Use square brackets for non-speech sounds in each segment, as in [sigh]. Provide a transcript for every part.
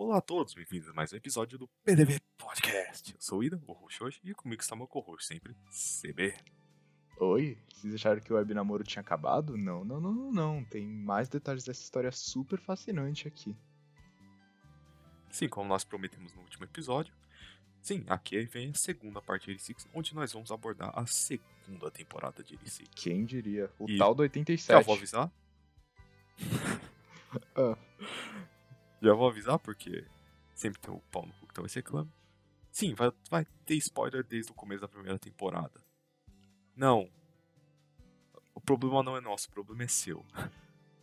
Olá a todos, bem-vindos a mais um episódio do PDV Podcast. Eu sou o Ida, o host hoje, e comigo está meu co-host sempre, CB. Oi, vocês acharam que o web namoro tinha acabado? Não, não, não, não, não. Tem mais detalhes dessa história super fascinante aqui. Sim, como nós prometemos no último episódio, sim, aqui vem a segunda parte de 86, onde nós vamos abordar a segunda temporada de 86. Quem diria? O E- tal do 87. Já vou avisar? Ah. [laughs] Já vou avisar porque sempre tem o pau no cu que talvez reclame. Sim, vai, vai ter spoiler desde o começo da primeira temporada. Não. O problema não é nosso, o problema é seu.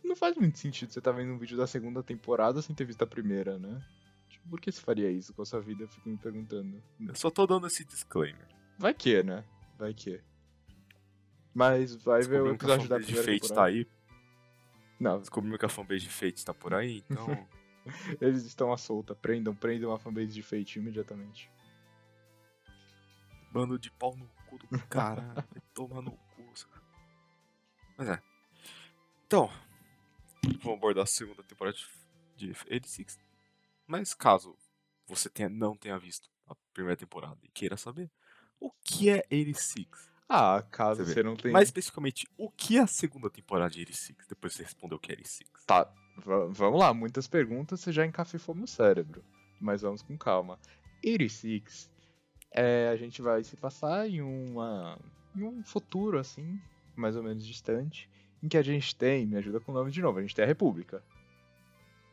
Não faz muito sentido você estar vendo um vídeo da segunda temporada sem ter visto a primeira, né? Tipo, por que você faria isso com a sua vida? Eu fico me perguntando. Eu só tô dando esse disclaimer. Vai que, né? Vai que. Mas vai ver o episódio da fanbase de primeira Fate tá aí. Não, Descobrimos que a fanbase de Fate tá por aí, então. [laughs] [laughs] eles estão à solta. Prendam, prendam a fanbase de Fate imediatamente. Bando de pau no cu do [laughs] caralho. vai Toma no cu. Mas é. Então, vamos abordar a segunda temporada de 86. Mas caso você tenha, não tenha visto a primeira temporada e queira saber, o que é 86? Ah, caso Você você não tenha. Mais especificamente, o que é a segunda temporada de 86? Depois você respondeu o que é 86. Tá, vamos lá, muitas perguntas você já encafifou meu cérebro. Mas vamos com calma. 86, é, a gente vai se passar em, uma, em um futuro, assim, mais ou menos distante, em que a gente tem, me ajuda com o nome de novo, a gente tem a República.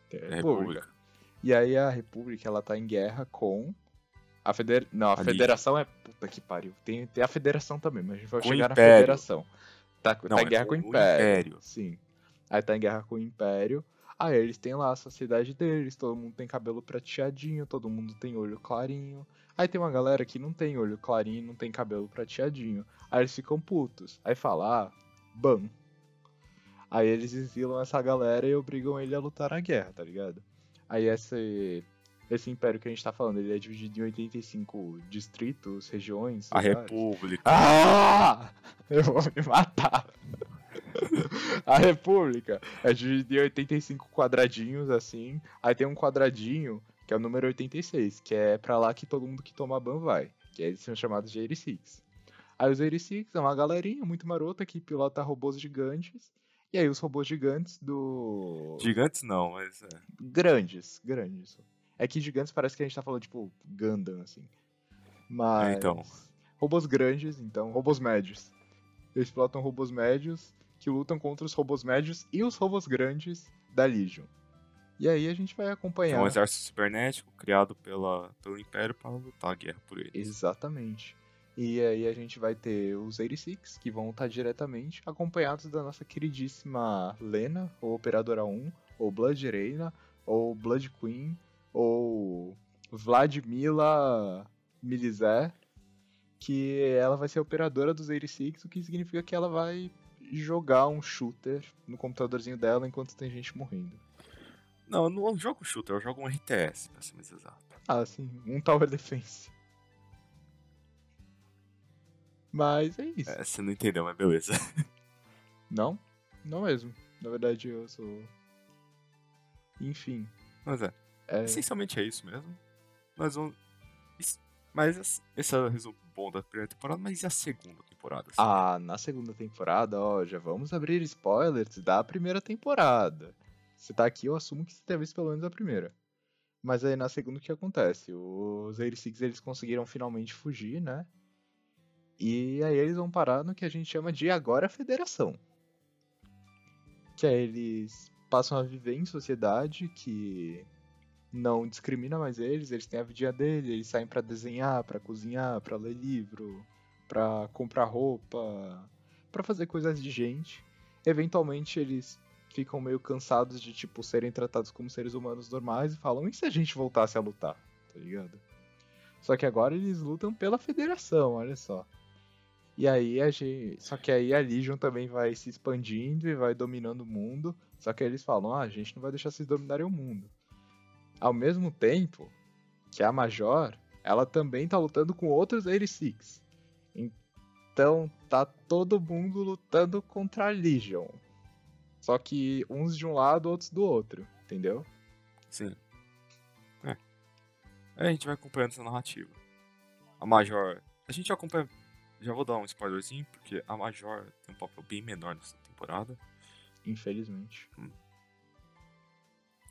Tem a É República. República. E aí a República, ela tá em guerra com a Federação. Não, a A Federação é. Puta que pariu. Tem, tem a Federação também, mas a gente vai Com chegar na. Federação. Tá, Não, tá em é guerra com com o o Império. Império. Sim. Aí tá em guerra com o Império. Aí eles têm lá a sociedade deles, todo mundo tem cabelo prateadinho, todo mundo tem olho clarinho. Aí tem uma galera que não tem olho clarinho e não tem cabelo prateadinho. Aí eles ficam putos. Aí fala, ah, ban. Aí eles exilam essa galera e obrigam ele a lutar na guerra, tá ligado? Aí esse, esse império que a gente tá falando, ele é dividido em 85 distritos, regiões. A. República. Ah! [laughs] Eu vou me matar. [laughs] A República é dividida em 85 quadradinhos, assim. Aí tem um quadradinho, que é o número 86, que é pra lá que todo mundo que toma ban vai. Que eles são chamados de 86. Aí os 86 é uma galerinha muito marota que pilota robôs gigantes. E aí os robôs gigantes do. Gigantes não, mas é. Grandes, grandes. É que gigantes parece que a gente tá falando, tipo, Gundam, assim. Mas. É, então. Robôs grandes, então, robôs médios. Eles pilotam robôs médios que lutam contra os robôs médios e os robôs grandes da Legion. E aí a gente vai É acompanhar. um exército cibernético criado pela, pelo Império para lutar a guerra por eles. Exatamente. E aí a gente vai ter os 86, que vão estar diretamente acompanhados da nossa queridíssima Lena, ou Operadora 1, ou Blood Reina, ou Blood Queen, ou Vladimila Milizé, que ela vai ser operadora dos 86, o que significa que ela vai jogar um shooter no computadorzinho dela enquanto tem gente morrendo. Não, eu não jogo shooter, eu jogo um RTS, pra ser mais exato. Ah, sim, um Tower Defense. Mas é isso. É, você não entendeu, mas beleza. [laughs] Não? Não mesmo. Na verdade, eu sou. Enfim. Mas é, É... essencialmente é isso mesmo. Mas vamos. Mas é o resumo bom da primeira temporada, mas e a segunda temporada? Ah, na segunda temporada, ó, já vamos abrir spoilers da primeira temporada. Você tá aqui, eu assumo que você tenha visto pelo menos a primeira. Mas aí na segunda o que acontece? Os 86 eles conseguiram finalmente fugir, né? E aí eles vão parar no que a gente chama de agora federação. Que aí eles passam a viver em sociedade que não discrimina mais eles, eles têm a vidinha deles, eles saem pra desenhar, pra cozinhar, pra ler livro, pra comprar roupa, pra fazer coisas de gente. Eventualmente eles ficam meio cansados de tipo serem tratados como seres humanos normais e falam: "E se a gente voltasse a lutar?", tá ligado? Só que agora eles lutam pela federação, olha só. E aí a gente, só que aí a Legion também vai se expandindo e vai dominando o mundo. Só que aí eles falam: "Ah, a gente não vai deixar vocês dominarem o mundo". Ao mesmo tempo que a Major, ela também tá lutando com outros 86. Então tá todo mundo lutando contra a Legion. Só que uns de um lado, outros do outro, entendeu? Sim. Aí a gente vai acompanhando essa narrativa. A Major. A gente acompanha. Já vou dar um spoilerzinho, porque a Major tem um papel bem menor nessa temporada. Infelizmente.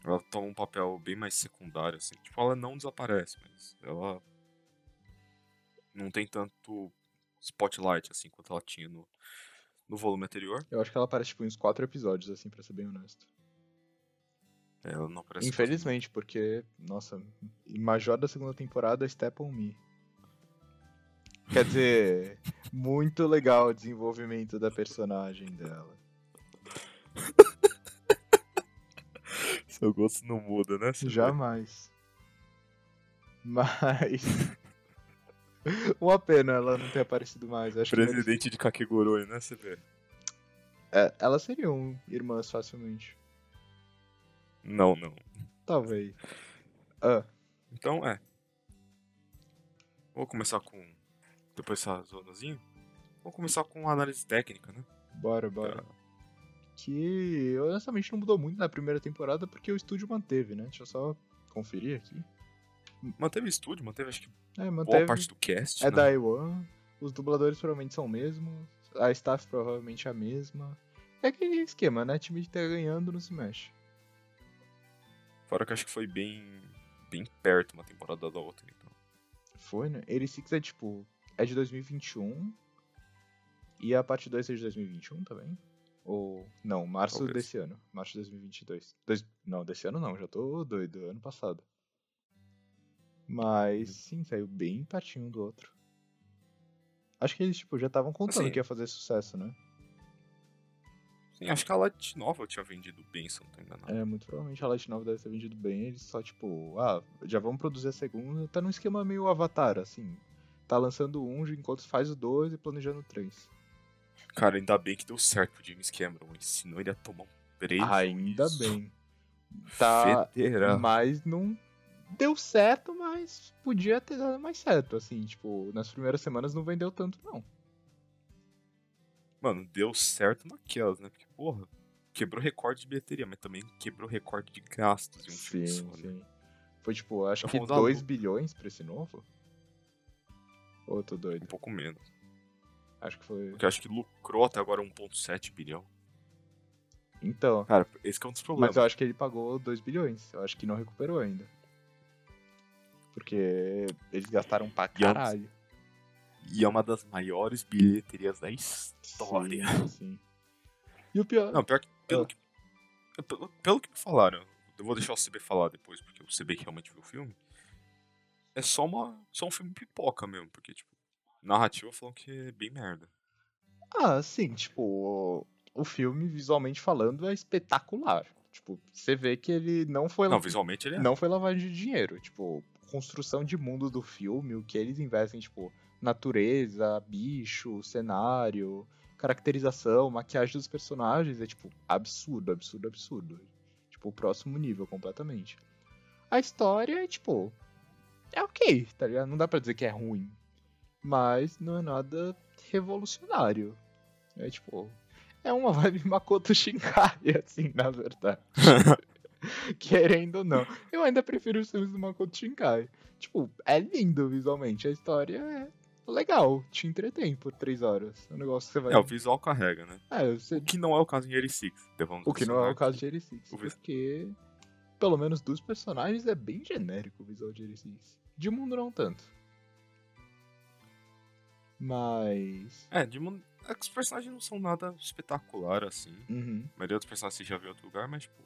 Ela toma um papel bem mais secundário, assim. Tipo, ela não desaparece, mas ela não tem tanto spotlight, assim, quanto ela tinha no, no volume anterior. Eu acho que ela aparece, tipo, uns quatro episódios, assim, pra ser bem honesto. Ela não aparece. Infelizmente, porque, nossa, Major da segunda temporada, Step on Me. Quer dizer, [laughs] muito legal o desenvolvimento da personagem dela. Seu gosto não muda, né? Você? Jamais. Mas. [laughs] Uma pena ela não ter aparecido mais. Acho que Presidente de Kakeguroi, né? Você vê. É, elas seriam irmãs facilmente. Não, não. Talvez. Ah, Então, é. Vou começar com. Depois dessa zonazinha. Vamos começar com análise técnica, né? bora, bora. Pra- Que honestamente não mudou muito na primeira temporada porque o estúdio manteve, né? Deixa eu só conferir aqui. Manteve estúdio, manteve acho que É, boa manteve. parte do cast. É né? da A1, os dubladores provavelmente são o mesmo, a staff provavelmente é a mesma. É aquele esquema, né? Time que tá ganhando não se mexe. Fora que acho que foi bem. bem perto uma temporada da outra, então. Foi, né? 86 é tipo. É de 2021. E a parte 2 é de 2021 também? Ou. Não, março Talvez. desse ano. Março de 2022. Dois... Não, desse ano não, já tô doido. Ano passado. Mas sim, saiu bem pertinho um do outro. Acho que eles, tipo, já estavam contando Assim- que ia fazer sucesso, né? Sim, acho que a Light Nova tinha vendido bem, se não tô enganado. É, muito provavelmente a Light Novel deve ter vendido bem. Eles só, tipo, ah, já vamos produzir a segunda. Tá num esquema meio Avatar, assim. Tá lançando um enquanto faz o dois e planejando o três. Cara, ainda bem que deu certo pro James Cameron, senão ele ia tomar um prejuízo. Ainda bem. Tá. Federal. Mas não deu certo, mas podia ter dado mais certo, assim. Tipo, nas primeiras semanas não vendeu tanto, não. Mano, deu certo naquelas, né? Porque, porra, quebrou recorde de bilheteria, mas também quebrou recorde de gastos em um filme sim, só, né? sim. Foi, tipo, acho Eu que vou dar 2 lu- bilhões pra esse novo. Ou eu tô Um doido? pouco menos. Acho que foi. Porque eu acho que lucrou até agora 1,7 bilhão. Então. Cara, esse que é um dos problemas. Mas eu acho que ele pagou 2 bilhões. Eu acho que não recuperou ainda. Porque eles gastaram pra é caralho. E é uma das maiores bilheterias da história. Sim, sim. E o pior. Não, pior que. Pelo, Ah. que pelo, pelo que me falaram, eu vou deixar o CB falar depois, porque o CB que realmente viu o filme. É só, uma, só um filme pipoca mesmo, porque, tipo, narrativa falam que é bem merda. Ah, sim, tipo, o, filme, visualmente falando, é espetacular. Tipo, você vê que ele não foi Não, visualmente ele é. não foi lavagem de dinheiro. Tipo, construção de mundo do filme, o que eles investem, tipo, natureza, bicho, cenário, caracterização, maquiagem dos personagens, é, tipo, absurdo, absurdo, absurdo. Tipo, o próximo nível completamente. A história é, tipo, é ok, tá ligado? Não dá pra dizer que é ruim. Mas não é nada revolucionário. É, tipo, é uma [laughs] vibe Makoto Shinkai, assim, na verdade. [laughs] Querendo ou não. Eu ainda prefiro os filmes do Makoto Shinkai. Tipo, é lindo visualmente. A história é legal. Te entretém por três horas. É um negócio você vai. É, o visual carrega, né? É, você- O que não é o caso em 86. devamos O que não é o adicionar caso de Eri Six. O Porque, pelo menos dos personagens, é bem genérico o visual de Eri Six. De mundo, não tanto. Mas. É, de mundo. É que os personagens não são nada espetacular, assim. Uhum. A maioria dos personagens você já viu em outro lugar, mas, tipo,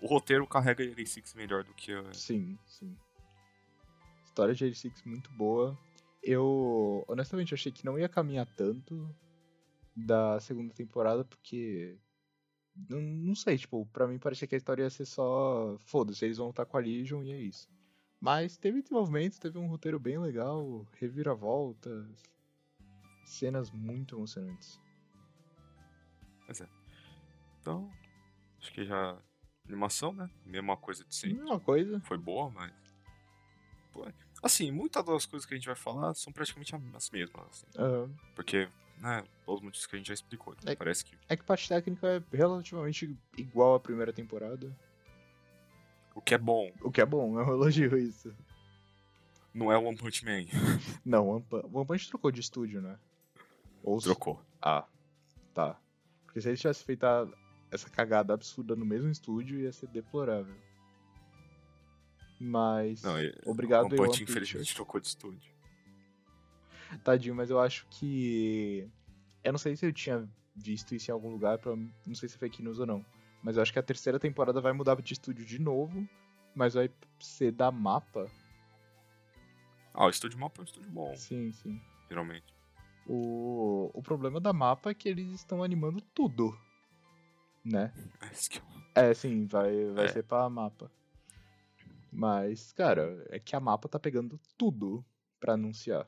o roteiro carrega Eri Six melhor do que a. Sim, sim. História de Eri Six muito boa. Eu, honestamente, achei que não ia caminhar tanto da segunda temporada, porque. Não, não sei, tipo, pra mim parecia que a história ia ser só. Foda-se, eles vão lutar com a Legion e é isso. Mas teve desenvolvimento, teve um roteiro bem legal, reviravoltas, cenas muito emocionantes. Então, acho que já. Animação, né? Mesma coisa de sempre. Uma coisa. Foi boa, mas. Pô, assim, muitas das coisas que a gente vai falar são praticamente as mesmas, assim. aham. Porque, né, pelos motivos que a gente já explicou. Então É- Parece que É que parte técnica é relativamente igual à primeira temporada. o que é bom. O que é bom, é um elogio isso. Não é One Punch Man. [laughs] Não, One Punch, One Punch trocou de estúdio, né? Ou se- Trocou. Ah, tá. Porque se eles tivessem feito a- essa cagada absurda no mesmo estúdio, ia ser deplorável. Mas. Não, e- Obrigado, One Punch, infelizmente, trocou de estúdio. Tadinho, mas eu acho que. Eu não sei se eu tinha visto isso em algum lugar, pra... não sei se foi fake news ou não. Mas eu acho que a terceira temporada vai mudar de estúdio de novo, mas vai ser da mapa. Ah, o estúdio mapa é um estúdio bom, Sim, sim. geralmente. O, o problema da mapa é que eles estão animando tudo. Né? É isso É, sim, vai, vai É. ser pra mapa. Mas, cara, é que a mapa tá pegando tudo pra anunciar.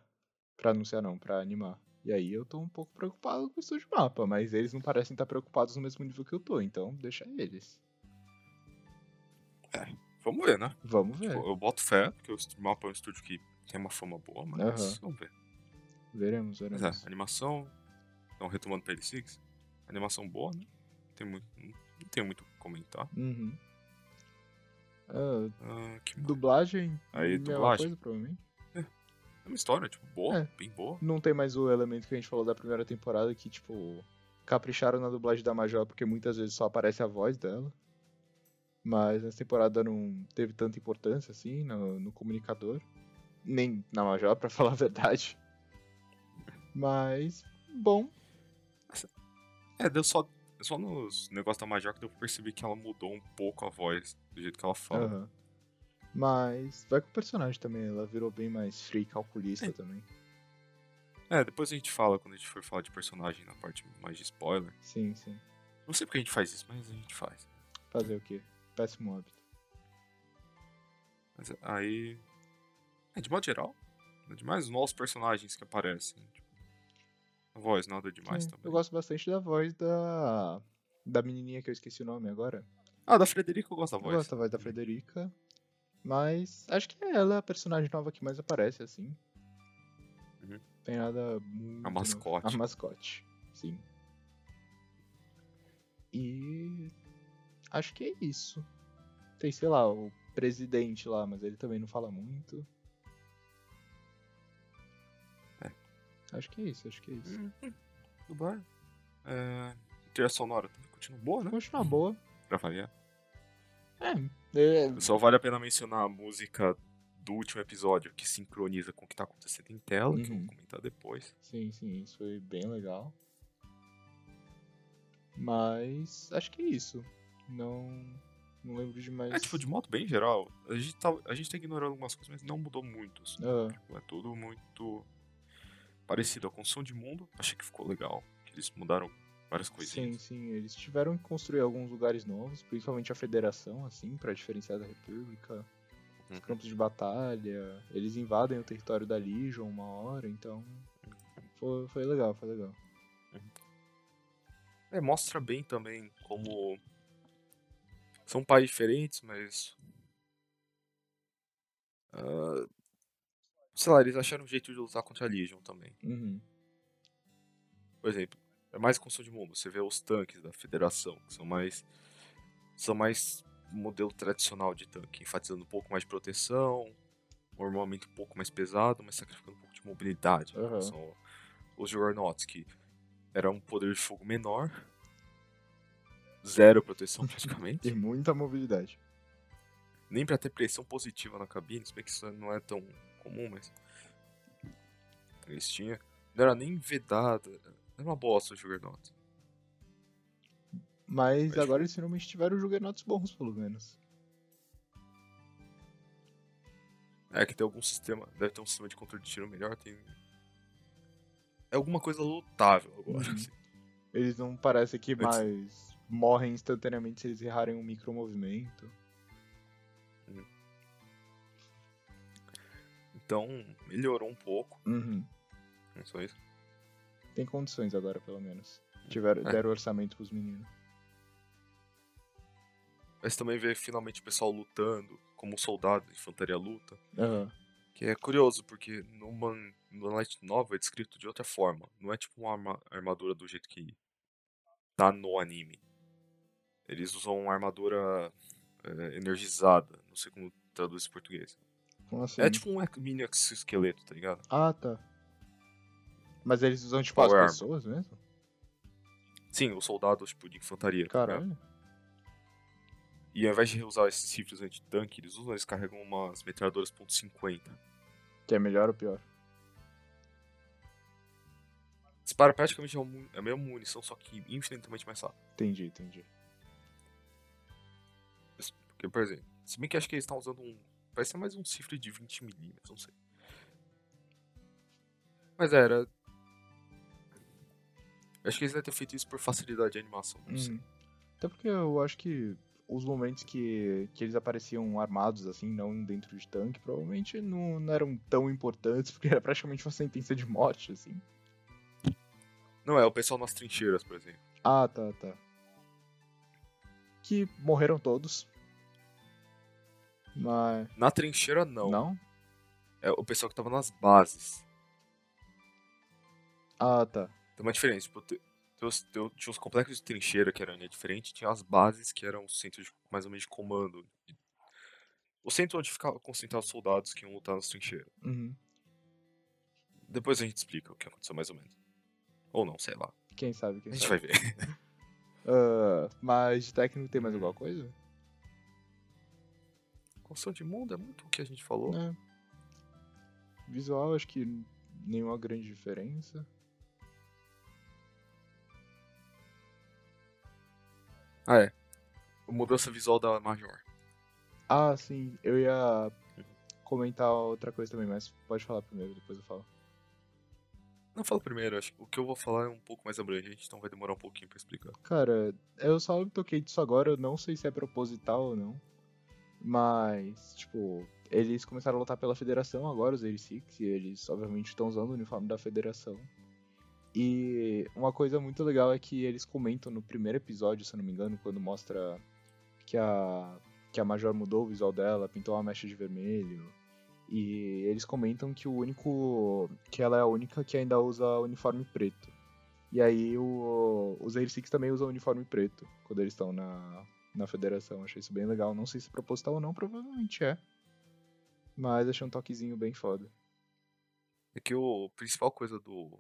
Pra anunciar não, pra animar. E aí eu tô um pouco preocupado com o estúdio mapa, mas eles não parecem estar preocupados no mesmo nível que eu tô, então deixa eles. Vamos ver, né? Vamos ver. Tipo, eu boto fé, porque o mapa é um estúdio que tem uma fama boa, mas Aham. vamos ver. Veremos, Mas veremos. é, animação. Então, retomando pra L6. Animação boa, né? Tem muito, não tenho muito o que comentar. Uhum. Ah, que mais? dublagem. Aí, mesma dublagem. Coisa, provavelmente. É uma história, tipo, boa, É. bem boa. Não tem mais o elemento que a gente falou da primeira temporada que, tipo, capricharam na dublagem da Major porque muitas vezes só aparece a voz dela. Mas nessa temporada não teve tanta importância assim no, no comunicador. Nem na Major, pra [laughs] falar a verdade. Mas, bom. É, deu só. Só nos negócios da Major que deu pra perceber que ela mudou um pouco a voz, do jeito que ela fala. aham. Mas vai com o personagem também, ela virou bem mais fria calculista É. também. É, depois a gente fala, quando a gente for falar de personagem na parte mais de spoiler. Sim, sim. Não sei porque a gente faz isso, mas a gente faz. Fazer o quê? Péssimo hábito. Mas aí. É, de modo geral, nada demais. Os novos personagens que aparecem. Tipo, a voz, nada demais Sim, também. Eu gosto bastante da voz da. Da menininha que eu esqueci o nome agora. Ah, da Frederica eu gosto da Eu voz. gosto da voz da Frederica. Mas acho que ela é a personagem nova que mais aparece, assim. Uhum. Tem nada muito. A mascote. A mascote, sim. E. Acho que é isso. Tem, sei lá, o presidente lá, mas ele também não fala muito. Acho que é isso, acho que é isso. Hum, hum, Dublagem. É, trilha sonora também continua boa, né? Continua boa. Pra variar. É, é, Só vale a pena mencionar a música do último episódio, que sincroniza com o que tá acontecendo em tela, que eu Uhum. vou comentar depois. Sim, sim, isso foi bem legal. Mas acho que é isso. Não, não lembro de mais. É, tipo, de modo bem geral, a gente tá, a gente tá ignorando algumas coisas, mas não mudou muito. assim. Ah, Tipo, é tudo muito parecido. A construção de mundo, achei que ficou legal. Que eles mudaram várias sim, coisinhas. sim, eles tiveram que construir alguns lugares novos, principalmente a Federação, assim, pra diferenciar da República. Os Uhum. campos de batalha, eles invadem o território da Legion uma hora, então foi, foi legal, foi legal. É, mostra bem também como são países diferentes, mas. ah, sei lá, eles acharam um jeito de lutar contra a Legion também. Uhum. Por exemplo, é mais construção de mundo. Você vê os tanques da Federação, que são mais. São mais modelo tradicional de tanque, enfatizando um pouco mais de proteção, um armamento um pouco mais pesado, mas sacrificando um pouco de mobilidade. São os Juggernauts, que era um poder de fogo menor, zero proteção [laughs] praticamente, E muita mobilidade. nem pra ter pressão positiva na cabine, se bem que isso não é tão comum, mas eles tinham. Não era nem vedada, era uma bosta o Juggernaut. Mas Mas- agora eles finalmente tiveram juggernauts bons, pelo menos. É que tem algum sistema, deve ter um sistema de controle de tiro melhor, tem. É alguma coisa lutável agora. Uhum. assim. Eles não parecem que Antes- mais morrem instantaneamente se eles errarem um micromovimento. Então, melhorou um pouco. Uhum. É só isso. Tem condições agora, pelo menos. Tiveram, É. deram orçamento pros meninos. Mas também vê finalmente o pessoal lutando, como soldado, infantaria luta. Aham. Que é curioso, porque no, man, no Light Novel é descrito de outra forma. Não é tipo uma arma- armadura do jeito que tá no anime. Eles usam uma armadura é, energizada. Não sei como traduz em português. Como assim? É tipo um mini exoesqueleto, tá ligado? Ah, tá. Mas eles usam, tipo, Power as pessoas mesmo? Sim, os soldados, tipo, de infantaria. tá? Caralho. E ao invés de usar esses rifles anti-tanque, eles usam, eles carregam umas metralhadoras .50. Que é melhor ou pior? Dispara praticamente a mu- a mesma munição, só que infinitamente mais rápido. Entendi, entendi. Porque, por exemplo, se bem que acho que eles estão usando um. Parece ser mais um cifre de 20mm, não sei. Mas era. Acho que eles devem ter feito isso por facilidade de animação, não sei. Uhum. Até porque eu acho que os momentos que, que eles apareciam armados, assim, não dentro de tanque, provavelmente não, não eram tão importantes, [laughs] porque era praticamente uma sentença de morte, assim. Não, é o pessoal nas trincheiras, por exemplo. Ah, tá, tá. Que morreram todos. Mas. Na trincheira, não. Não? É o pessoal que tava nas bases. Ah, tá. Tem uma diferença. Tipo, te- tem o- tinha os complexos de trincheira, que eram diferente, tinha as bases, que eram os centros de, mais ou menos de comando. O centro onde ficava concentrados os soldados que iam lutar nas trincheiras. Uhum. Depois a gente explica o que aconteceu mais ou menos. Ou não, sei lá. Quem sabe, quem A gente sabe. vai ver. [laughs] Ah, mas de técnico tem mais alguma coisa? Construção de mundo é muito o que a gente falou. É. Visual, acho que nenhuma grande diferença. Ah, é. A mudança visual da Major. Ah, sim, eu ia comentar outra coisa também, mas pode falar primeiro, depois eu falo. Não, fala primeiro. Acho que o que eu vou falar é um pouco mais abrangente, então vai demorar um pouquinho pra explicar. Cara, eu só toquei disso agora, eu não sei se é proposital ou não. Mas, tipo, eles começaram a lutar pela federação agora, os 86, e eles obviamente estão usando o uniforme da federação. E uma coisa muito legal é que eles comentam no primeiro episódio, se eu não me engano, quando mostra que a, que a Major mudou o visual dela, pintou uma mecha de vermelho. E eles comentam que o único. que ela é a única que ainda usa uniforme preto. E aí o, os 86 também usam uniforme preto quando eles estão na, na federação. Achei isso bem legal. Não sei se é proposital ou não, provavelmente é. Mas achei um toquezinho bem foda. É que o principal coisa do.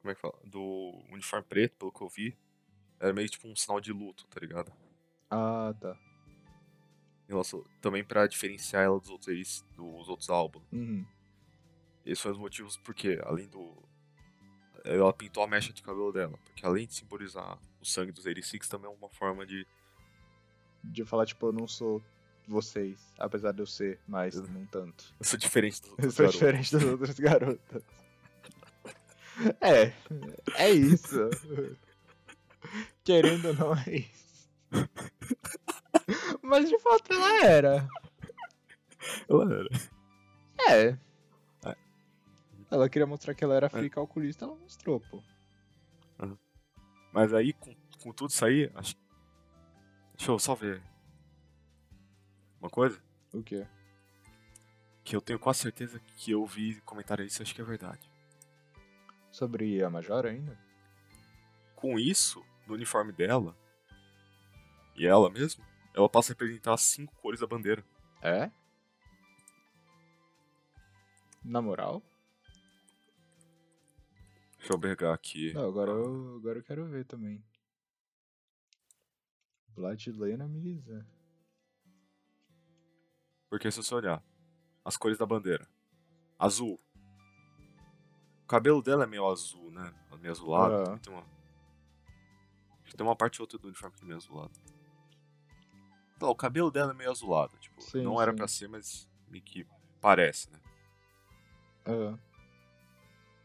Como é que fala? Do uniforme preto, pelo que eu vi, era meio tipo um sinal de luto, tá ligado? Ah, tá. E nossa, também pra diferenciar ela dos outros, dos outros álbuns. Uhum. Esses foram os motivos porque, além do. Ela pintou a mecha de cabelo dela. Porque além de simbolizar o sangue dos 86, também é uma forma de. De falar, tipo, eu não sou vocês, apesar de eu ser, mas não tanto. Eu sou diferente dos Eu outros sou garotos. diferente das outras garotas. [laughs] É, é isso. Querendo ou não, é isso. Mas de fato ela era. Ela era. É. Ela queria mostrar que ela era free calculista, ela mostrou, pô. Mas aí, com, com tudo isso aí, acho. Deixa eu só ver. Uma coisa. O quê? Que eu tenho quase certeza que eu vi comentário isso, acho que é verdade. Sobre a Major ainda? Com isso, no uniforme dela, e ela mesma, ela passa a representar as cinco cores da bandeira. É? Na moral? Deixa eu pegar aqui. Não, agora eu, agora eu quero ver também. Bloodlane Misa. Porque se você olhar as cores da bandeira, azul. O cabelo dela é meio azul, né? Meio azulado. Tem uma... Tem uma parte ou outra do uniforme que é meio azulado. Então, o cabelo dela é meio azulado. Tipo, Sim, não era sim. pra ser, mas meio que parece, né? Ah,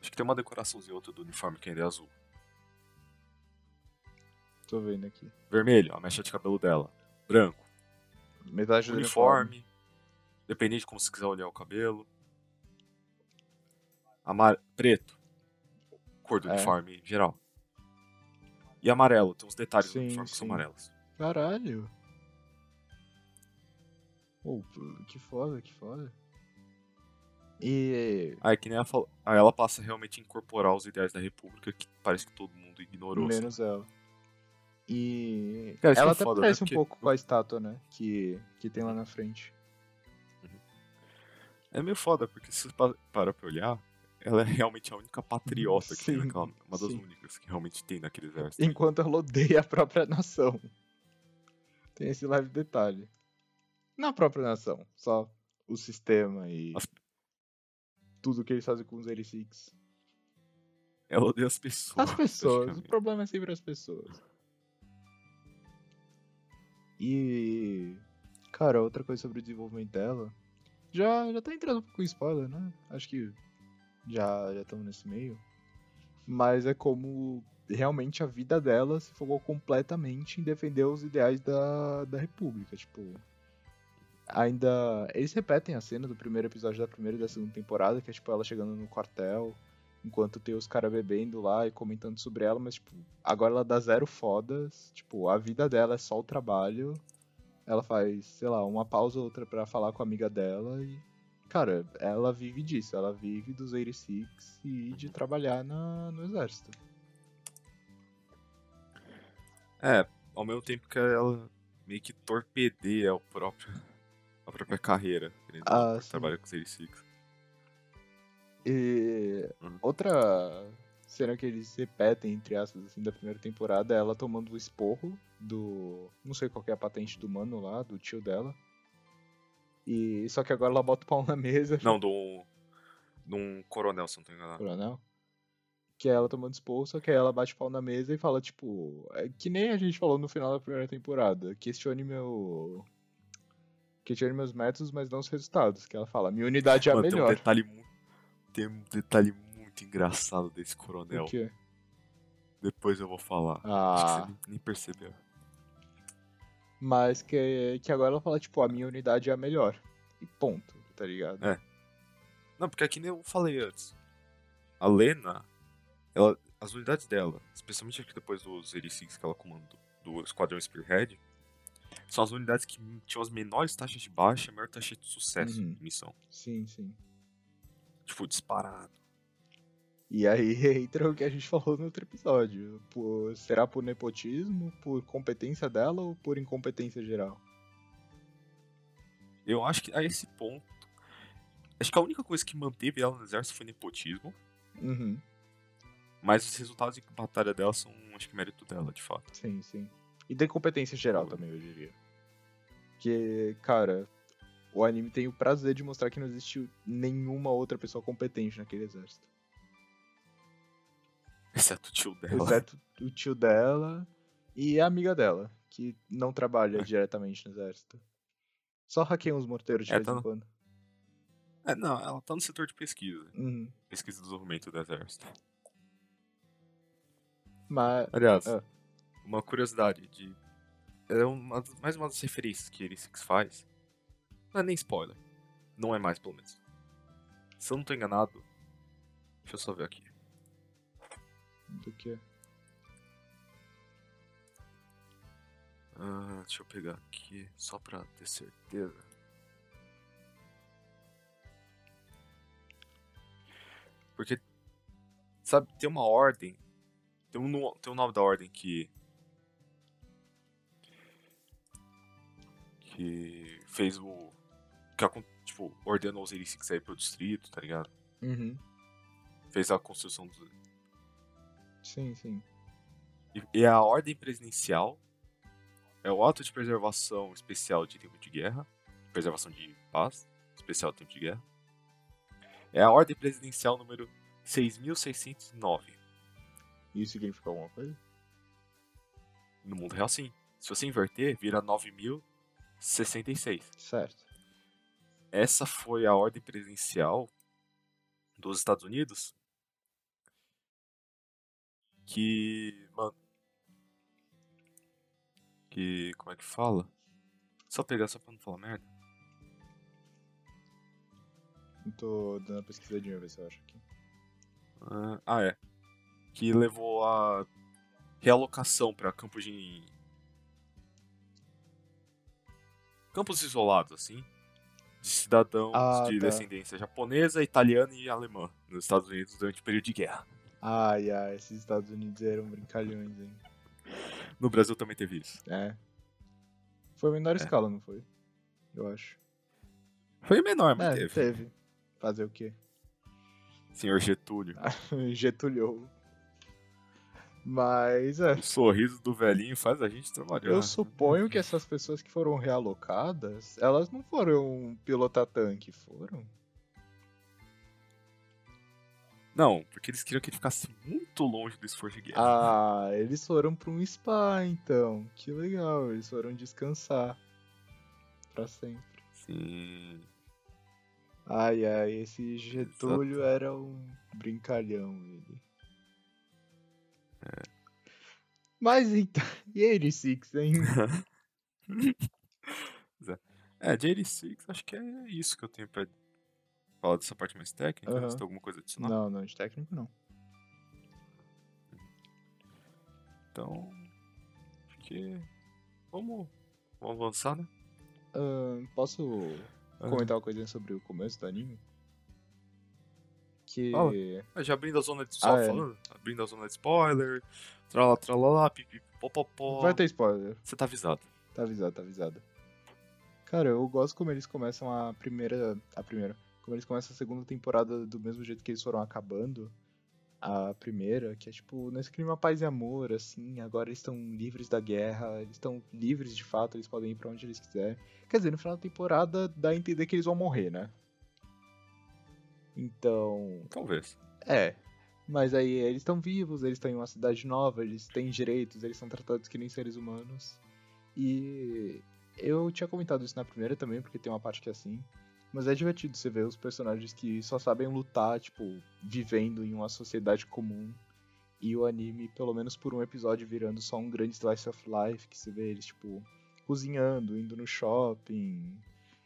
Acho que tem uma decoraçãozinha outra do uniforme que ainda é azul. tô vendo aqui. Vermelho, a mecha de cabelo dela. Branco, Metade do uniforme. uniforme. Dependente de como você quiser olhar o cabelo. Amar... Preto. Cor do É. uniforme geral. E amarelo, tem uns detalhes Sim, do uniforme que são sim. amarelos. Caralho. Pô, que foda, que foda. E Aí que nem ela falou. Aí ela passa realmente a incorporar os ideais da República que parece que todo mundo ignorou. sabe? menos ela. E Cara, ela é até foda, né? parece um Porque- pouco com a estátua, né? Que, que tem lá na frente. É meio foda, porque se você pa- parar pra olhar, ela é realmente a única patriota que tem Sim, naquela. Uma das sim. únicas que realmente tem naquele exército. Enquanto ela odeia a própria nação. Tem esse leve detalhe. Não a própria nação, só o sistema e As- tudo que eles fazem com os 86. Ela odeia as pessoas. As pessoas, o problema é sempre as pessoas. E. Cara, outra coisa sobre o desenvolvimento dela. Já, já tá entrando um pouco em spoiler, né? Acho que já já estamos nesse meio. Mas é como realmente a vida dela se focou completamente em defender os ideais da, da República. Tipo. Ainda. Eles repetem a cena do primeiro episódio da primeira e da segunda temporada, que é tipo ela chegando no quartel enquanto tem os caras bebendo lá e comentando sobre ela, mas, tipo, agora ela dá zero fodas, tipo, a vida dela é só o trabalho, ela faz, sei lá, uma pausa ou outra pra falar com a amiga dela e, cara, ela vive disso, ela vive dos 86 e de trabalhar na, no exército. É, ao mesmo tempo que ela meio que torpedeia o próprio, a própria carreira. não, Ah, por sim. trabalhar com 86. E Uhum. outra cena que eles repetem, entre aspas, assim, da primeira temporada é ela tomando o esporro do. Não sei qual é a patente do mano lá, do tio dela. E só que agora ela bota o pau na mesa. Não, do. De um coronel, se não tô enganado. Coronel. Que é ela tomando esporro, só que aí ela bate o pau na mesa e fala, tipo. É que nem a gente falou no final da primeira temporada. Questione meu. Questione meus métodos, mas não os resultados. Que ela fala, minha unidade é a Mano, tem um melhor. detalhe Tem um detalhe muito engraçado desse coronel. O quê? Depois eu vou falar. Acho que Ah. você nem, percebeu. Mas que, que agora ela fala, tipo, a minha unidade é a melhor. E ponto, tá ligado? É. Não, porque aqui nem eu falei antes. A Lena, ela, as unidades dela, especialmente aqui depois dos 86 que ela comanda do Esquadrão Spearhead, são as unidades que tinham as menores taxas de baixa e a maior taxa de sucesso Uhum. em missão. Sim, sim. Tipo, disparado. E aí [laughs] entra o que a gente falou no outro episódio. Por, será por nepotismo, por competência dela ou por incompetência geral? Eu acho que a esse ponto. Acho que a única coisa que manteve ela no exército foi nepotismo. Uhum, Mas os resultados de batalha dela são, acho que, mérito dela, de fato. sim, sim. E da incompetência geral também, eu diria. Que, cara, o anime tem o prazer de mostrar que não existe nenhuma outra pessoa competente naquele exército. Exceto o tio dela. Exceto o tio dela e a amiga dela, que não trabalha É. diretamente no exército. Só hackeia uns morteiros de vez tá em no- quando. É, não, ela tá no setor de pesquisa. Uhum. Pesquisa e desenvolvimento do exército. Mas. Aliás, Ah. uma curiosidade de. É uma, mais uma das referências que ele Six faz. Não é nem spoiler. Não é mais, pelo menos. Se eu não tô enganado. Deixa eu só ver aqui. Do que? Ah, deixa eu pegar aqui, só pra ter certeza. Porque, sabe, tem uma ordem. Tem um, tem um nome da ordem que. Que fez o. Que tipo, ordenou os 86 aí pro distrito, tá ligado? Uhum. Fez a construção dos. Sim, sim. E, e a ordem presidencial é o ato de preservação especial de tempo de guerra, preservação de paz, especial de tempo de guerra. É a ordem presidencial número 6609. Isso significa alguma coisa? No mundo real, sim. Se você inverter, vira 9066. Certo. Essa foi a ordem presidencial dos Estados Unidos que, mano, que, como é que fala? Só pegar só pra não falar merda. Eu tô dando uma pesquisadinha, ver se eu acho aqui. Ah, ah, é. Que levou a realocação pra campos de campos isolados assim, de cidadãos Ah, de tá. descendência japonesa, italiana e alemã nos Estados Unidos durante o período de guerra. Ai, ai, esses Estados Unidos eram brincalhões, hein? No Brasil também teve isso. É. Foi menor É. escala, não foi? Eu acho. Foi menor, mas é, teve. teve. Fazer o quê? Senhor Getúlio. [laughs] Getúlio. Mas é. O sorriso do velhinho faz a gente trabalhar. Eu suponho que essas pessoas que foram realocadas, elas não foram pilotar tanque, foram? Não, porque eles queriam que ele ficasse muito longe do esforço de guerra. Ah, eles foram pra um spa, então. Que legal, eles foram descansar. Pra sempre. Sim. Ai, ai, esse Getúlio Exato. era um brincalhão, ele. Mas então, [laughs] e ele, Six, hein? [laughs] É, JD6, acho que é isso que eu tenho pra falar dessa parte mais técnica. Aham. Você tem alguma coisa adicional? Não, não, de técnico não. Então, acho que. Vamos, vamos avançar, né? Ahn, posso comentar uma coisinha sobre o começo do anime? Que. Ah, já abrindo a zona de. Só Ah, é. falando? Abrindo a zona de spoiler. Tralá. Vai ter spoiler. Você tá avisado. Tá avisado, tá avisado. Cara, eu gosto como eles começam a primeira. A primeira. Como eles começam a segunda temporada do mesmo jeito que eles foram acabando. A primeira, que é tipo, nesse clima paz e amor, assim, agora eles estão livres da guerra, eles estão livres de fato, eles podem ir pra onde eles quiserem. Quer dizer, no final da temporada dá a entender que eles vão morrer, né? Então, Talvez. é. Mas aí eles estão vivos, eles estão em uma cidade nova, eles têm direitos, eles são tratados que nem seres humanos. E eu tinha comentado isso na primeira também, porque tem uma parte que é assim. Mas é divertido você ver os personagens que só sabem lutar, tipo, vivendo em uma sociedade comum. E o anime, pelo menos por um episódio, virando só um grande slice of life, que você vê eles, tipo, cozinhando, indo no shopping,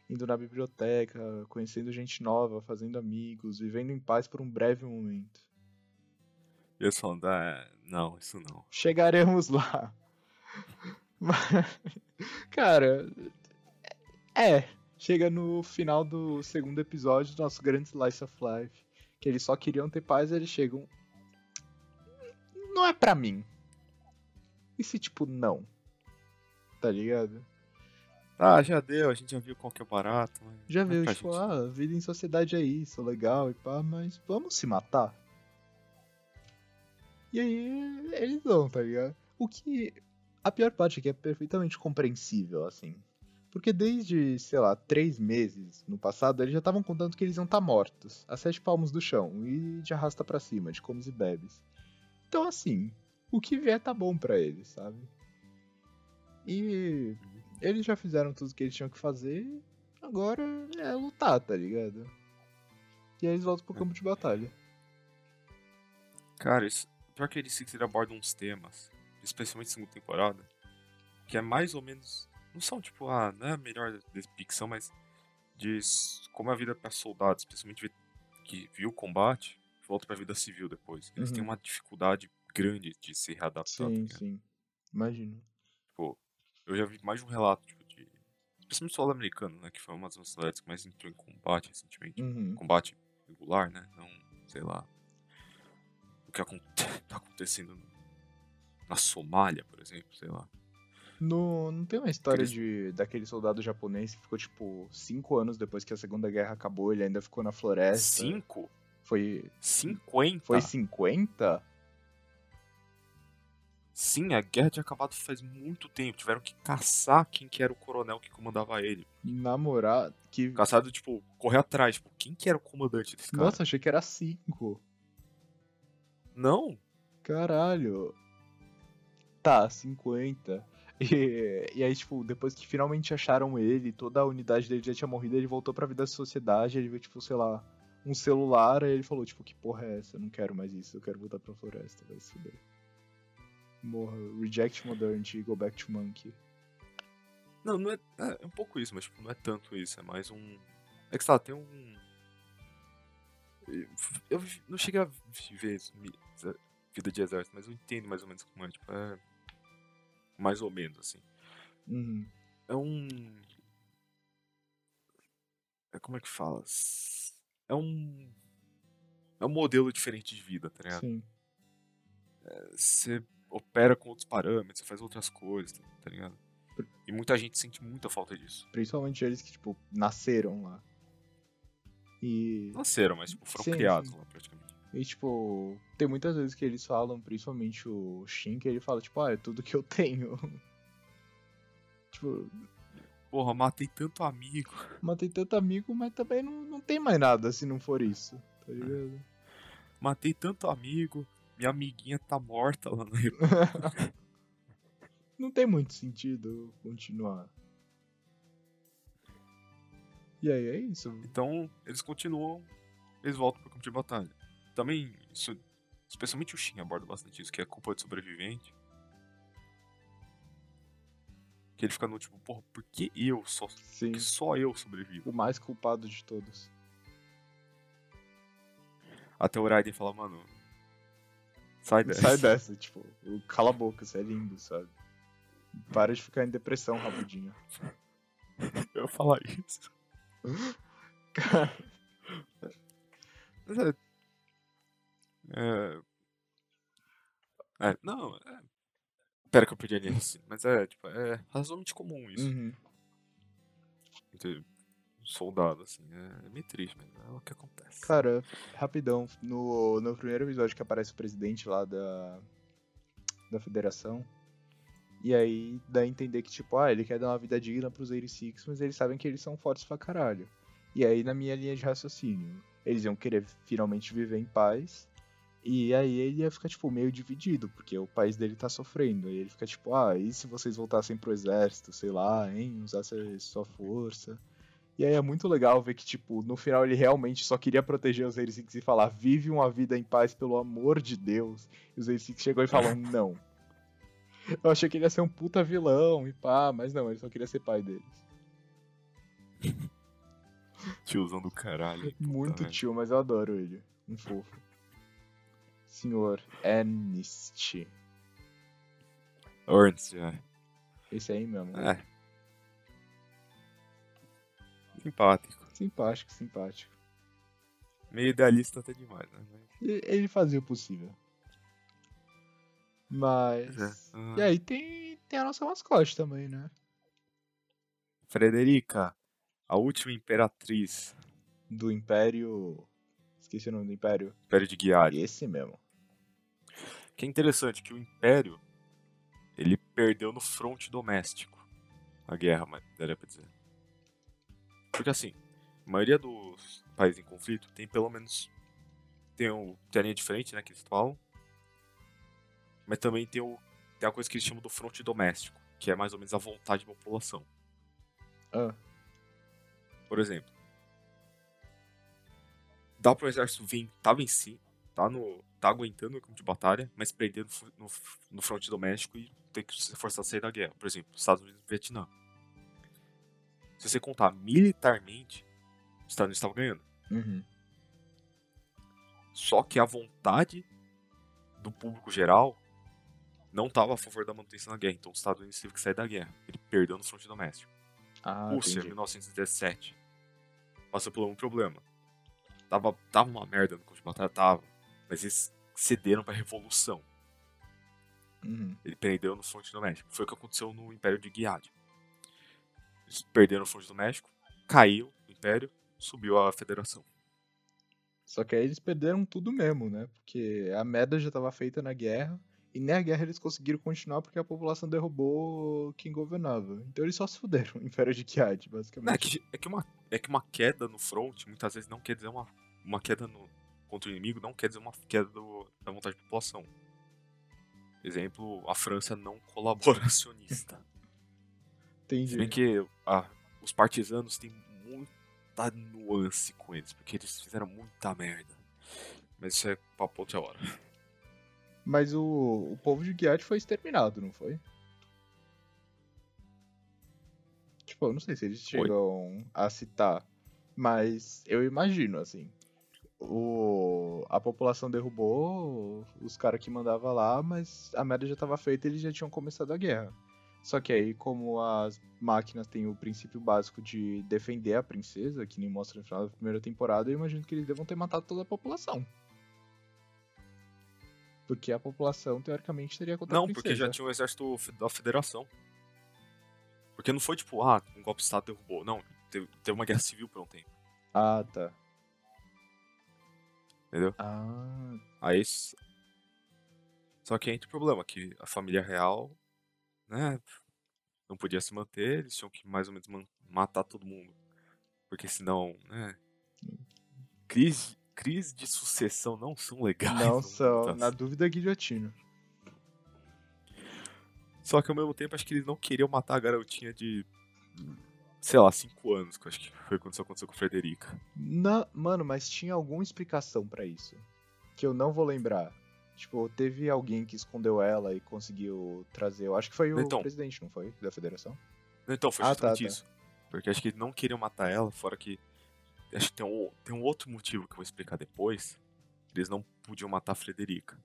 indo na biblioteca, conhecendo gente nova, fazendo amigos, vivendo em paz por um breve momento. E eles falando, ah, não, isso não. Chegaremos lá. Mas, [laughs] cara, é. Chega no final do segundo episódio do nosso grande Slice of Life. Que eles só queriam ter paz, eles chegam. Não é pra mim. E se, tipo, não? Tá ligado? Ah, já deu, a gente já viu qual que é o barato. Já é viu, tipo, gente. ah, vida em sociedade é isso, legal e pá, mas vamos se matar? E aí eles vão, tá ligado? O que. A pior parte é que é perfeitamente compreensível, assim. Porque desde, sei lá, três meses no passado, eles já estavam contando que eles iam estar mortos, a sete palmos do chão, e de arrasta pra cima, de comes e bebes. Então, assim, o que vier tá bom pra eles, sabe? E eles já fizeram tudo que eles tinham que fazer, agora é lutar, tá ligado? E aí eles voltam pro campo de batalha. Cara, isso, pior que ele Six ele aborda uns temas, especialmente segunda temporada, que é mais ou menos. Não são tipo, ah, não é a melhor ficção, mas diz como é a vida pra soldados, especialmente que viu o combate, volta pra vida civil depois. Eles têm Uhum. uma dificuldade grande de se readaptar. tá Sim, ligado? sim. Imagino. Eu já vi mais de um relato, tipo, de. Especialmente soldado americano, né? Que foi uma das nacionalidades que mais entrou em combate recentemente. Uhum. Combate regular, né? Não, sei lá. O que acon- [laughs] tá acontecendo na Somália, por exemplo, sei lá. No, não tem uma história de daquele soldado japonês que ficou, tipo, cinco anos depois que a Segunda Guerra acabou, ele ainda ficou na floresta. Cinco? Foi, 50? foi 50? Sim, a guerra tinha acabado faz muito tempo. Tiveram que caçar quem que era o coronel que comandava ele. Namorar. Que... Caçado, tipo, correr atrás. Tipo, quem que era o comandante desse cara? Nossa, achei que era 5. Não? Caralho. Tá, 50. E, e aí, tipo, depois que finalmente acharam ele, toda a unidade dele já tinha morrido, ele voltou pra vida da sociedade, ele viu, tipo, sei lá, um celular, aí ele falou, tipo, que porra é essa? Eu não quero mais isso, eu quero voltar pra floresta, vai se fuder. Morra, reject modernity, go back to monkey. Não, não é, é. é um pouco isso, mas tipo, não é tanto isso. É mais um. É que sei lá, tem um. Eu não cheguei a essa vida de exército, mas eu entendo mais ou menos como é. Tipo, é. Mais ou menos, assim. Uhum. É um. É como é que fala? É um. É um modelo diferente de vida, tá ligado? Sim. Você opera com outros parâmetros, você faz outras coisas, tá ligado? E muita gente sente muita falta disso. Principalmente eles que, tipo, nasceram lá. E. Nasceram, mas tipo, foram Sim, criados sim. lá praticamente. E, tipo, tem muitas vezes que eles falam, principalmente o Shin, que ele fala, tipo, ah, é tudo que eu tenho. [laughs] tipo, Porra, matei tanto amigo. [laughs] matei tanto amigo, mas também não, não tem mais nada se não for isso, tá É. ligado? Matei tanto amigo. Minha amiguinha tá morta lá na República. [laughs] não tem muito sentido continuar. E aí é isso. Então, eles continuam, eles voltam pro campo de batalha. Também, isso, especialmente o Shin aborda bastante isso, que é culpa de sobrevivente. Que ele fica no tipo, porra, por que eu só, Sim, que só eu sobrevivo? o mais culpado de todos. Até o Raiden fala, mano, sai dessa. Sai dessa, tipo, cala a boca, você é lindo, sabe? Para de ficar em depressão, rabudinho. Eu ia falar isso. Mas [laughs] é. É. Não, é. Pera que eu perdi a linha, assim, mas é, tipo, é razoavelmente comum isso. Uhum. Entre soldados, assim, é, é meio triste, mas é o que acontece. Cara, rapidão, no, no primeiro episódio que aparece o presidente lá da, da federação, e aí dá a entender que, tipo, ah, ele quer dar uma vida digna pros 86, mas eles sabem que eles são fortes pra caralho. E aí, na minha linha de raciocínio, eles iam querer finalmente viver em paz, e aí ele ia ficar, tipo, meio dividido, porque o país dele tá sofrendo. E ele fica, tipo, ah, e se vocês voltassem pro exército, sei lá, hein, usassem sua força. E aí é muito legal ver que, tipo, no final ele realmente só queria proteger os 86 e falar, vive uma vida em paz, pelo amor de Deus. E os 86 chegou e falou, [laughs] não. Eu achei que ele ia ser um puta vilão e pá, mas não, ele só queria ser pai deles. [laughs] Tiozão do caralho. Muito tio, mas eu adoro ele. Um fofo. Senhor Ernest. Ernst, é. Esse aí mesmo. É. Simpático. Simpático, simpático. Meio idealista até demais, né? Mas- Ele fazia o possível. Mas. É. Ah. E aí tem, tem a nossa mascote também, né? Frederica, a última imperatriz. Do Império. Esqueci o nome do Império. Império de Guiari. Esse mesmo. Que é interessante que o Império ele perdeu no fronte doméstico a guerra, mas daria pra dizer. Porque assim, a maioria dos países em conflito tem pelo menos tem, o, tem a linha de frente, né, que eles falam, mas também tem, o, tem a coisa que eles chamam do fronte doméstico, que é mais ou menos a vontade da população. Ah, Por exemplo, dá pro exército vir, tá vencer, tá, no, tá aguentando o campo de batalha, mas perder no, no, no fronte doméstico e ter que se forçar a sair da guerra. Por exemplo, Estados Unidos e Vietnã. Se você contar militarmente, os Estados Unidos estavam ganhando. uhum. Só que a vontade do público geral não estava a favor da manutenção da guerra. Então os Estados Unidos teve que sair da guerra. Ele perdeu no fronte doméstico. Ah, Rússia, entendi. 1917. Passou por um problema. Tava, tava uma merda no campo de batalha, tava. Mas eles cederam pra revolução. Uhum. Ele perdeu no fronte doméstico. Foi o que aconteceu no Império de Guiade. Eles perderam no fronte doméstico, caiu o Império, subiu a Federação. Só que aí eles perderam tudo mesmo, né? Porque a merda já tava feita na guerra. E nem a guerra eles conseguiram continuar porque a população derrubou quem governava. Então eles só se fuderam, [laughs] o Império de Kiad, Não, é, basicamente. que, é, que uma, é que uma queda no front muitas vezes não quer dizer uma, uma queda no, contra o inimigo, não quer dizer uma queda do- da vontade da população. Exemplo, a França não [laughs] colaboracionista. Se bem Entendi. que ah, os partisanos têm muita nuance com eles, porque eles fizeram muita merda. Mas isso é papo outra hora. Mas o, o povo de Gilead foi exterminado, não foi? Tipo, eu não sei se eles Foi. chegam a citar, mas eu imagino, assim. O, a população derrubou os caras que mandava lá, mas a merda já tava feita e eles já tinham começado a guerra. Só que aí, como as máquinas têm o princípio básico de defender a princesa, que nem mostra no final da primeira temporada, eu imagino que eles devam ter matado toda a população. Porque a população, teoricamente, teria contra a Não, porque já tinha o exército da federação. Porque não foi tipo, ah, um golpe de Estado derrubou. Não, teve, teve uma guerra civil por um tempo, Ah, tá. entendeu? Ah, Aí. Só que entra o problema, que a família real, né, não podia se manter, eles tinham que mais ou menos matar todo mundo. Porque senão, né. Crise, crise de sucessão não são legais. não são. mundo, Na tá? dúvida, guilhotina. Só que ao mesmo tempo acho que eles não queriam matar a garotinha de. Sei lá, 5 anos, que eu acho que foi quando isso aconteceu com a Frederica. Na... Mano, mas tinha alguma explicação pra isso. Que eu não vou lembrar. Tipo, teve alguém que escondeu ela e conseguiu trazer. Eu acho que foi o Então. presidente, não foi? Da federação? Então, foi Ah, tá, justamente tá. isso. Porque acho que não queriam matar ela, fora que. Acho que tem um, tem um outro motivo que eu vou explicar depois. Eles não podiam matar a Frederica.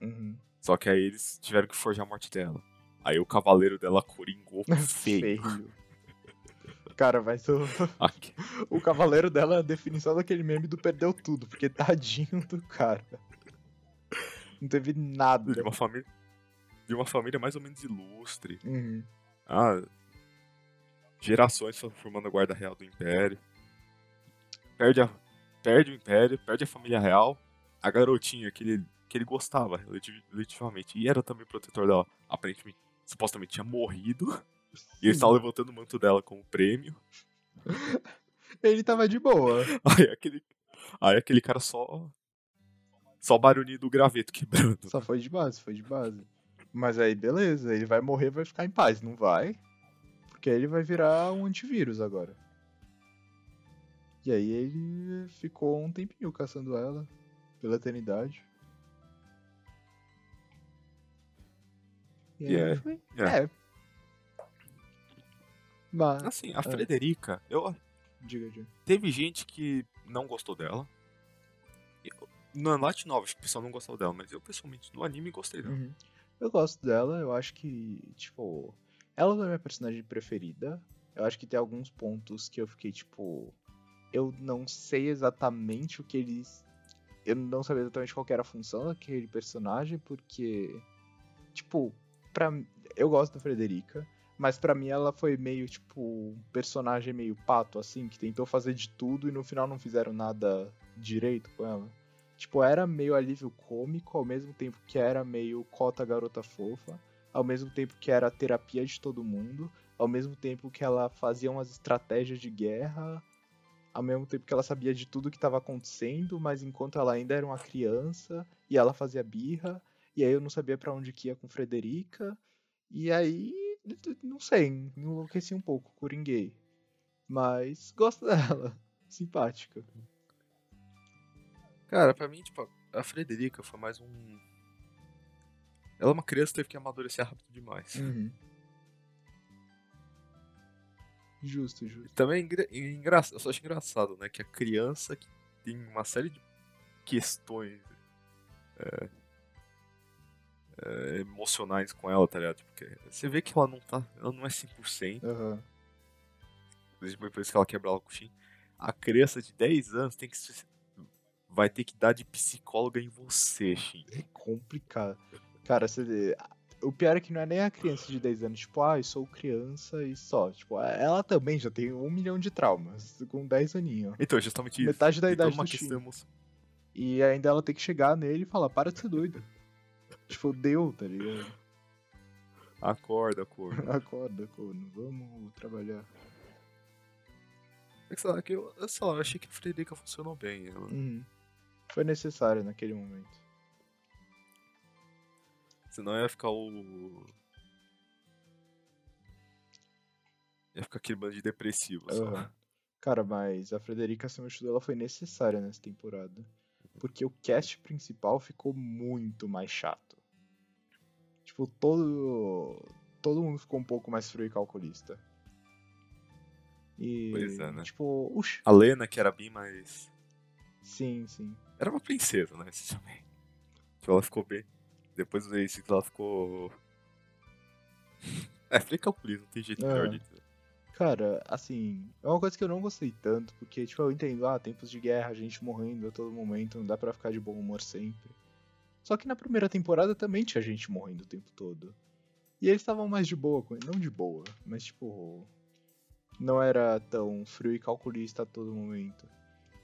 Uhum. Só que aí eles tiveram que forjar a morte dela. Aí o cavaleiro dela coringou [laughs] feio. Feio. Cara, mas o, [laughs] o cavaleiro dela é a definição daquele meme do perdeu tudo, porque tadinho do cara. Não teve nada. De uma família. De uma família mais ou menos ilustre. Uhum. Ah, gerações formando a guarda real do Império. Perde, a, perde o Império, perde a família real. A garotinha que ele, que ele gostava relativamente. E era também protetor dela. Aparentemente, supostamente tinha morrido. E ele estava levantando o manto dela como prêmio. [laughs] Ele tava de boa. Aí aquele, aí aquele cara só. Só barulhinho do graveto quebrando. Só foi de base, foi de base. Mas aí, beleza, ele vai morrer, vai ficar em paz. Não vai. Porque ele vai virar um antivírus agora. E aí ele ficou um tempinho caçando ela. Pela eternidade. E aí Yeah, foi. yeah. É. Mas. Assim, a É. Frederica, eu, Diga, diga. teve gente que não gostou dela. Na Light Novel, acho que o pessoal não gostou dela, mas eu pessoalmente no anime gostei dela. Uhum. Eu gosto dela, eu acho que, tipo, ela não é minha personagem preferida. Eu acho que tem alguns pontos que eu fiquei, tipo, eu não sei exatamente o que eles. Eu não sabia exatamente qual era a função daquele personagem, porque, tipo, pra... eu gosto da Frederica, mas pra mim ela foi meio, tipo, um personagem meio pato, assim, que tentou fazer de tudo e no final não fizeram nada direito com ela. Tipo, era meio alívio cômico, ao mesmo tempo que era meio cota garota fofa, ao mesmo tempo que era terapia de todo mundo, ao mesmo tempo que ela fazia umas estratégias de guerra, ao mesmo tempo que ela sabia de tudo que estava acontecendo, mas enquanto ela ainda era uma criança, e ela fazia birra, e aí eu não sabia pra onde que ia com Frederica, e aí, não sei, enlouqueci um pouco, coringuei. Mas gosto [laughs] dela, simpática. Cara, pra mim, tipo, a Frederica foi mais um. Ela é uma criança que teve que amadurecer rápido demais. Uhum. Justo, justo. Também é engra... engra... eu só acho engraçado, né? Que a criança que tem uma série de questões é, é, emocionais com ela, tá ligado? Porque você vê que ela não tá. Ela não é 100%. Aham. Depois por isso que ela quebra o Shin. A criança de 10 anos tem que. se- Vai ter que dar de psicóloga em você, Shin. É complicado. Cara, você... o pior é que não é nem a criança de 10 anos, tipo, ah, eu sou criança e só. Tipo, ela também já tem um milhão de traumas, com 10 aninhos. Então, justamente isso. Metade da toda idade uma do questão E ainda ela tem que chegar nele e falar, para de ser doida. tipo, deu, tá ligado? Acorda, acorda. [laughs] Acorda, corno, vamos trabalhar. É que, sei lá, que eu, eu, sei lá, eu achei que a Frederica funcionou bem. Ela, Uhum. Foi necessário naquele momento. Senão ia ficar o. Ia ficar aquele bando de depressivo. Aham. Cara, mas a Frederica Samuel ela foi necessária nessa temporada. Porque o cast principal ficou muito mais chato. Tipo, todo. Todo mundo ficou um pouco mais frio e calculista. E. Pois é, né? Tipo, uxa. A Lena, que era bem mais. Sim, sim. Era uma princesa, né? Esse também. Tipo, ela ficou bem. Depois do Ace, ela ficou. [laughs] é, falei calculista, não tem jeito melhor Aham. de dizer. Cara, assim, é uma coisa que eu não gostei tanto, porque, tipo, eu entendo, ah, tempos de guerra, gente morrendo a todo momento, não dá pra ficar de bom humor sempre. Só que na primeira temporada também tinha gente morrendo o tempo todo. E eles estavam mais de boa com ele. Não de boa, mas tipo. Não era tão frio e calculista a todo momento.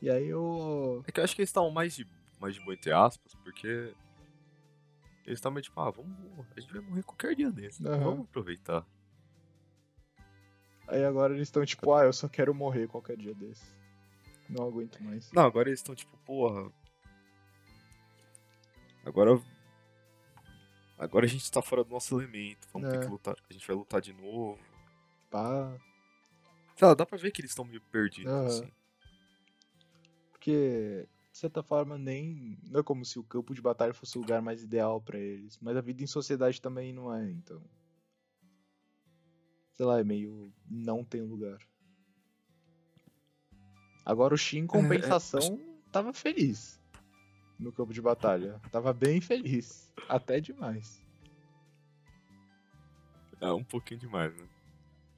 E aí eu. É que eu acho que eles estavam mais de, mais de boa, entre aspas, porque. Eles estavam meio tipo, ah, vamos. A gente vai morrer qualquer dia desse. Aham. Vamos aproveitar. Aí agora eles estão tipo, ah, eu só quero morrer qualquer dia desse. Não aguento mais. Não, agora eles estão tipo, porra. Agora. Agora a gente tá fora do nosso elemento. Vamos ter É. que lutar. A gente vai lutar de novo. Pá. Sei lá, dá pra ver que eles estão meio perdidos, Aham. assim. Porque, de certa forma, nem. Não é como se o campo de batalha fosse o lugar mais ideal pra eles. Mas a vida em sociedade também não é, então. Sei lá, é meio. Não tem lugar. Agora o Shin, em compensação, tava feliz. No campo de batalha. Tava bem feliz. Até demais. É um pouquinho demais, né?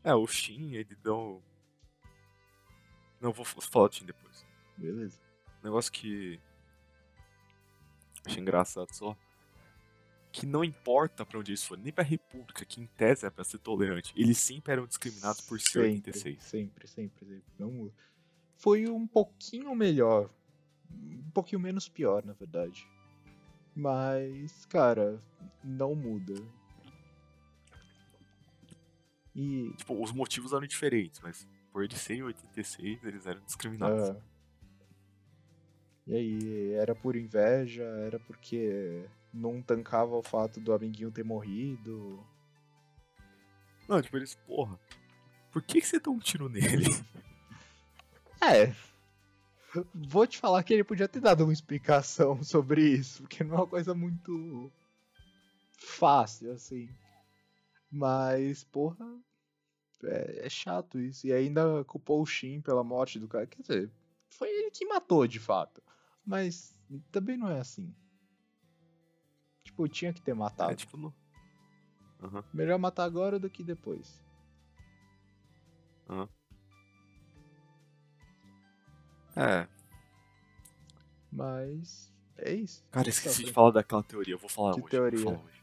É, o Shin, ele deu. Não, vou falar do Shin depois. Beleza. negócio que. Achei engraçado só. Que não importa pra onde eles forem, nem pra República, que em tese é pra ser tolerante, eles sempre eram discriminados por ser 86. Sempre, sempre, sempre. Não muda. Foi um pouquinho melhor. Um pouquinho menos pior, na verdade. Mas, cara, não muda. E. Tipo, os motivos eram diferentes, mas por eles serem 86, eles eram discriminados. ah, e aí, era por inveja? Era porque não tancava o fato do amiguinho ter morrido? Não, tipo, eles, porra, por que, que você deu um tiro nele? [laughs] É. Vou te falar que ele podia ter dado uma explicação [laughs] sobre isso, porque não é uma coisa muito fácil, assim. Mas, porra, é, é chato isso. E ainda culpou o Shin pela morte do cara. Quer dizer, foi ele que matou de fato. Mas também não é assim. Tipo, tinha que ter matado. É, tipo. Aham. Melhor matar agora do que depois. É, Mas é isso. cara, Tá esqueci de bem. falar daquela teoria, eu vou falar Que hoje. teoria? Falar hoje.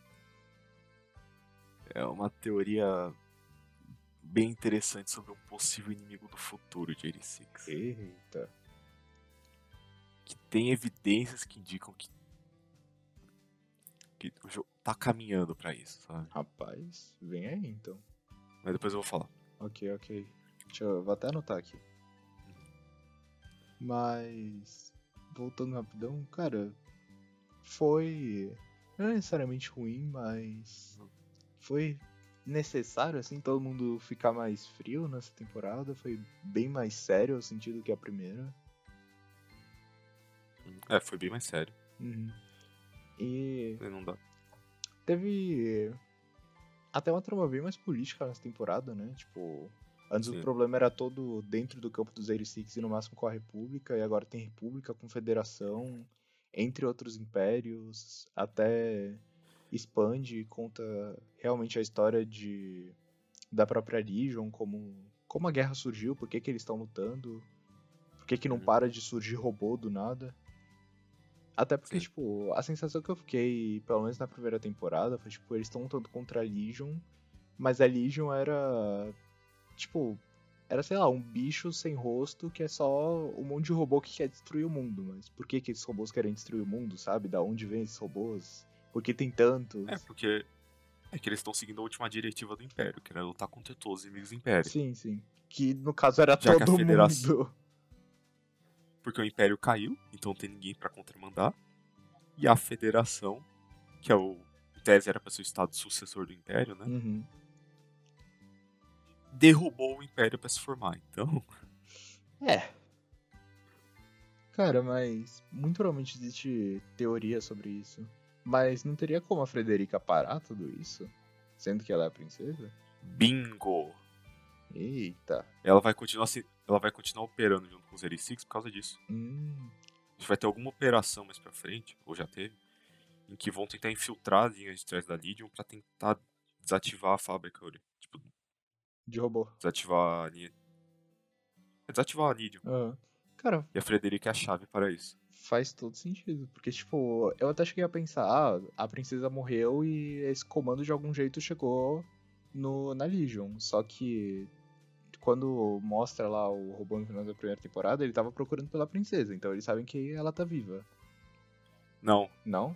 É uma teoria bem interessante sobre um possível inimigo do futuro de 86. Eita. Que tem evidências que indicam que, que o jogo tá caminhando pra isso, sabe? Rapaz, vem aí então. Mas depois eu vou falar. Ok, ok. Deixa eu, vou até anotar aqui. Mas, voltando rapidão, cara, foi não é necessariamente ruim, mas foi necessário, assim, todo mundo ficar mais frio nessa temporada. Foi bem mais sério o sentido que a primeira. É, foi bem mais sério. Uhum. E Não dá. teve até uma trama bem mais política nessa temporada, né? Tipo, antes Sim. o problema era todo dentro do campo dos 86 e no máximo com a República, e agora tem República, Confederação, entre outros impérios, até expande e conta realmente a história de da própria Legion, como, como a guerra surgiu, por que, que eles estão lutando, por que, que não Uhum. para de surgir robô do nada. Até porque, Sim. tipo, a sensação que eu fiquei, pelo menos na primeira temporada, foi, tipo, eles estão lutando contra a Legion, mas a Legion era, tipo, era, sei lá, um bicho sem rosto que é só um monte de robô que quer destruir o mundo. Mas por que que esses robôs querem destruir o mundo, sabe? Da onde vem esses robôs? Por que tem tantos? É, porque. É que eles estão seguindo a última diretiva do Império, que era lutar contra todos os inimigos do Império. Sim, sim. Que no caso era Já todo mundo. Porque o Império caiu, então não tem ninguém pra contramandar. E a Federação, que é o. Em tese era pra ser o estado sucessor do Império, né? Uhum. Derrubou o Império pra se formar. Então. É. Cara, mas muito provavelmente existe teoria sobre isso. Mas não teria como a Frederica parar tudo isso? Sendo que ela é a princesa? Bingo! Eita. Ela vai continuar se. Ela vai continuar operando junto com os Erisics por causa disso. Hum, A gente vai ter alguma operação mais pra frente, ou já teve, em que vão tentar infiltrar as linhas de trás da Legion pra tentar desativar a fábrica, olha. Tipo, de robô. desativar a linha. É desativar a Legion. Aham. Cara, E a Frederica é a chave para isso. faz todo sentido. Porque, tipo, eu até cheguei a pensar, ah, a princesa morreu e esse comando de algum jeito chegou no, na Legion. Só que quando mostra lá o robô no final da primeira temporada, ele tava procurando pela princesa. Então eles sabem que ela tá viva. Não, Não?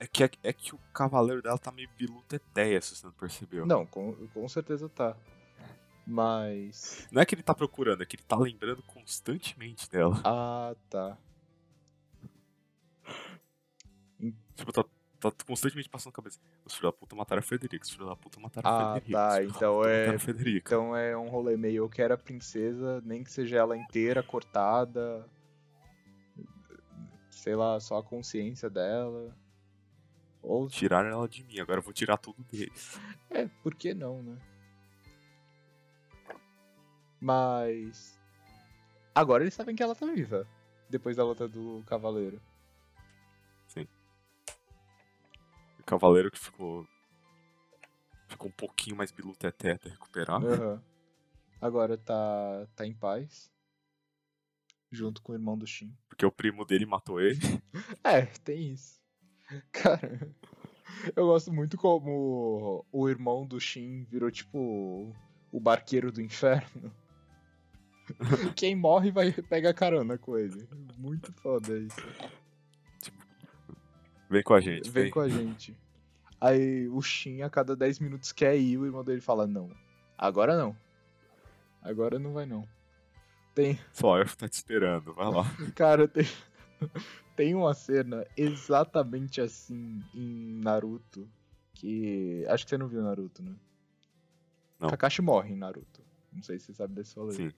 é que, é que o cavaleiro dela tá meio biluteteia, se você não percebeu. Não, com, com certeza tá. Mas. Não é que ele tá procurando, é que ele tá lembrando constantemente dela. Ah, tá. Tipo, tá, tá constantemente passando a cabeça. Os filhos da puta mataram a Frederica, os filhos da puta mataram a Ah, Frederica. tá, os filhos da então é- a. Então é um rolê meio eu quero a princesa, nem que seja ela inteira, cortada. Sei lá, só a consciência dela. Ou. Tiraram ela de mim, agora eu vou tirar tudo deles. É, por que não, né? Mas. Agora eles sabem que ela tá viva. Depois da luta do cavaleiro. Cavaleiro que ficou. Ficou um pouquinho mais biluteté até recuperar. Aham. Agora tá. tá em paz. Junto com o irmão do Shin. Porque o primo dele matou ele. [laughs] É, tem isso. Cara, eu gosto muito como o irmão do Shin virou tipo o barqueiro do inferno. [laughs] Quem morre vai pega carona com ele. Muito foda isso. Vem com a gente. Vem com a gente. Aí o Shin a cada 10 minutos quer ir, o irmão dele fala: Não, agora não. Agora não vai não. Tem, Só elfo tá te esperando, vai lá. [laughs] Cara, tem, tem uma cena exatamente assim em Naruto. Que. Acho que você não viu Naruto, né? Não. Kakashi morre em Naruto. Não sei se você sabe desse rolê. Sim.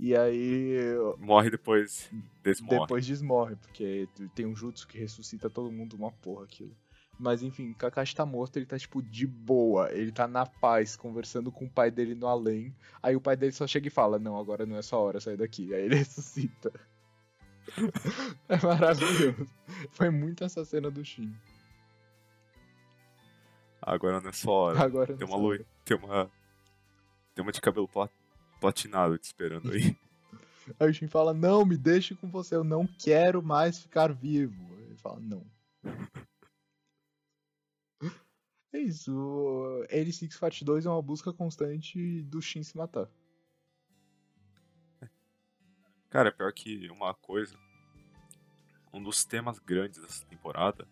E aí. Morre depois desse morre. Depois desmorre, porque tem um jutsu que ressuscita todo mundo, uma porra aquilo. Mas enfim, Kakashi tá morto, ele tá tipo de boa, ele tá na paz, conversando com o pai dele no além. Aí o pai dele só chega e fala: Não, agora não é sua hora, sai daqui. Aí ele [laughs] ressuscita. é maravilhoso. Foi muito essa cena do Shin. Agora não é só hora. Agora Tem não uma loira. Tem uma. Tem uma de cabelo pla- platinado te esperando aí. [laughs] Aí o Shin fala: Não, me deixe com você, eu não quero mais ficar vivo. Ele fala: Não. [laughs] É isso. o Ele Six Part 2 é uma busca constante do Shin se matar. [laughs] Cara, pior que uma coisa. Um dos temas grandes dessa temporada.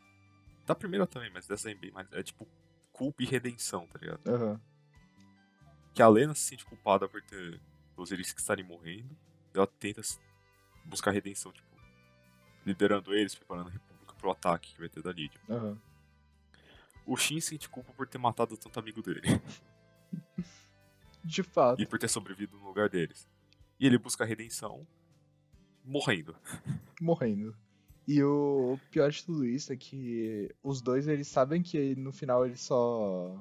Da primeira também, mas dessa aí bem mais. É tipo culpa e redenção, tá ligado? Aham. Que a Lena se sente culpada por ter os Eris que estarem morrendo. Ela tenta buscar redenção, tipo, liderando eles, preparando a República pro ataque que vai ter da Lídia. Aham. O Shin sente culpa por ter matado tanto amigo dele De fato. e por ter sobrevivido no lugar deles. E ele busca redenção morrendo. morrendo. E o pior de tudo isso é que os dois eles sabem que no final eles só.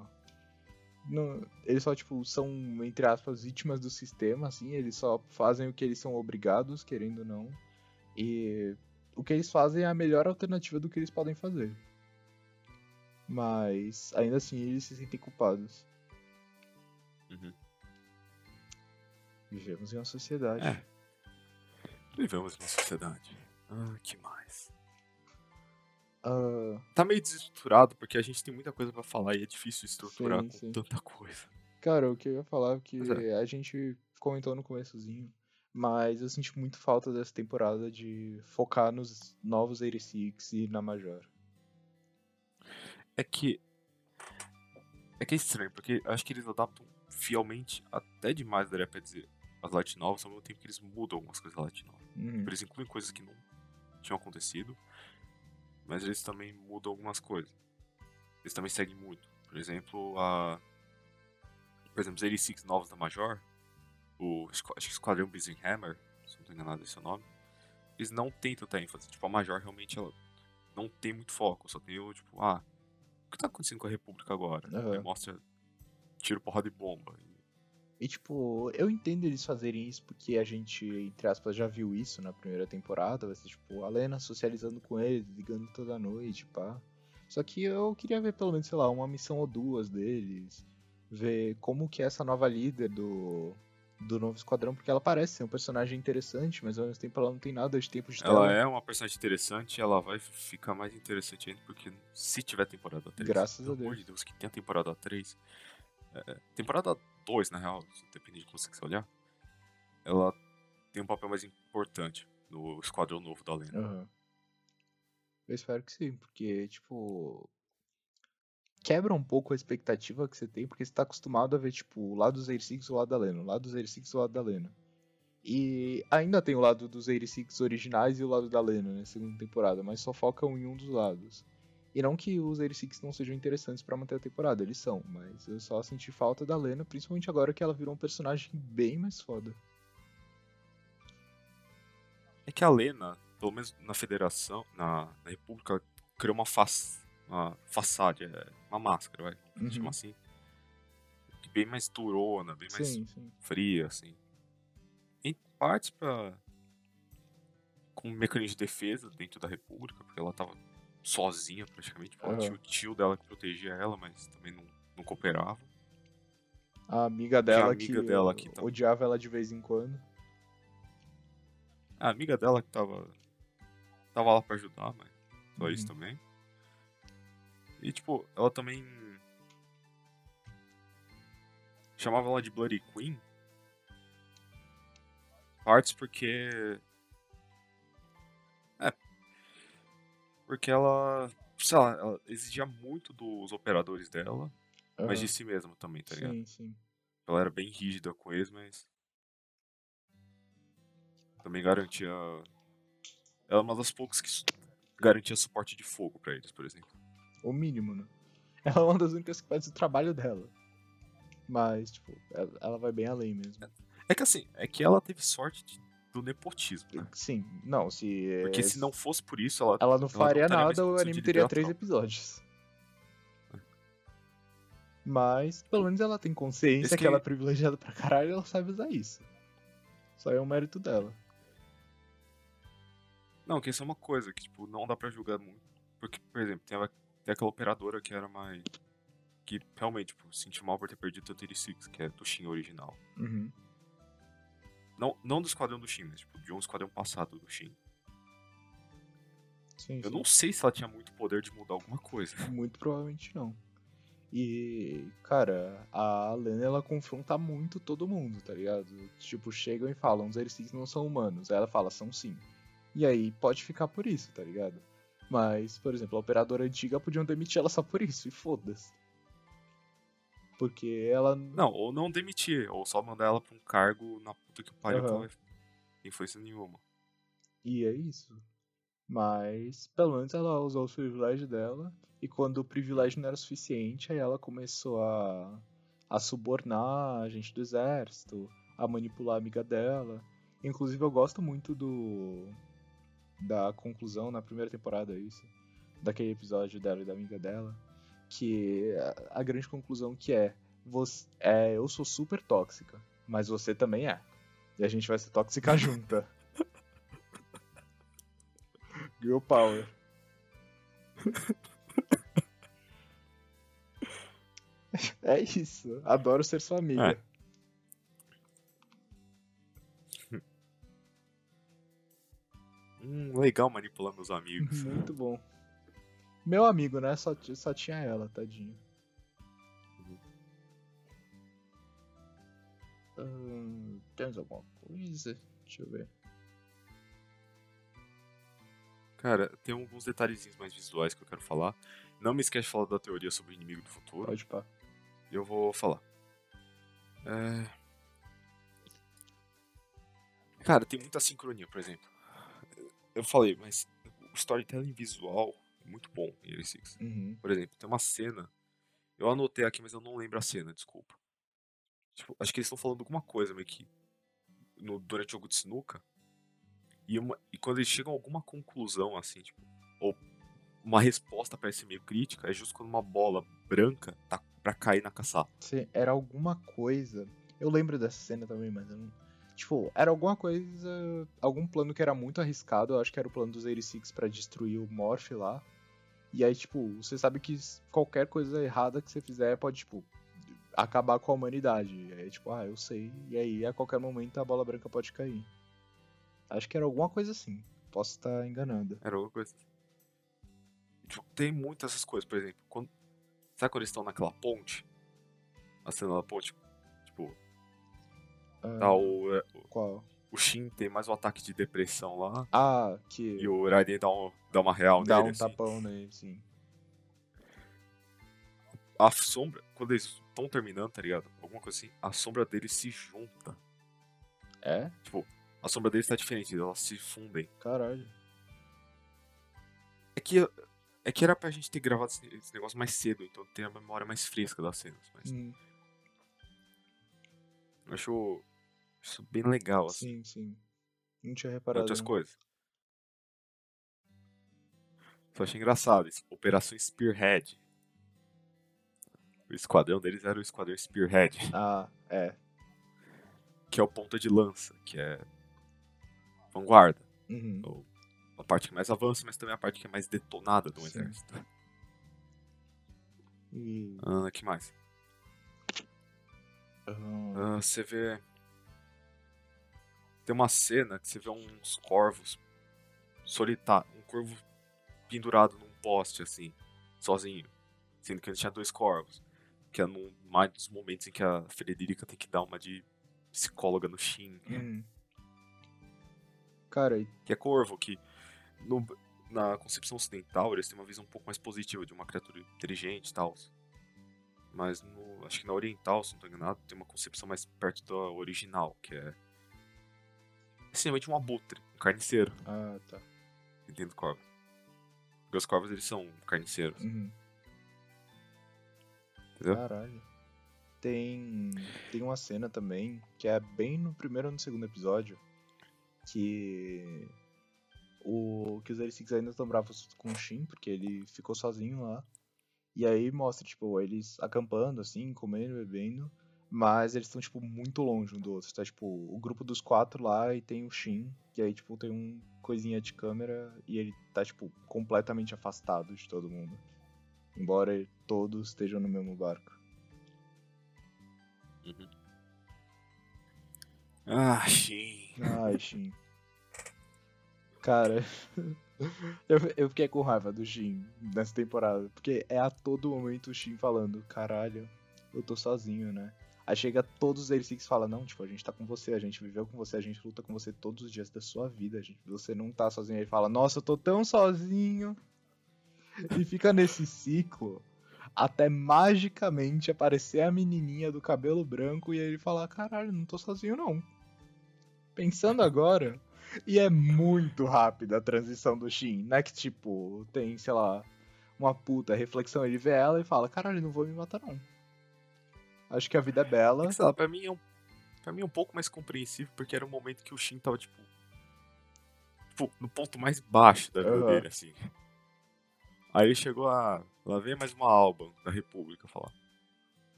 Não, eles só, tipo, são, entre aspas, vítimas do sistema, assim, eles só fazem o que eles são obrigados, querendo ou não. E o que eles fazem é a melhor alternativa do que eles podem fazer. Mas ainda assim eles se sentem culpados. Uhum. Vivemos em uma sociedade. É. Vivemos em uma sociedade. Ah, que mais? Ah, Tá meio desestruturado porque a gente tem muita coisa pra falar e é difícil estruturar Sim, com sim. tanta coisa. Cara, o que eu ia falar é que é. a gente comentou no começozinho, mas eu senti muito falta dessa temporada de focar nos novos 86 e na Major. É que. É que é estranho, porque acho que eles adaptam fielmente até demais, daria pra dizer, as light novels, ao mesmo tempo que eles mudam algumas coisas da light novel. Uhum. Eles incluem coisas que não tinham acontecido, mas eles também mudam algumas coisas. Eles também seguem muito. Por exemplo, a. Por exemplo, os 86 novos da Major, o acho que Esquadrão Blazing Hammer, se não tô enganado esse é o nome, eles não têm tanta ênfase. Tipo, a Major realmente ela não tem muito foco, só tem o tipo, ah, o que tá acontecendo com a República agora? Aí mostra tiro, porrada e bomba. E tipo, eu entendo eles fazerem isso porque a gente, entre aspas, já viu isso na primeira temporada. Vai ser tipo, a Lena socializando com eles, ligando toda noite, pá. Só que eu queria ver pelo menos, sei lá, uma missão ou duas deles. Ver como que é essa nova líder do, do novo esquadrão, porque ela parece ser um personagem interessante, mas ao mesmo tempo ela não tem nada de tempo de Ela tela. é uma personagem interessante ela vai ficar mais interessante ainda, porque se tiver temporada 3. Graças pelo a Deus. amor de Deus, que tem a temporada 3. é, temporada 2, na real, depende de como você quiser olhar. Ela tem um papel mais importante no esquadrão novo da Lena. Aham. Eu espero que sim, porque, tipo. Quebra um pouco a expectativa que você tem, porque você tá acostumado a ver, tipo, o lado dos 86 e o lado da Lena, o lado dos 86 e o lado da Lena. E ainda tem o lado dos 86 originais e o lado da Lena, né, segunda temporada, mas só focam em um dos lados. E não que os 86 não sejam interessantes pra manter a temporada, eles são, mas eu só senti falta da Lena, principalmente agora que ela virou um personagem bem mais foda. É que a Lena, pelo menos na Federação, na, na República, criou uma, fa uma façade, é, uma máscara, vai, Uhum. chama assim. Bem mais durona, bem mais Sim, sim. fria, assim. Em partes pra. com um mecanismo de defesa dentro da República, porque ela tava sozinha praticamente. Aham. tinha o tio dela que protegia ela, mas também não, não cooperava. A amiga dela amiga que dela que odiava ela de vez em quando. A amiga dela que tava. tava lá pra ajudar, mas só isso Uhum. também. E tipo, ela também. chamava ela de Bloody Queen. Partes porque. É. Porque ela. Sei lá, ela exigia muito dos operadores dela, mas Aham. de si mesma também, tá ligado? Sim, sim. Ela era bem rígida com eles, mas. Também garantia. Ela é uma das poucas que garantia suporte de fogo pra eles, por exemplo. O mínimo, né? [laughs] Ela é uma das únicas que faz o trabalho dela. Mas, tipo, ela, ela vai bem além mesmo. É que assim, é que ela teve sorte de- do nepotismo, né? Sim, não, se. Porque se não fosse por isso, ela. Ela não faria mais nada, o anime teria três episódios. Mas, pelo menos ela tem consciência que... que- ela é privilegiada pra caralho e ela sabe usar isso. Só é um mérito dela. Não, que isso é uma coisa que, tipo, não dá pra julgar muito. Porque, por exemplo, tem, a- tem aquela operadora que era mais. Que realmente, tipo, sentiu mal por ter perdido o 36, que é do Shin original. Uhum. Não, não do esquadrão do Shin, mas tipo, de um esquadrão passado do Shin. Sim, Eu sim. não sei se ela tinha muito poder de mudar alguma coisa. [laughs] Muito provavelmente não. E, cara, a Lena ela confronta muito todo mundo, tá ligado? Tipo, chegam e falam, os Erisix não são humanos. Aí ela fala, são sim. E aí pode ficar por isso, tá ligado? Mas, por exemplo, a operadora antiga podiam demitir ela só por isso, e foda-se. Porque ela. Não, ou não demitir, ou só mandar ela pra um cargo na puta que pariu que Aham. ela tem influência nenhuma. E é isso. Mas, pelo menos ela usou o privilégio dela. E quando o privilégio não era suficiente, aí ela começou a, a subornar a gente do exército, a manipular a amiga dela. Inclusive, eu gosto muito do. Da conclusão na primeira temporada, é isso. Daquele episódio dela e da amiga dela. Que a, a grande conclusão que é, você, é: eu sou super tóxica, mas você também é. E a gente vai ser tóxica [laughs] junta. Girl Power. [laughs] É isso. Adoro ser sua amiga. É. Hum, legal manipular meus amigos. Muito bom. Meu amigo, né? Só, só tinha ela, tadinho. Hum, temos alguma coisa? Deixa eu ver. Cara, tem alguns detalhezinhos mais visuais que eu quero falar. Não me esquece de falar da teoria sobre o inimigo do futuro. Pode pá. Eu vou falar. É... Cara, tem muita sincronia, por exemplo. Eu falei, mas o storytelling visual é muito bom em Area 6. Uhum. Por exemplo, tem uma cena. Eu anotei aqui, mas eu não lembro a cena, desculpa. Tipo, acho que eles estão falando alguma coisa meio que. No, durante o jogo de sinuca. E, uma- e quando eles chegam a alguma conclusão, assim, tipo. Ou uma resposta parece meio crítica, é justo quando uma bola branca tá pra cair na caçapa. Se era alguma coisa. Eu lembro dessa cena também, mas eu não. Tipo, era alguma coisa. Algum plano que era muito arriscado. Eu acho que era o plano dos 86 pra destruir o Morph lá. E aí, tipo, você sabe que qualquer coisa errada que você fizer pode, tipo. acabar com a humanidade. E aí, tipo, ah, eu sei. E aí, a qualquer momento, a bola branca pode cair. Acho que era alguma coisa assim. Posso estar enganando. Era alguma coisa. Tipo, tem muitas essas coisas, por exemplo, quando. Sabe quando eles estão naquela ponte? A cena da ponte? Ah, tá o, é, o- Qual? o Shin tem mais um ataque de depressão lá. Ah, que E o Raiden dá, um, dá uma real dá nele. um assim. tapão nele, sim. A sombra, quando eles estão terminando, tá ligado? Alguma coisa assim, a sombra deles se junta. É? Tipo, a sombra deles tá diferente, elas se fundem. Caralho. É que, é que era pra gente ter gravado esse, esse negócio mais cedo, então tem a memória mais fresca das cenas. Mas Hum, eu acho isso bem legal, assim. sim, sim. Não tinha reparado. outras não. coisas. Só achei engraçado isso. Operação Spearhead. O esquadrão deles era o esquadrão Spearhead, Ah, é. que é o ponta de lança, que é vanguarda. Uhum. A parte que mais avança, mas também a parte que é mais detonada do Sim. exército. E. Ah, que mais? ah, Ah, você vê. Tem uma cena que você vê uns corvos solitários. Um corvo pendurado num poste, assim, sozinho. Sendo que ele tinha dois corvos. Que é num mais dos momentos em que a Frederica tem que dar uma de psicóloga no Shin. hum. Cara, e- Que é corvo, que no- na concepção ocidental eles têm uma visão um pouco mais positiva de uma criatura inteligente e tal. Mas no- acho que na oriental, se não tô enganado, tem uma concepção mais perto da original, que é simplesmente um abutre, um carniceiro, ah, tá. dentro do corvo. Porque os corvos eles são carniceiros, Uhum. entendeu? Caralho. Tem, tem uma cena também, que é bem no primeiro ou no segundo episódio, que o que os L6 ainda estão bravos com o Shin, porque ele ficou sozinho lá. E aí mostra, tipo, eles acampando, assim, comendo, bebendo, mas eles estão, tipo, muito longe um do outro. Tá, tipo, o grupo dos quatro lá e tem o Shin, e aí, tipo, tem um coisinha de câmera e ele tá, tipo, completamente afastado de todo mundo. Embora todos estejam no mesmo barco. Ah, Shin. Ai, Shin. Cara, [laughs] eu, eu fiquei com raiva do Shin nessa temporada. Porque é a todo momento o Shin falando: caralho, eu tô sozinho, né? Aí chega todos eles que falam: não, tipo, a gente tá com você, a gente viveu com você, a gente luta com você todos os dias da sua vida, gente, você não tá sozinho. Aí ele fala: nossa, eu tô tão sozinho. E fica nesse ciclo até magicamente aparecer a menininha do cabelo branco e ele falar: caralho, não tô sozinho não. Pensando agora, e é muito rápida a transição do Shin, né? Que tipo, tem, sei lá, uma puta reflexão, ele vê ela e fala: caralho, não vou me matar não. Acho que a vida é bela. É sei lá, pra mim é um, pra mim é um pouco mais compreensível, porque era um momento que o Shin tava, tipo, tipo no ponto mais baixo da vida Aham. dele, assim. Aí ele chegou a. Lá vem mais uma alba da República falar.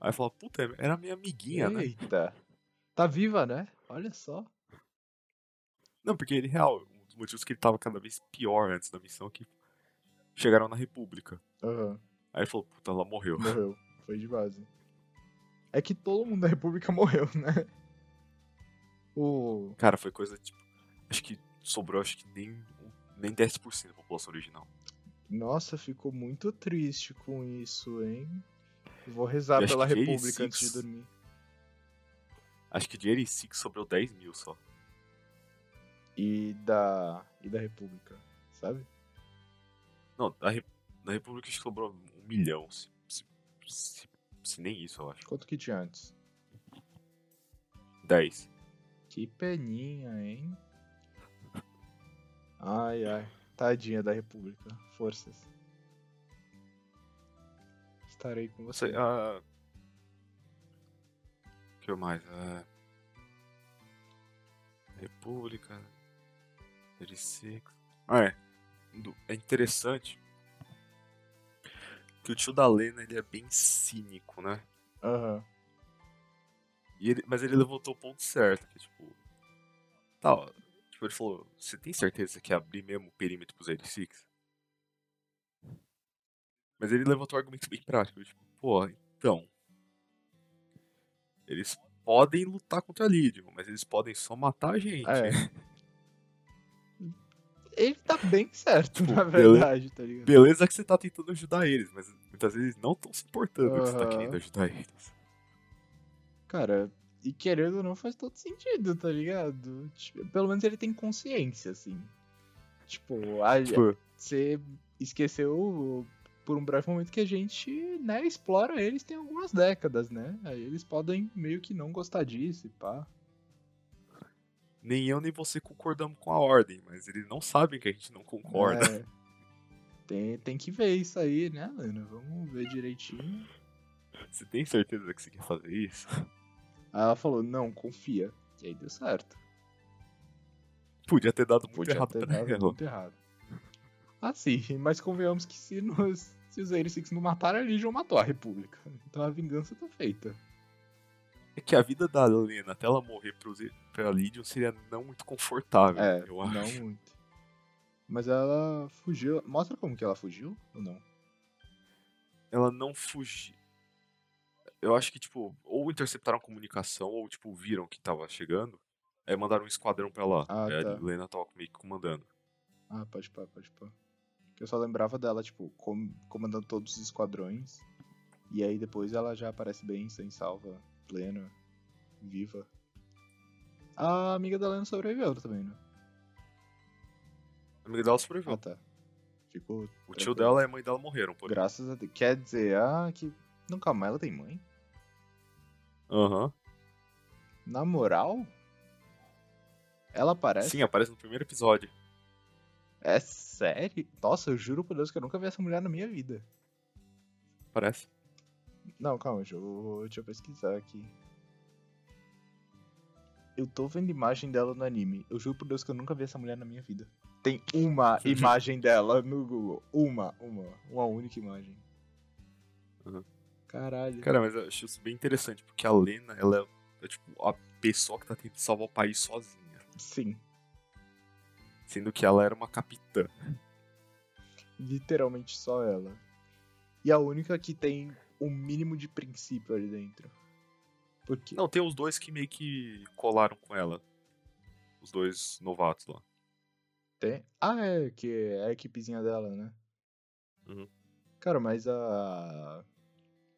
Aí falou, puta, era minha amiguinha, né? Eita. Tá viva, né? Olha só. Não, porque ele, real, um dos motivos que ele tava cada vez pior antes da missão é que chegaram na República. Aham. Aí ele falou, puta, ela morreu. Morreu. Foi de base. É que todo mundo da República [laughs] morreu, né? O. Cara, foi coisa, tipo, acho que sobrou, acho que nem, nem 10% da população original. Nossa, ficou muito triste com isso, hein? Vou rezar pela República antes de 86 dormir. Acho que de Erisic sobrou 10 mil só. E da. E da República, sabe? Não, da, Re- da República acho que sobrou um milhão, se, se, se, se nem isso, eu acho. Quanto que tinha antes? 10. Que peninha, hein? Ai, ai. Tadinha da República. Forças. Estarei com você. sei, ah... O que mais? Ah... República... Erisic... Ah, é. É interessante que o tio da Lena, ele é bem cínico, né? Aham. E ele, mas ele levantou o ponto certo, que tipo. Tá, ó, tipo, ele falou, você tem certeza que quer abrir mesmo o perímetro pros 86? Mas ele levantou um argumento bem prático, tipo, pô, então. eles podem lutar contra a Legion, mas eles podem só matar a gente. É. [laughs] Ele tá bem certo, Tipo, na verdade, tá ligado? Beleza que você tá tentando ajudar eles, mas muitas vezes não estão se importando que você tá querendo ajudar eles. Cara, e querendo ou não faz todo sentido, tá ligado? Tipo, pelo menos ele tem consciência, assim. Tipo, a, Tipo, você esqueceu por um breve momento que a gente, né, explora eles tem algumas décadas, né? Aí eles podem meio que não gostar disso e pá. Nem eu nem você concordamos com a ordem, mas eles não sabem que a gente não concorda. É. Tem, tem que ver isso aí, né, Lena? Vamos ver direitinho. Você tem certeza que você quer fazer isso? Aí ela falou, não, confia. E aí deu certo. Podia ter dado muito Podia errado ter pra dado ela. muito errado. Ah, sim, mas convenhamos que se, nos, se os Six não mataram, a Legion matou a República. Então a vingança tá feita. É que a vida da Lena até ela morrer pro pra Legion seria não muito confortável, É, eu acho. não muito. Mas ela fugiu. Mostra como que ela fugiu ou não? Ela não fugiu. Eu acho que, tipo, ou interceptaram a comunicação, ou, tipo, viram que tava chegando. Aí mandaram um esquadrão pra lá. Ah, tá. a Lena tava meio que comandando. Ah, pode pá, pode pá. Eu só lembrava dela, tipo, com- comandando todos os esquadrões. E aí depois ela já aparece bem, sem salva, plena, viva. A amiga da Lena sobreviveu também, né? A amiga dela sobreviveu. Ah, tá. Ficou. o tio tranquilo. dela e a mãe dela morreram, porém. Graças a Deus. Quer dizer, ah, que. Não, calma, ela tem mãe? Aham. Na moral? Ela aparece? Sim, aparece no primeiro episódio. É sério? Nossa, eu juro por Deus que eu nunca vi essa mulher na minha vida. Aparece. Não, calma, deixa eu, deixa eu pesquisar aqui. Eu tô vendo imagem dela no anime. Eu juro por Deus que eu nunca vi essa mulher na minha vida. Tem uma [laughs] imagem dela no Google. Uma, uma. Uma única imagem. Uhum. Caralho. Cara, mas eu acho isso bem interessante, porque a Lena, ela é, é, tipo, a pessoa que tá tentando salvar o país sozinha. Sim. Sendo que ela era uma capitã. Literalmente só ela. E a única que tem um mínimo de princípio ali dentro. Porque. Não, tem os dois que meio que colaram com ela. Os dois novatos lá. Tem? Ah, é, que é a equipezinha dela, né? Uhum. Cara, mas a.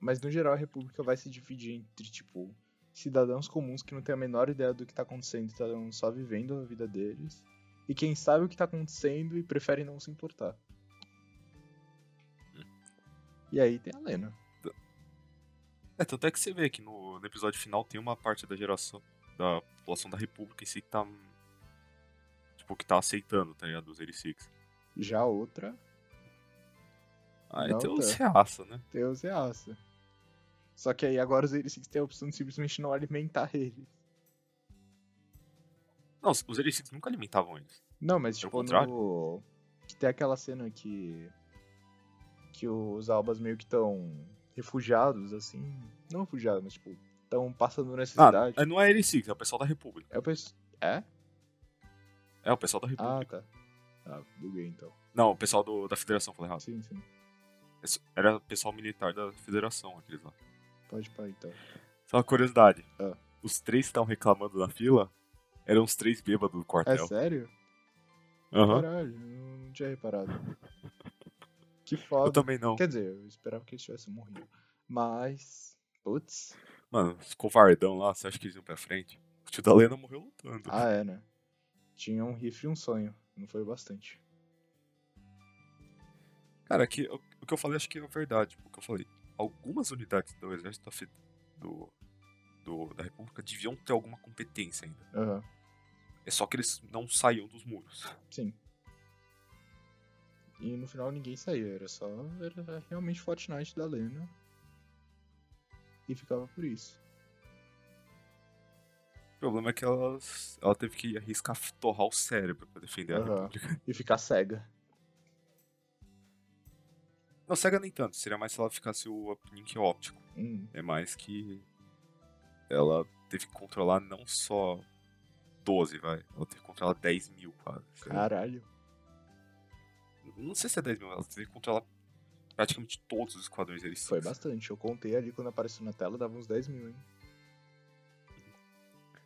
Mas no geral a República vai se dividir entre, tipo, cidadãos comuns que não têm a menor ideia do que tá acontecendo, estão só vivendo a vida deles. E quem sabe o que tá acontecendo e prefere não se importar. E aí tem a Lena. É, tanto é que você vê que no, no episódio final tem uma parte da geração, da população da República em si que tá. Tipo, que tá aceitando, tá ligado? Os 86. Já outra, tem tá. os reaça, né? Deus é aça. Só que aí agora os Ericics têm a opção de simplesmente não alimentar eles. Não, os 86 nunca alimentavam eles. Não, mas Pelo tipo contrário. no. Que tem aquela cena que. Que os albas meio que estão refugiados, assim. Não refugiados, mas tipo, estão passando Ah, necessidade. é- não é 86, é o pessoal da República. É o pessoal. É? É o pessoal da Ah, República. tá. Ah, buguei então. Não, o pessoal do, da Federação, falei errado. Sim, sim. Era o pessoal militar da Federação, aqueles lá. Pode parar então. Só uma curiosidade. Ah. Os três que estavam reclamando na fila eram os três bêbados do É quartel. sério? Aham. Caralho, não tinha reparado. Que Eu foda. também não. Quer dizer, eu esperava que eles tivessem morrido. Mas. Putz. Mano, os covardão lá, você acha que eles iam pra frente? O tio da Lena morreu lutando. Ah, é, né? Tinha um rifle e um sonho. Não foi o bastante. Cara, aqui, o, que eu falei acho que é verdade. O que eu falei. Algumas unidades do exército do, do- da República deviam ter alguma competência ainda. Aham. É só que eles não saíam dos muros. Sim. E no final ninguém saía, era só. Era realmente Fortnite da Lena. E ficava por isso. O problema é que ela, ela teve que arriscar torrar o cérebro pra defender a Aham. República. [laughs] E ficar cega. Não, cega nem tanto. Seria mais se ela ficasse o uplink óptico. Hum. É mais que ela teve que controlar não só 12, vai. Ela teve que controlar 10 mil quase. Caralho. Não sei se é 10 mil, ela teve que controlar praticamente todos os esquadrões eles Foi bastante. Eu contei ali quando apareceu na tela, dava uns 10 mil, hein?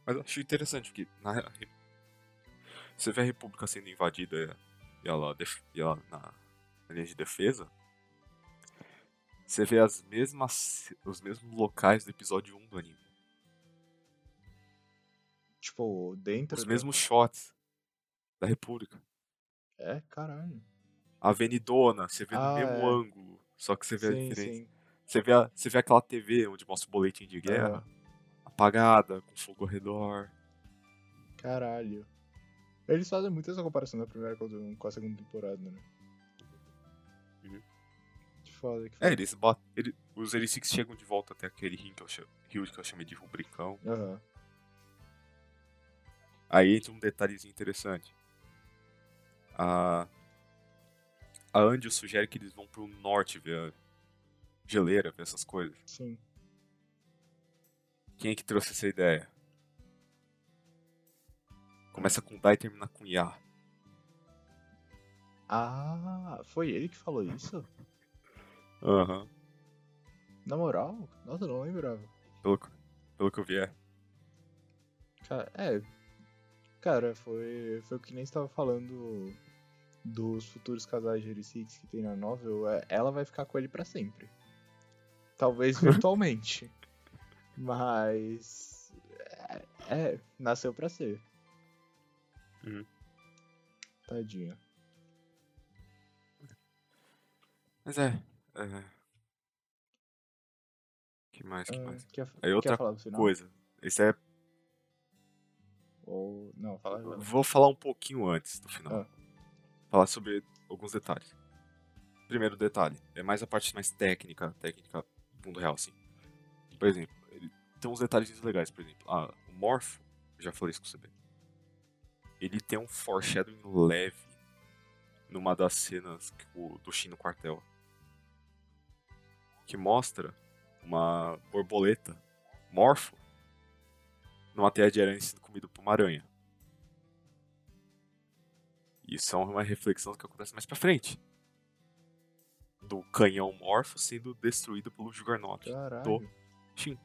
Mas eu achei interessante, porque na, você vê a República sendo invadida e ela, def- e ela na, na linha de defesa. Você vê as mesmas, os mesmos locais do episódio 1 do anime. Tipo, dentro. Os mesmos shots da República. É, caralho. A avenidona, você vê Ah, no mesmo é. ângulo. Só que você vê a sim, diferença. sim. Você vê, a- você vê aquela TV onde mostra o boletim de guerra, Aham. apagada, com fogo ao redor. Caralho. Eles fazem muito essa comparação da primeira com a- a segunda temporada, né? Uhum. Que foda, que É, foda. eles botam. Ele, os Erisics chegam de volta até aquele rio que eu, cha- rio que eu chamei de rubricão. Aham. Aí entra um detalhezinho interessante. A. A Andy sugere que eles vão pro norte ver a geleira, ver essas coisas. Sim. Quem é que trouxe essa ideia? Começa com Da e termina com Ya. Ah, foi ele que falou isso? Aham. Na moral? Nossa, eu não lembrava. Pelo, que- pelo que eu vi, é. Cara, é. Cara, foi, foi o que nem estava falando dos futuros casais de Six que tem na novel. é, Ela vai ficar com ele pra sempre. Talvez [laughs] virtualmente. Mas. É, é, nasceu pra ser. Uhum. Tadinha. Mas é. é... Que mais, que Ah, mais? quer, Aí outra? Coisa. Esse é. Ou. Não, fala. Vou falar um pouquinho antes do final. Ah. Falar sobre alguns detalhes. Primeiro detalhe, é mais a parte mais técnica, técnica do mundo real, assim. Por exemplo, ele tem uns detalhes legais, por exemplo. Ah, o Morph, eu já falei isso com você. Ele tem um foreshadowing leve numa das cenas o- do Shin no quartel. Que mostra uma borboleta morfo numa teia de aranha sendo comido por uma aranha. Isso é uma reflexão que acontece mais pra frente. Do canhão morfo sendo destruído pelo Juggernaut. Caralho. Shin.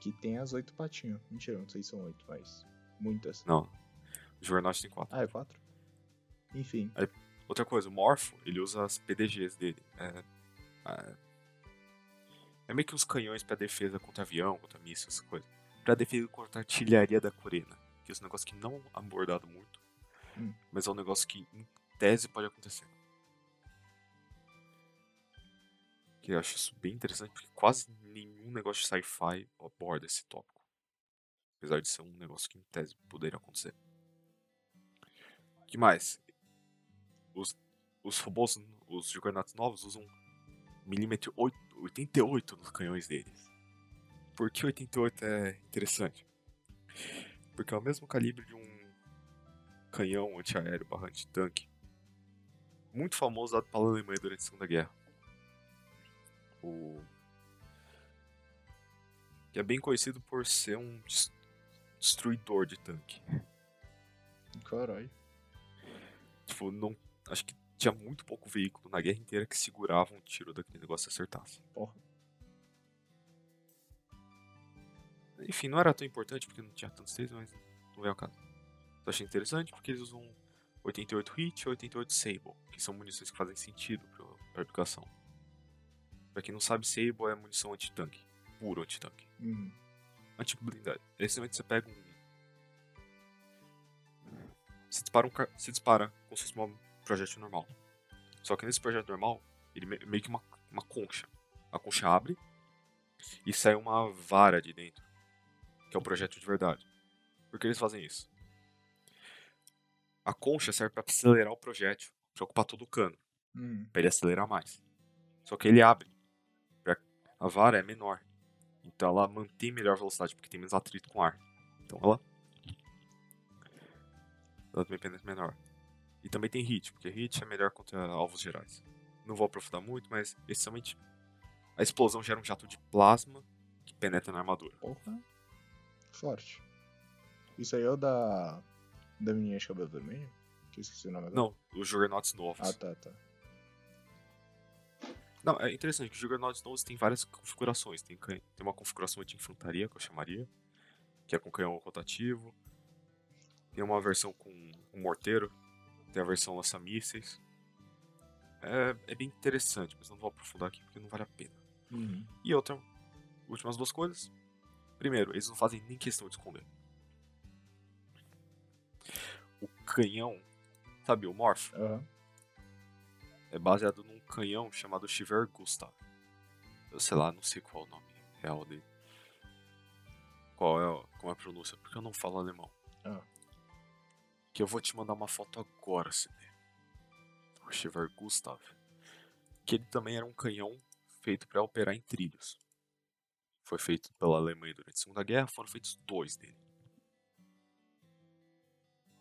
Que tem as oito patinhas. Mentira, não sei se são oito, mas. Muitas. Não. O Juggernaut tem quatro. Ah, é quatro? Enfim. Outra coisa, o Morpho, ele usa as PDGs dele. É, é, é meio que uns canhões pra defesa contra avião, contra mísseis, essas coisas. Pra defesa contra a artilharia da Corena. Que é um negócio que não é abordado muito. Hum. Mas é um negócio que, em tese, pode acontecer. Que eu acho isso bem interessante, porque quase nenhum negócio de sci-fi aborda esse tópico. Apesar de ser um negócio que, em tese, poderia acontecer. O que mais? Os, os robôs, os Juggernauts novos usam milímetro 8 88 nos canhões deles. Por que 88 é interessante? Porque é o mesmo calibre de um canhão antiaéreo barra antitanque muito famoso usado pela Alemanha durante a Segunda Guerra. O... Que é bem conhecido por ser um des- destruidor de tanque. Caralho. Tipo, não. Acho que tinha muito pouco veículo na guerra inteira que segurava um tiro daquele negócio e acertasse. Porra. Enfim, não era tão importante porque não tinha tantos três, mas não veio ao caso. Só achei interessante porque eles usam 88 Hit e 88 Sable, que são munições que fazem sentido pra, pra aplicação. Pra quem não sabe, Sable é munição anti-tanque, puro anti-tanque. Uhum. Anti-blindagem. Essencialmente você pega um. Você dispara, um, ca- você dispara como se fosse um projétil normal. Só que nesse projétil normal, ele é meio que uma, uma concha. A concha abre e sai uma vara de dentro, que é o projétil de verdade. Por que eles fazem isso? A concha serve para acelerar o projétil, para ocupar todo o cano, Uhum. para ele acelerar mais. Só que ele abre. A vara é menor. Então ela mantém melhor velocidade, porque tem menos atrito com o ar. Então ela. Ela tem pendência menor. E também tem hit, porque hit é melhor contra alvos gerais. Não vou aprofundar muito, mas essencialmente a explosão gera um jato de plasma que penetra na armadura. Porra. Forte. Isso aí é o da. Da menina de cabelo vermelho? Que eu esqueci o nome agora. Não, os Juggernauts novos. Ah, tá, tá. Não, é interessante que o Juggernaut 12 tem várias configurações. Tem, tem uma configuração de infantaria, que eu chamaria, que é com canhão rotativo. Tem uma versão com um morteiro. Tem a versão lança-mísseis. É, é bem interessante, mas não vou aprofundar aqui porque não vale a pena. Uhum. E outra, últimas duas coisas. Primeiro, eles não fazem nem questão de esconder. O canhão, sabe, o Morph, Aham. é baseado num canhão chamado Shiver Gustav. Eu sei lá, não sei qual é o nome real dele. Qual é, o- como é a pronúncia, porque eu não falo alemão. Ah. Que eu vou te mandar uma foto agora, CD. O Shiver Gustav. Que ele também era um canhão feito para operar em trilhos. Foi feito pela Alemanha durante a Segunda Guerra, foram feitos dois dele.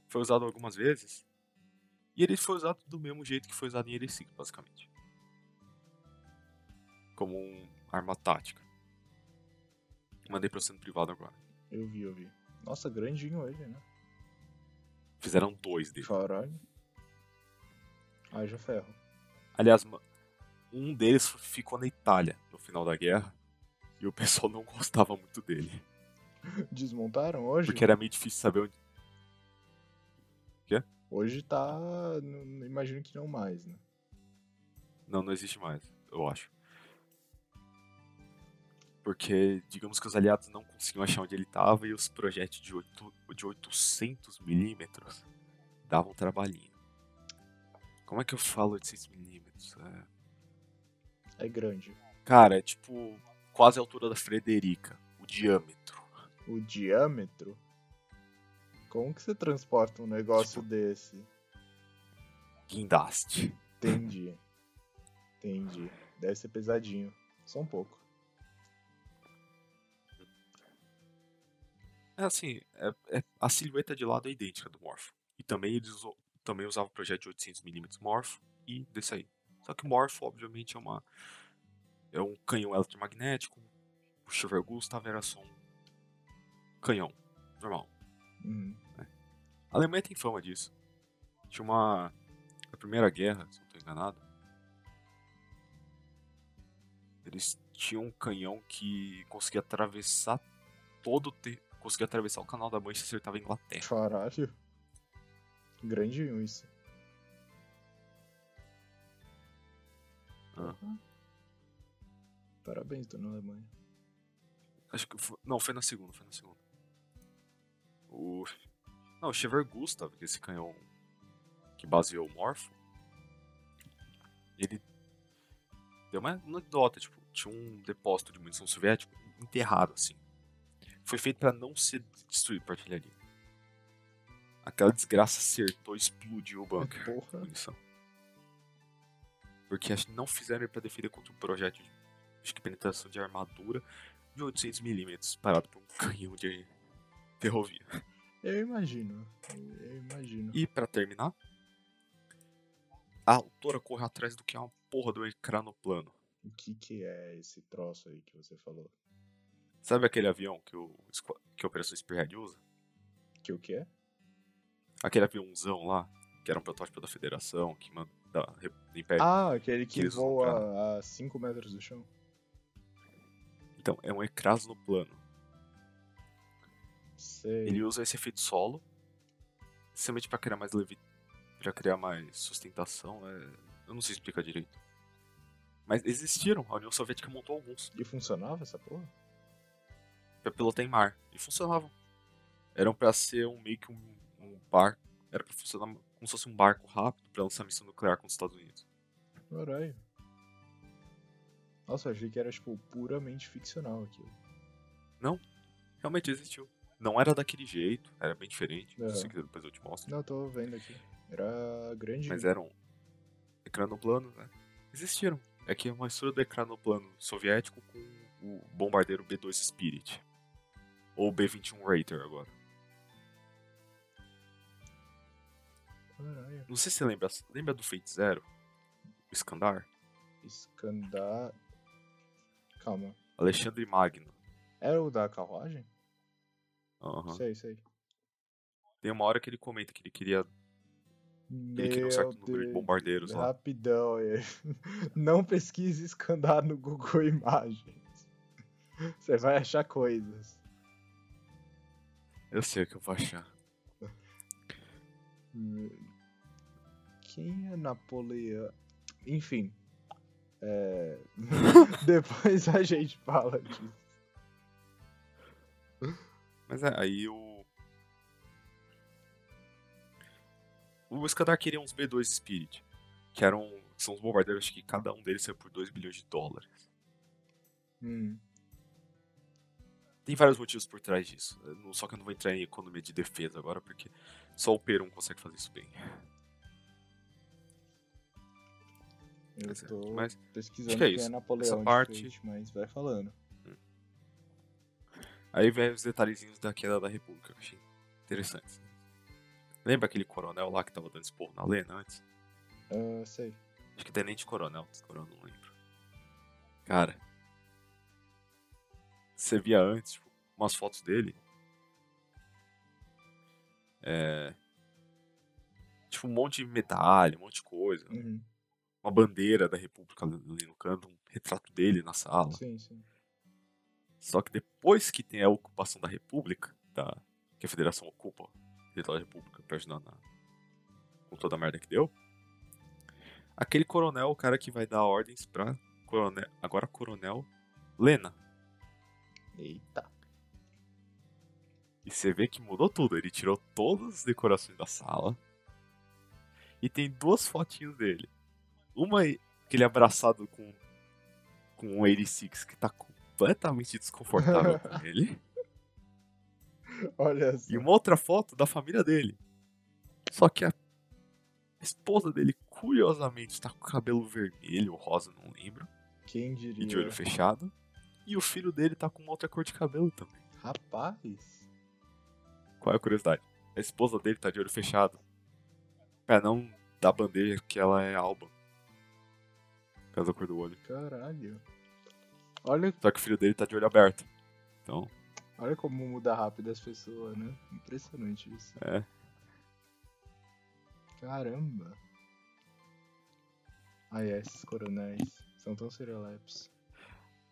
Foi usado algumas vezes. E ele foi usado do mesmo jeito que foi usado em Heresy, basicamente. Como uma arma tática. Mandei pra você no privado agora. Eu vi, eu vi. Nossa, grandinho ele, né? Fizeram dois dele. Caralho. Haja ferro. Aliás, um deles ficou na Itália no final da guerra. E o pessoal não gostava muito dele. Desmontaram hoje? Porque era meio difícil saber onde. Hoje tá. não- imagino que não mais, né? Não, não existe mais, eu acho. Porque, digamos que os aliados não conseguiam achar onde ele estava e os projéteis de, 8, de 800 milímetros davam trabalhinho. Como é que eu falo 800 milímetros? É... É grande. Cara, é tipo quase a altura da Frederica, o diâmetro. O diâmetro? Como que você transporta um negócio Tipo- desse? Guindaste. Entendi. Entendi. Deve ser pesadinho. Só um pouco. É assim, é- é- a silhueta de lado é idêntica do Morpho. E também eles também usavam o projeto de 800mm Morpho e desse aí. Só que o Morpho, obviamente, é uma é um canhão eletromagnético. O Chauver Gustav era só um canhão normal. Uhum. A Alemanha tem fama disso. Tinha uma a Primeira Guerra, se não estou enganado. Eles tinham um canhão que conseguia atravessar todo o te... conseguia atravessar o canal da Mancha e acertava a Inglaterra. Caralho. Grandinho isso. Ah. Porra. Parabéns, dona Alemanha. Acho que foi... Não, foi na segunda, foi na segunda. O. Não, o Chever Gustav, que é esse canhão que baseou o Morpho. Ele. Deu uma anedota, tipo, tinha um depósito de munição soviético enterrado, assim. Foi feito pra não ser destruído por artilharia. Aquela desgraça acertou e explodiu o bunker. Porra. munição. Porque acho que não fizeram ele pra defender contra um projeto de acho que penetração de armadura de 800mm parado por um [laughs] canhão de ferrovia. Eu imagino. Eu imagino. E pra terminar, a autora corre atrás do que é uma porra do ecranoplano. O que que é esse troço aí que você falou? Sabe aquele avião que, o, que a Operação Spearhead usa? Que o que é? Aquele aviãozão lá, que era um protótipo da Federação, que manda da, Império. Ah, aquele que que voa a 5 metros do chão. Então, é um ecranoplano. Sei. Ele usa esse efeito solo, simplesmente pra criar mais levi... pra criar mais sustentação. é, Eu não sei explicar direito. Mas existiram, a União Soviética montou alguns. E funcionava essa porra? pra pilotar em mar. E funcionavam. Eram pra ser um meio que um, um barco. Era pra funcionar como se fosse um barco rápido pra lançar missão nuclear contra os Estados Unidos. Caralho. Nossa, eu achei que era, tipo, puramente ficcional aquilo. Realmente existiu. Não era daquele jeito, era bem diferente. Aham. Se quiser depois eu te mostro. Não, tô vendo aqui. Era grande. Mas eram ecranoplanos, né? Existiram. É que é uma mistura do ecranoplano soviético com o bombardeiro B-2 Spirit. Ou B-21 Raider agora. Caralho. Não sei se você lembra. Lembra do Fate Zero? O Iskandar? Escandar. Calma. Alexandre Magno. Era o da carruagem? Aham. Sei, sei. Tem uma hora que ele comenta que ele queria Ele cria um certo número de bombardeiros lá. Rapidão, é. [laughs] não pesquise escandar no Google Imagens. Você vai achar coisas. Eu sei o que eu vou achar. Quem é Napoleão? Enfim. É... [laughs] Depois a gente fala disso. Mas é, aí o. O Escadar queria uns B2 Spirit. Que eram. São os bombardeiros que cada um deles saiu por 2 bilhões de dólares. Hum. Tem vários motivos por trás disso. Só que eu não vou entrar em economia de defesa agora, porque só o Perum consegue fazer isso bem. Eu Mas é, tô mas pesquisando que é quem isso. é Napoleão Essa parte- mas vai falando. Aí vem os detalhezinhos da queda da República, que eu achei interessantes. Lembra aquele coronel lá que tava dando esporro na Lena antes? Ah, sei. Acho que é tenente coronel, coronel não lembro. Cara, você via antes, tipo, umas fotos dele. É. Tipo, um monte de medalha, um monte de coisa. Uhum. Uma bandeira da República ali no canto, um retrato dele na sala. Sim, sim. Só que depois que tem a ocupação da República, da, que a Federação ocupa o território da República pra ajudar na, com toda a merda que deu, aquele coronel, o cara que vai dar ordens pra coronel, agora coronel Lena. Eita. E você vê que mudou tudo. Ele tirou todas as decorações da sala. E tem duas fotinhas dele. Uma aí, aquele abraçado com, com um 86 que tá completamente desconfortável com [laughs] ele. Olha só. E uma outra foto da família dele. Só que a esposa dele, curiosamente, tá com o cabelo vermelho ou rosa, não lembro. Quem E diria? de olho fechado. E o filho dele tá com outra cor de cabelo também. Rapaz. Qual é a curiosidade? A esposa dele tá de olho fechado. Pra não dar bandeja que ela é alba. Causa da cor do olho. Caralho. Olha, Só que o filho dele tá de olho aberto. Então, olha como muda rápido as pessoas, né? Impressionante isso. é. Caramba. Ah, é, esses coronéis são tão serelepes.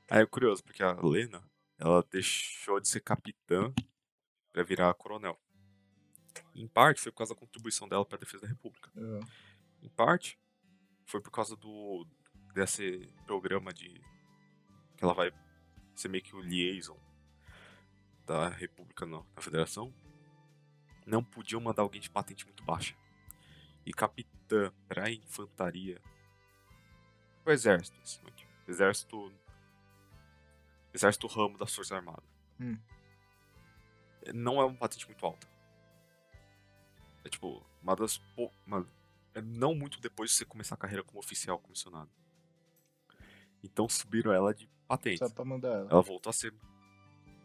Aí é curioso, porque a Lena, ela deixou de ser capitã pra virar coronel. Em parte foi por causa da contribuição dela pra defesa da República. Ah, Em parte foi por causa do desse programa de que ela vai ser meio que o liaison da República não, da Federação. Não podiam mandar alguém de patente muito baixa. E capitã pra infantaria o exército, assim, exército exército ramo das forças armadas. Hum. Não é uma patente muito alta. É tipo, uma das uma, é não muito depois de você começar a carreira como oficial comissionado. Então subiram ela de patente. só pra mandar ela. Ela voltou a ser.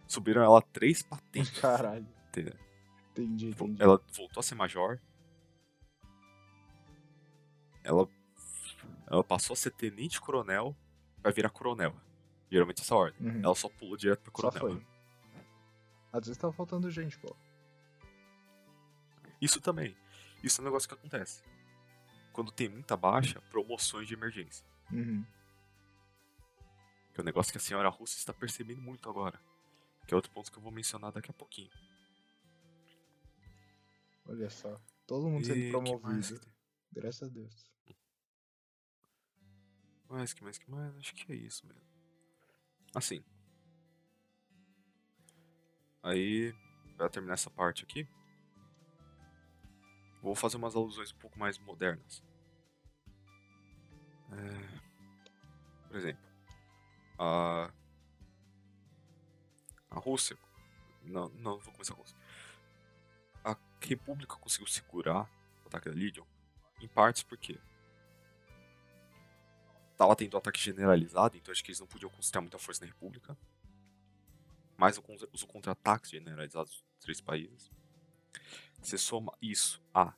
Subiram ela três patentes. [laughs] Caralho. entendeu? Entendi, entendi. Ela voltou a ser major. Ela. Ela passou a ser tenente coronel. Vai virar coronel. Geralmente essa ordem. Uhum. Ela só pulou direto pra Só coronel. foi. Às vezes tava faltando gente, pô. Isso também. Isso é um negócio que acontece. Quando tem muita baixa, promoções de emergência. Uhum. Que é um negócio que a senhora russa está percebendo muito agora. Que é outro ponto que eu vou mencionar daqui a pouquinho. Olha só. Todo mundo sendo E mais promovido. Graças a Deus. Mais, que mais, que mais? Acho que é isso mesmo. Assim. Aí, pra terminar essa parte aqui, vou fazer umas alusões um pouco mais modernas. É, por exemplo, a, a Rússia. Não, não vou começar com a Rússia. A República conseguiu segurar o ataque da Legion em partes porque tava tendo ataque generalizado, então acho que eles não podiam concentrar muita força na República. Con- os contra-ataques generalizados dos três países. Você soma isso a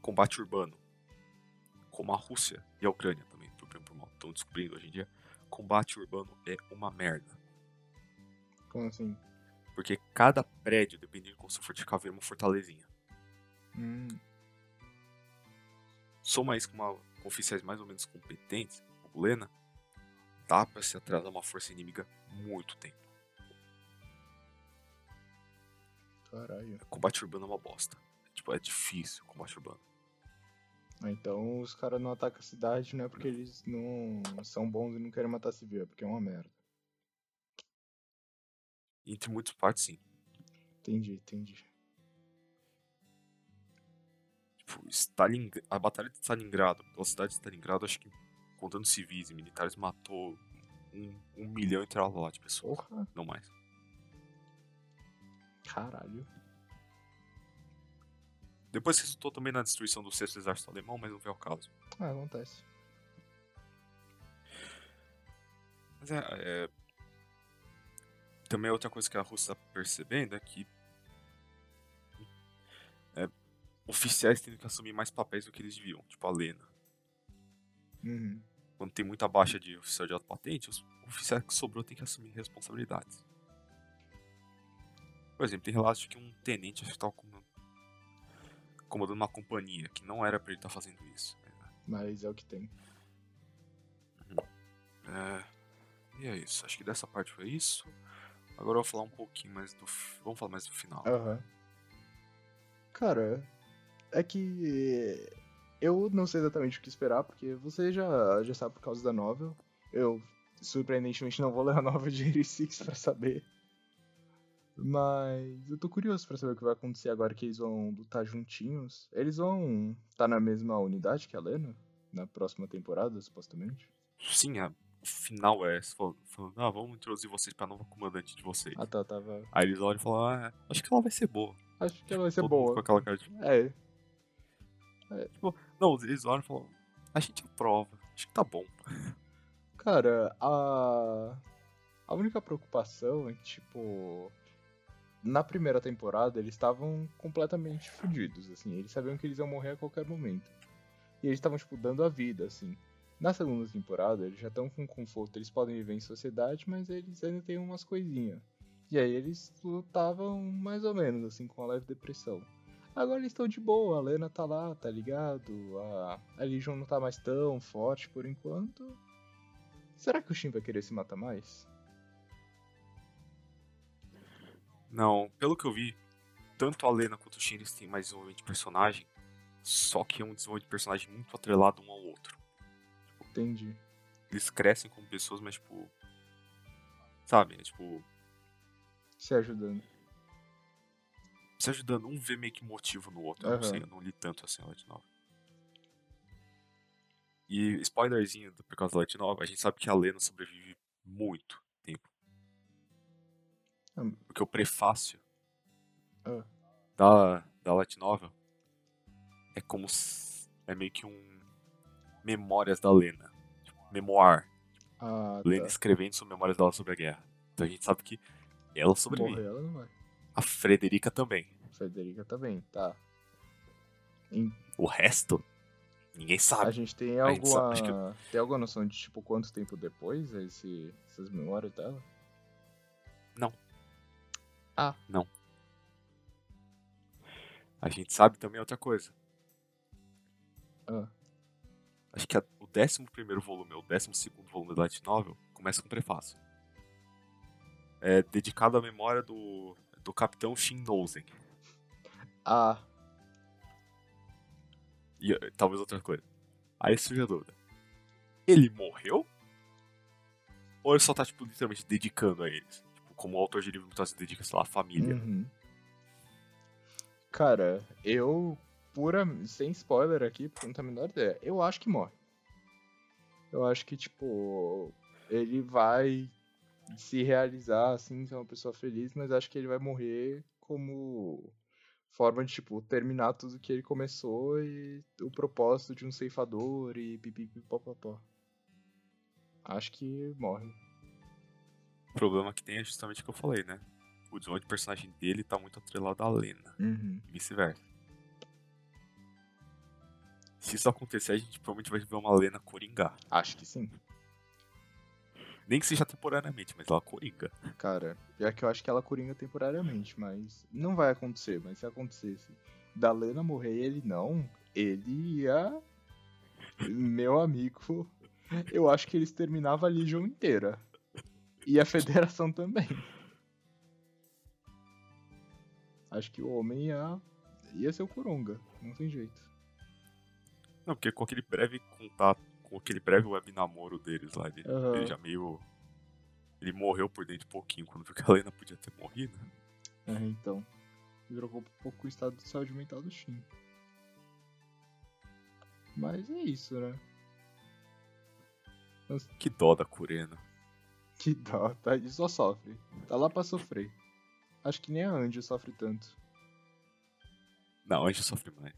combate urbano, como a Rússia e a Ucrânia também, por bem ou por mal, estão descobrindo hoje em dia. Combate urbano é uma merda. Como assim? Porque cada prédio, dependendo de como você fortificar, vira uma fortalezinha. Hum. soma isso com, uma, com oficiais mais ou menos competentes, como Lena, dá pra se atrasar uma força inimiga muito tempo. Caralho. Combate urbano é uma bosta. Tipo, é difícil o combate urbano. Então os caras não atacam a cidade não é porque eles não são bons e não querem matar civil, é porque é uma merda. Entre muitas partes, sim. Entendi, entendi. Tipo, Stalin... a batalha de Stalingrado, pela cidade de Stalingrado, acho que, contando civis e militares, matou um, um milhão e tal lá de pessoas. Porra, Não mais. caralho. Depois resultou também na destruição do sexto exército alemão, mas não veio ao caso. Ah, acontece. Mas é, é... Também outra coisa que a Rússia está percebendo é que é, oficiais têm que assumir mais papéis do que eles deviam, tipo a Lena. Uhum. Quando tem muita baixa de oficial de alta patente, os oficiais que sobrou têm que assumir responsabilidades. Por exemplo, tem relatos de que um tenente acho que estava comandando uma companhia, que não era para ele estar fazendo isso. Mas é o que tem. É, e é isso. Acho que dessa parte foi isso. Agora eu vou falar um pouquinho mais do. Vamos falar mais do final. Aham. Cara, é que eu não sei exatamente o que esperar, porque você já, já sabe por causa da novel. Eu, surpreendentemente, não vou ler a novel de 86 pra saber. Mas eu tô curioso pra saber o que vai acontecer agora que eles vão lutar juntinhos. Eles vão estar na mesma unidade que a Lena? Na próxima temporada, supostamente? Sim, a- final é falando, ah, vamos introduzir vocês pra nova comandante de vocês. Ah tá, tava. Aí eles olham e falam, ah, acho que ela vai ser boa. Acho que ela vai ser Todo boa. Com aquela cara de... É, Não, eles olham e falam, a gente aprova, acho que tá bom. Cara, a. A única preocupação é que, tipo. Na primeira temporada eles estavam completamente fodidos, assim. Eles sabiam que eles iam morrer a qualquer momento. E eles estavam, tipo, dando a vida, assim. Na segunda temporada eles já estão com conforto, eles podem viver em sociedade, mas eles ainda têm umas coisinhas. E aí eles lutavam mais ou menos, assim, com a leve depressão. Agora eles estão de boa, a Lena tá lá, tá ligado? A, a Legion não tá mais tão forte por enquanto. Será que o Shin vai querer se matar mais? Não, pelo que eu vi, tanto a Lena quanto o Shin eles têm mais desenvolvimento de personagem, só que é um desenvolvimento de personagem muito atrelado um ao outro. Entendi. Eles crescem como pessoas, mas tipo. Sabe? É tipo. Se ajudando. Se ajudando, um vê meio que motivo no outro. Eu não sei, eu não li tanto assim a Light Novel. E spoilerzinho por causa da Light Novel, a gente sabe que a Lena sobrevive muito. Porque o prefácio Ah. da, da Light Novel é como se, é meio que um memórias da Lena. Tipo, memoir. Ah, Lena tá. escrevendo sobre memórias dela sobre a guerra. Então a gente sabe que ela sobrevive. Morrer ela não vai. A Frederica também. Frederica também, tá. Em- O resto, ninguém A sabe. gente tem A gente alguma. sabe- acho Tem alguma noção de tipo quanto tempo depois esse, essas memórias dela? A gente sabe também outra coisa. Ah. Acho que a- o 11 volume ou o 12 volume da Light Novel começa com um prefácio. É dedicado à memória do, do capitão Shin Nozen. Ah, E eh, talvez outra coisa. Aí surge a dúvida. Ele morreu? Ou ele só tá, tipo, literalmente dedicando a eles? Como autor de livro muitas vezes dedica, sei lá, à família. Uhum. Cara, eu, pura, sem spoiler aqui, porque não tenho a menor ideia, eu acho que morre. Eu acho que, tipo, ele vai se realizar, assim, ser uma pessoa feliz, mas acho que ele vai morrer como forma de, tipo, terminar tudo que ele começou e o propósito de um ceifador e pipipipopopó. Acho que morre. O problema que tem é justamente o que eu falei, né? O desenvolvimento de personagem dele tá muito atrelado à Lena. Uhum. E vice-versa. Se isso acontecer, a gente provavelmente vai ver uma Lena coringar. Acho que sim. Nem que seja temporariamente, mas ela coringa. Cara, já que eu acho que ela coringa temporariamente, mas não vai acontecer. Mas se acontecesse da Lena morrer e ele não, ele ia Meu amigo, eu acho que eles terminavam a Legion inteira. E a Federação também. Acho que o homem ia, ia ser o Coronga, não tem jeito. Não, porque com aquele breve contato, com aquele breve web namoro deles lá, ele, Aham. ele já meio. Ele morreu por dentro um pouquinho quando viu que a Lena podia ter morrido. É, então. Virou um pouco o estado de saúde mental do Shin. Mas é isso, né? Que dó da Kurena. Que dó, tá? Ele só sofre. Tá lá pra sofrer. Acho que nem a Andy sofre tanto. Não, a gente sofre mais.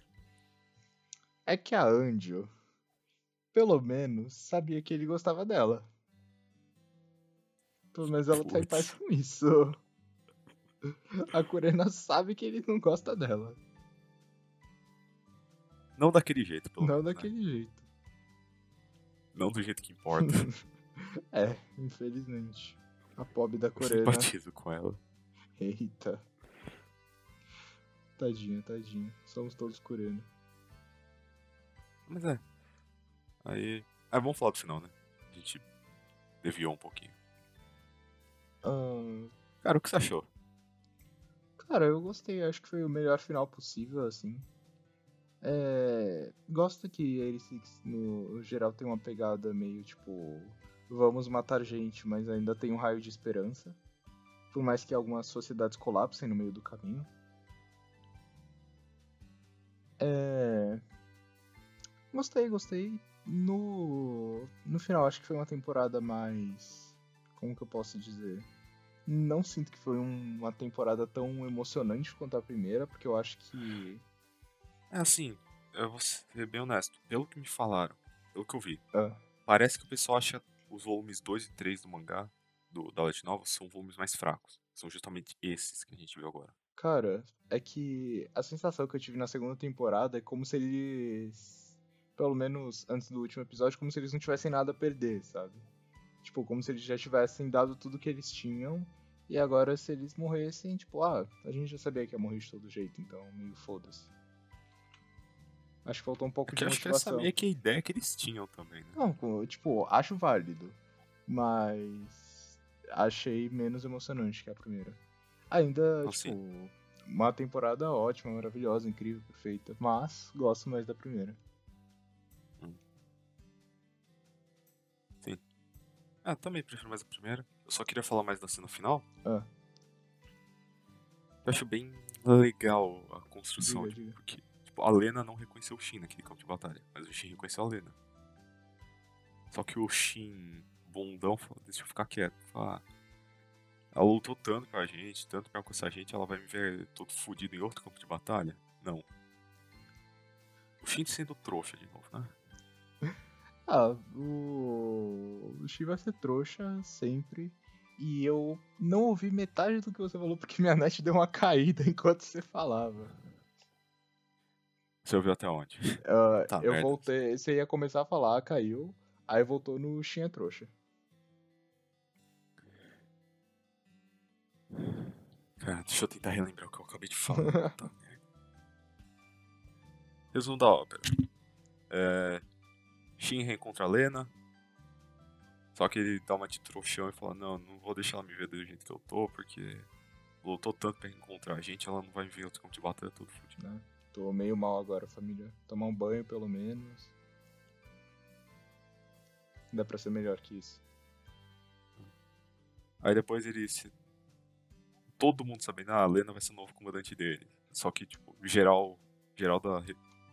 É que a Anjo, pelo menos, sabia que ele gostava dela. Pelo menos ela tá em Putz. paz com isso. A Kurena sabe que ele não gosta dela. Não daquele jeito, pelo Não menos. né? daquele jeito. Não do jeito que importa. [laughs] É, infelizmente. A pobre da Eu Kurena. simpatizo com ela. Eita. Tadinha, tadinha. Somos todos Kurena. Mas é. Aí. Ah, vamos falar do final, né? A gente desviou um pouquinho. Cara, o que você achou? Cara, eu gostei, acho que foi o melhor final possível, assim. É, gosto que a Six no geral tem uma pegada meio tipo, vamos matar gente, mas ainda tem um raio de esperança. Por mais que algumas sociedades colapsem no meio do caminho. É, gostei, gostei. No, no final, acho que foi uma temporada mais. Como que eu posso dizer? não sinto que foi um- uma temporada tão emocionante quanto a primeira, porque eu acho que. É assim, eu vou ser bem honesto. Pelo que me falaram, pelo que eu vi, Ah, parece que o pessoal acha os volumes 2 e 3 do mangá, do, da Light Novel, são volumes mais fracos. São justamente esses que a gente viu agora. cara, é que a sensação que eu tive na segunda temporada é como se eles. Pelo menos antes do último episódio, como se eles não tivessem nada a perder, sabe? Tipo, como se eles já tivessem dado tudo que eles tinham. E agora, se eles morressem, tipo, ah, a gente já sabia que ia morrer de todo jeito, então meio foda-se. Acho que faltou um pouco É de que eu acho que motivação. a ideia que eles tinham também, né? Não, tipo, acho válido. Mas achei menos emocionante que a primeira. Ainda, Não, tipo, uma temporada ótima, maravilhosa, incrível, perfeita. Mas gosto mais da primeira. Ah, também prefiro mais a primeira. Eu só queria falar mais da cena final. Ah. Eu acho bem legal a construção, Diga, de- diga. porque tipo, a Lena não reconheceu o Shin naquele campo de batalha, mas o Shin reconheceu a Lena. Só que o Shin bundão falou, deixa eu ficar quieto. Falar, ela lutou tanto pra gente, tanto pra alcançar a gente, ela vai me ver todo fudido em outro campo de batalha? Não. O Shin sendo trouxa de novo, né? [laughs] Ah, o. O Shi vai ser trouxa sempre. E eu não ouvi metade do que você falou porque minha net deu uma caída [laughs] enquanto você falava. Você ouviu até onde? Ah, Tá, eu merda. voltei. Você ia começar a falar, caiu. Aí voltou no Shin é trouxa. Cara, deixa eu tentar relembrar o que eu acabei de falar. [laughs] Puta merda. Resumo da ópera. É, Shin reencontra a Lena. Só que ele dá uma de trouxão e fala, não, não vou deixar ela me ver do jeito que eu tô, porque lutou tanto pra encontrar a gente, ela não vai me ver em outro campo de batalha tudo fudido. né? Tô meio mal agora, família. Tomar um banho, pelo menos. Dá pra ser melhor que isso. Aí depois ele se... Todo mundo sabendo, ah, a Lena vai ser o novo comandante dele. Só que, tipo, geral, geral da,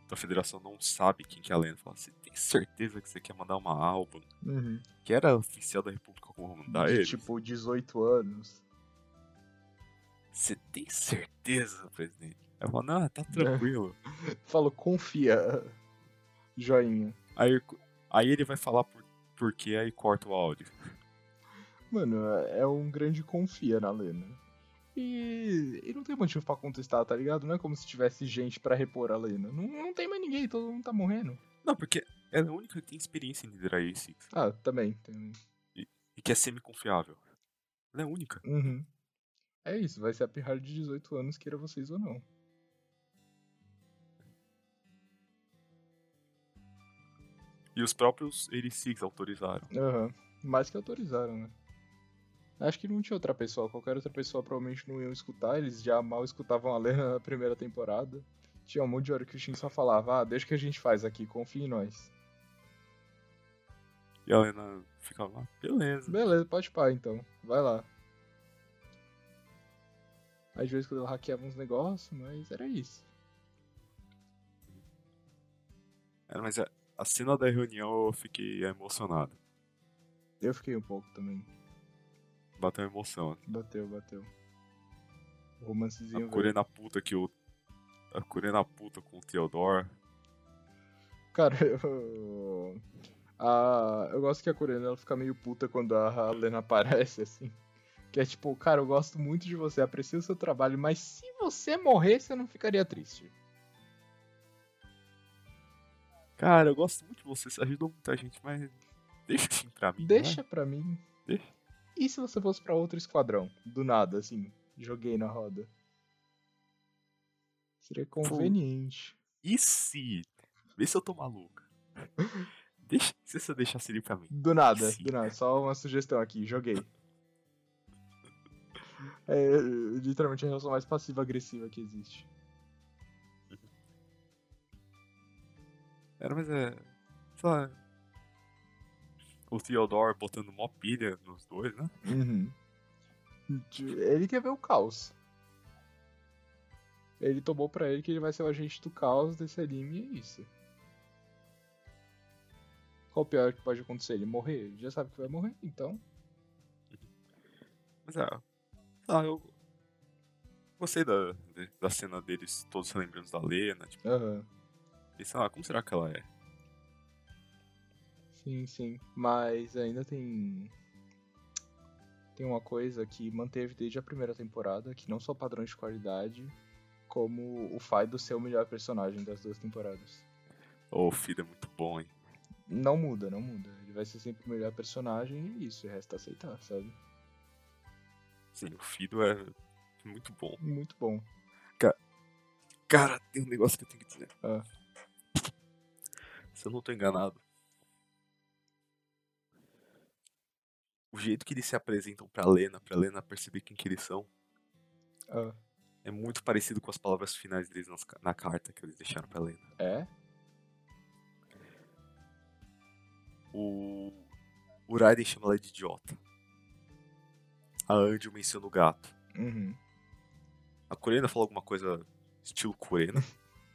da federação não sabe quem que é a Lena. Fala, você tem certeza que você quer mandar uma álbum Uhum. que era oficial da República comandar De, ele? tipo, 18 anos. Você tem certeza, presidente? Ela fala, não, tá tranquilo. [laughs] Falo, confia. Joinha. aí, aí ele vai falar por, por quê, aí corta o áudio. Mano, é um grande confia na Lena. E, e não tem motivo pra contestar, tá ligado? Não é como se tivesse gente pra repor a Lena. Não, não tem mais ninguém, todo mundo tá morrendo. Não, porque ela é a única que tem experiência em liderar A6 Ah, também. Tem... e que é semi-confiável. Ela é única. Uhum. É isso, vai ser a pirralha de 18 anos, queira vocês ou não. E os próprios 86 autorizaram. Aham. Mais que autorizaram, né? Acho que não tinha outra pessoa. Qualquer outra pessoa provavelmente não iam escutar. Eles já mal escutavam a Lena na primeira temporada. Tinha um monte de hora que o Shin só falava, ah, deixa que a gente faz aqui, confia em nós. E a Lena ficava lá, beleza. Beleza, pode pá então. Vai lá. Às vezes quando ela hackeava uns negócios, mas era isso. É, mas a, a cena da reunião eu fiquei emocionado. Eu fiquei um pouco também. Bateu emoção. Bateu, bateu. O A romancezinho veio. Coreia na puta que o. A Coreia na puta com o Theodore. Cara, [laughs] eu. A... Eu gosto que a coreana ela fica meio puta quando a Lena aparece, assim. Que é tipo, cara, eu gosto muito de você, aprecio o seu trabalho, mas se você morresse, eu não ficaria triste. Cara, eu gosto muito de você, você ajudou muita gente, mas. Deixa assim pra mim. Deixa pra mim. Deixa. E se você fosse pra outro esquadrão? Do nada, assim, joguei na roda. Seria conveniente. Né? E se. Vê se eu tô maluca. [laughs] Deixa. Se você deixasse ele pra mim. Do nada, do nada. Só uma sugestão aqui, joguei. [laughs] É literalmente a relação mais passiva-agressiva que existe. Era, mas é. Sei lá. O Theodore botando mó pilha nos dois, né? Uhum. Ele quer ver o caos. Ele tomou pra ele que ele vai ser o agente do caos desse anime e é isso. Qual o pior que pode acontecer? Ele morrer? Ele já sabe que vai morrer, então. Mas é. Ah, eu. Gostei da, da cena deles todos se lembrando da Lena. Tipo, Aham. Pensando, ah, como será que ela é? Sim, sim. Mas ainda tem. Tem uma coisa que manteve desde a primeira temporada, que não só padrões de qualidade, como o Fido ser o melhor personagem das duas temporadas. O filho é muito bom, hein? Não muda, não muda. Ele vai ser sempre o melhor personagem e é isso, resta aceitar, sabe? Sim, o filho é muito bom. Muito bom. Cara, tem um negócio que eu tenho que dizer. Ah. Se eu não tô enganado. O jeito que eles se apresentam pra Lena, pra Lena perceber quem que eles são, Ah, é muito parecido com as palavras finais deles nas na carta que eles deixaram pra Lena. é? O. O Raiden chama ela de idiota. A Anjo menciona o gato. Uhum. A Coreana fala alguma coisa estilo coreana.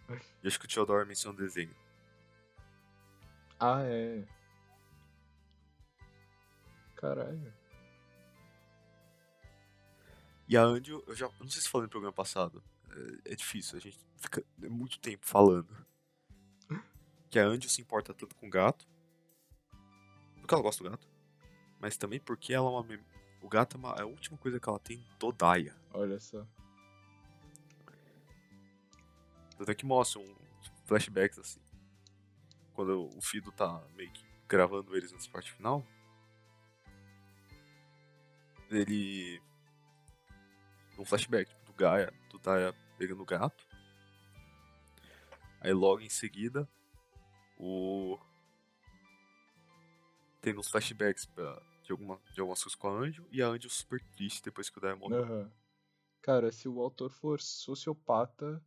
[laughs] e acho que o Theodore menciona o desenho. Ah, é. Caralho. E a Anjo, eu já. não sei se falei no programa passado. É, é difícil, a gente fica é muito tempo falando. Que a Anjo se importa tanto com o gato. Porque ela gosta do gato. Mas também porque ela é uma. O gato é, uma- é a última coisa que ela tem em Todaia. Olha só. Até que mostra um flashbacks assim. Quando o Fido tá meio que gravando eles nessa parte final. Ele. Um flashback do Gaia, do Gaia pegando o gato. Aí logo em seguida. O. Tem uns flashbacks pra, de, alguma, de algumas coisas com a Anjo. E a Anjo super triste depois que o Gaia morreu. Aham. Cara, se o autor for sociopata,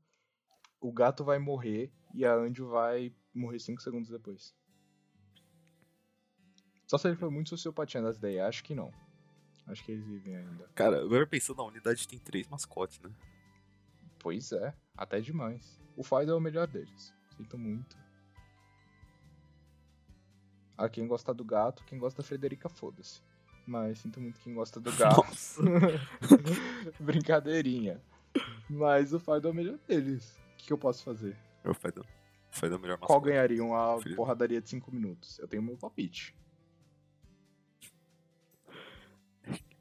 o gato vai morrer e a Anjo vai morrer 5 segundos depois. Só se ele for muito sociopatia das ideias, acho que não. Acho que eles vivem ainda. Cara, agora pensando, a unidade tem três mascotes, né? Pois é, até demais. O Fido é o melhor deles. Sinto muito. A quem gosta do gato, quem gosta da Frederica, foda-se. Mas sinto muito quem gosta do gato. [laughs] Brincadeirinha. Mas o Fido é o melhor deles. O que, que eu posso fazer? Eu faz faz o melhor mascote. Qual ganharia uma Felipe. porradaria de 5 minutos? Eu tenho meu palpite.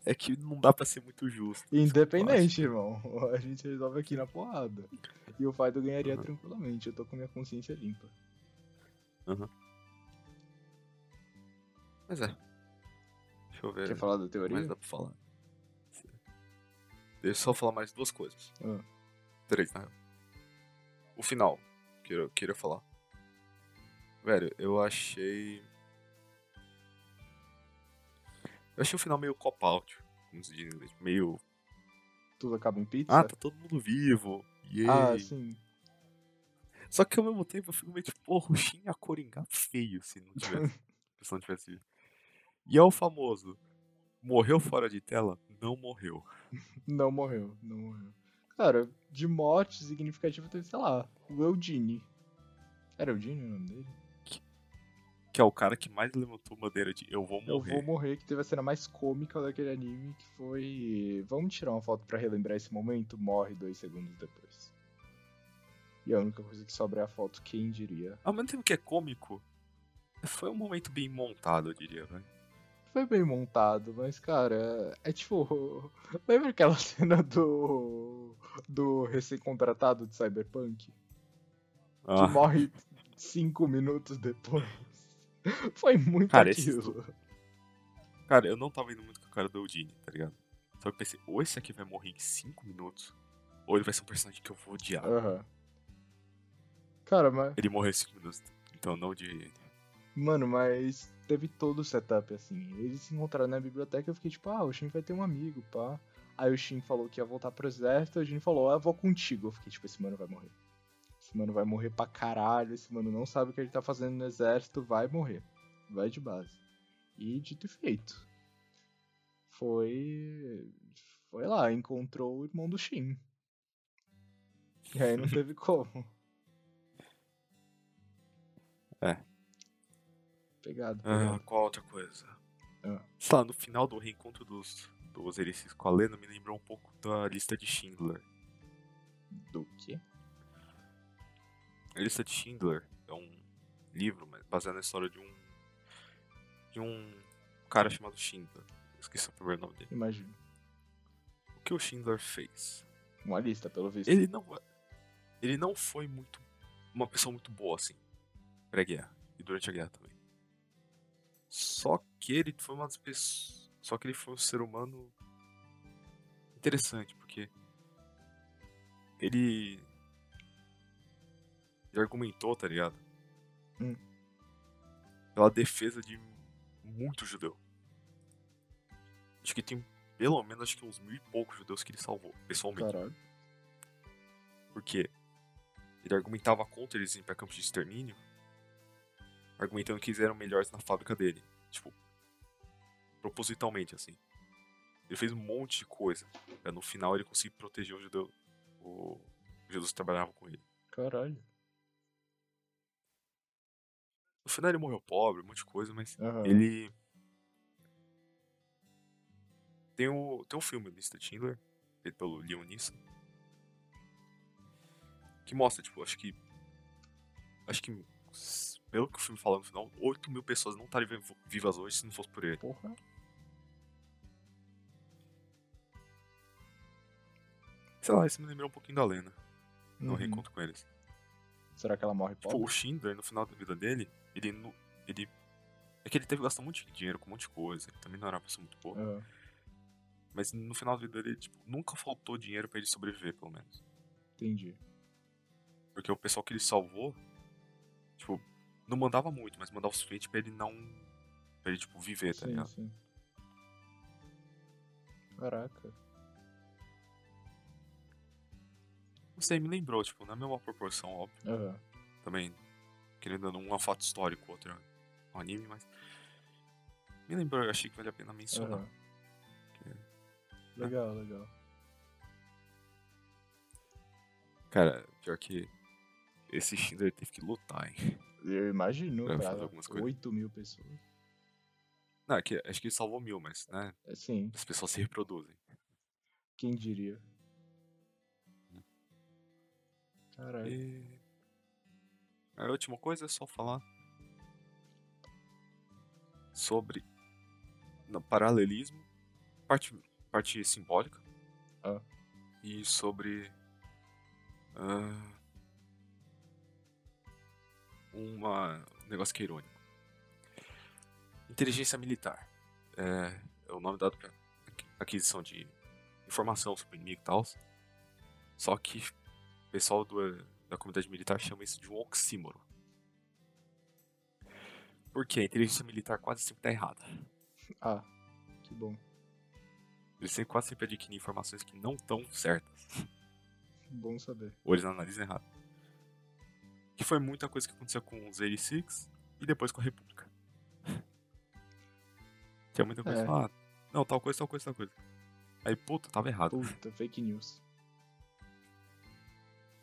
É que não dá pra ser muito justo. Independente, irmão. A gente resolve aqui na porrada. E o Fido ganharia Uhum. tranquilamente. Eu tô com minha consciência limpa. Mas é. Deixa eu ver. Quer falar da Mas teoria? dá pra falar. Deixa eu só falar mais duas coisas. Ah. Três, na real. O final, que eu queria falar. Velho, eu achei. Eu achei o final meio cop-out, como se diz em inglês. Meio. Tudo acaba em pizza? Ah, tá todo mundo vivo. Ah, sim. Só que ao mesmo tempo eu fico meio tipo, porra, o Shin ia coringar feio se não tivesse. [laughs] se não tivesse. E é o famoso. Morreu fora de tela? Não morreu. Não morreu, não morreu. Cara, de morte significativa teve, sei lá, o Eudine. Era Eudine o nome dele? Que é o cara que mais levantou bandeira de eu vou Eu morrer. vou morrer, que teve a cena mais cômica daquele anime, que foi. Vamos tirar uma foto pra relembrar esse momento? Morre dois segundos depois. E a única coisa que sobra é a foto, quem diria? Ao mesmo tempo que é cômico, foi um momento bem montado, eu diria, né? Foi bem montado, mas, cara, é tipo. [laughs] Lembra aquela [laughs] cena do. do recém-contratado de Cyberpunk? Que Ah, morre cinco minutos depois. [laughs] Foi muito Cara, esse- aquilo. cara, eu não tava indo muito com a cara do Eudine, tá ligado? Só que eu pensei, ou esse aqui vai morrer em 5 minutos, ou ele vai ser um personagem que eu vou odiar. Aham. Cara, mas. Ele morreu em 5 minutos, então não odiei ele. Mano, mas teve todo o setup assim. Eles se encontraram na biblioteca eu fiquei tipo, ah, o Shin vai ter um amigo, pá. Aí o Shin falou que ia voltar pro exército, a gente falou, ah, eu vou contigo. Eu fiquei tipo, esse mano vai morrer. Esse mano vai morrer pra caralho, esse mano não sabe o que ele tá fazendo no exército, vai morrer. Vai de base. E dito e feito. Foi. Foi lá, encontrou o irmão do Shin. E aí não [laughs] teve como. É. Pegado, Ah, qual outra coisa? Ah. Sei lá, no final do reencontro dos, dos Ericis com a Lena, me lembrou um pouco da lista de Schindler. Do quê? A lista de Schindler é um livro mas baseado na história de um. de um cara chamado Schindler. Esqueci o primeiro nome dele. Imagino. O que o Schindler fez? Uma lista, pelo visto. Ele não. Ele não foi muito. uma pessoa muito boa assim. Pré-guerra. E durante a guerra também. Só que ele foi uma das pessoas. Só que ele foi um ser humano interessante, porque ele. Ele argumentou, tá ligado? Hum. Pela defesa de muito judeu. Acho que tem pelo menos acho que uns mil e poucos judeus que ele salvou, pessoalmente. Caralho. Porque ele argumentava contra eles irem pra campos de extermínio, argumentando que eles eram melhores na fábrica dele. Tipo, propositalmente, assim. Ele fez um monte de coisa. Pra no final ele conseguir proteger o judeu. O, que trabalhavam com ele. Caralho. No final ele morreu pobre, um monte de coisa, mas Aham. ele. Tem o, tem um filme, Lista Schindler, feito pelo Leon Nissan. Que mostra, tipo, acho que. Acho que. Pelo que o filme fala no final, 8 mil pessoas não estariam vivas hoje se não fosse por ele. Porra. Sei lá, isso me lembrou um pouquinho da Lena, no Uhum. reencontro com eles. Será que ela morre Tipo, pobre? o Schindler, no final da vida dele, ele. ele é que ele teve um monte de dinheiro com um monte de coisa. Ele também não era uma pessoa muito boa. Aham. Mas no final da vida dele, tipo, nunca faltou dinheiro pra ele sobreviver, pelo menos. Entendi. Porque o pessoal que ele salvou, tipo, não mandava muito, mas mandava o suficiente pra ele não. pra ele, tipo, viver, tá sim, ligado? sim. Caraca. Não sei, me lembrou, tipo, na mesma proporção, óbvio. Aham. Também, querendo ou não, um é um fato histórico, o outro é um anime, mas. Me lembrou, eu achei que vale a pena mencionar. Aham. Que- Legal, legal. Cara, pior que. Esse Schindler teve que lutar, hein? Eu imagino, Pra fazer cara. algumas coisas. 8 mil pessoas. Não, é que, acho que salvou mil, mas, né? É, sim, As pessoas se reproduzem. quem diria? Caralho. E... A última coisa é só falar sobre no paralelismo, parte, parte simbólica Ah. e sobre ah, uma, um negócio que é irônico. Inteligência militar é, é o nome dado para aquisição de informação sobre o inimigo e tal. Só que o pessoal do, da comunidade militar chama isso de um oxímoro. Porque a inteligência militar quase sempre tá errada. Ah, que bom. Eles sempre, quase sempre adquirem informações que não estão certas. Bom saber. Ou eles analisam errado. Que foi muita coisa que aconteceu com os 86 e depois com a República. Tinha muita coisa É. falar. Não, tal coisa, tal coisa, tal coisa. Aí, puta, tava errado. Puta, fake news.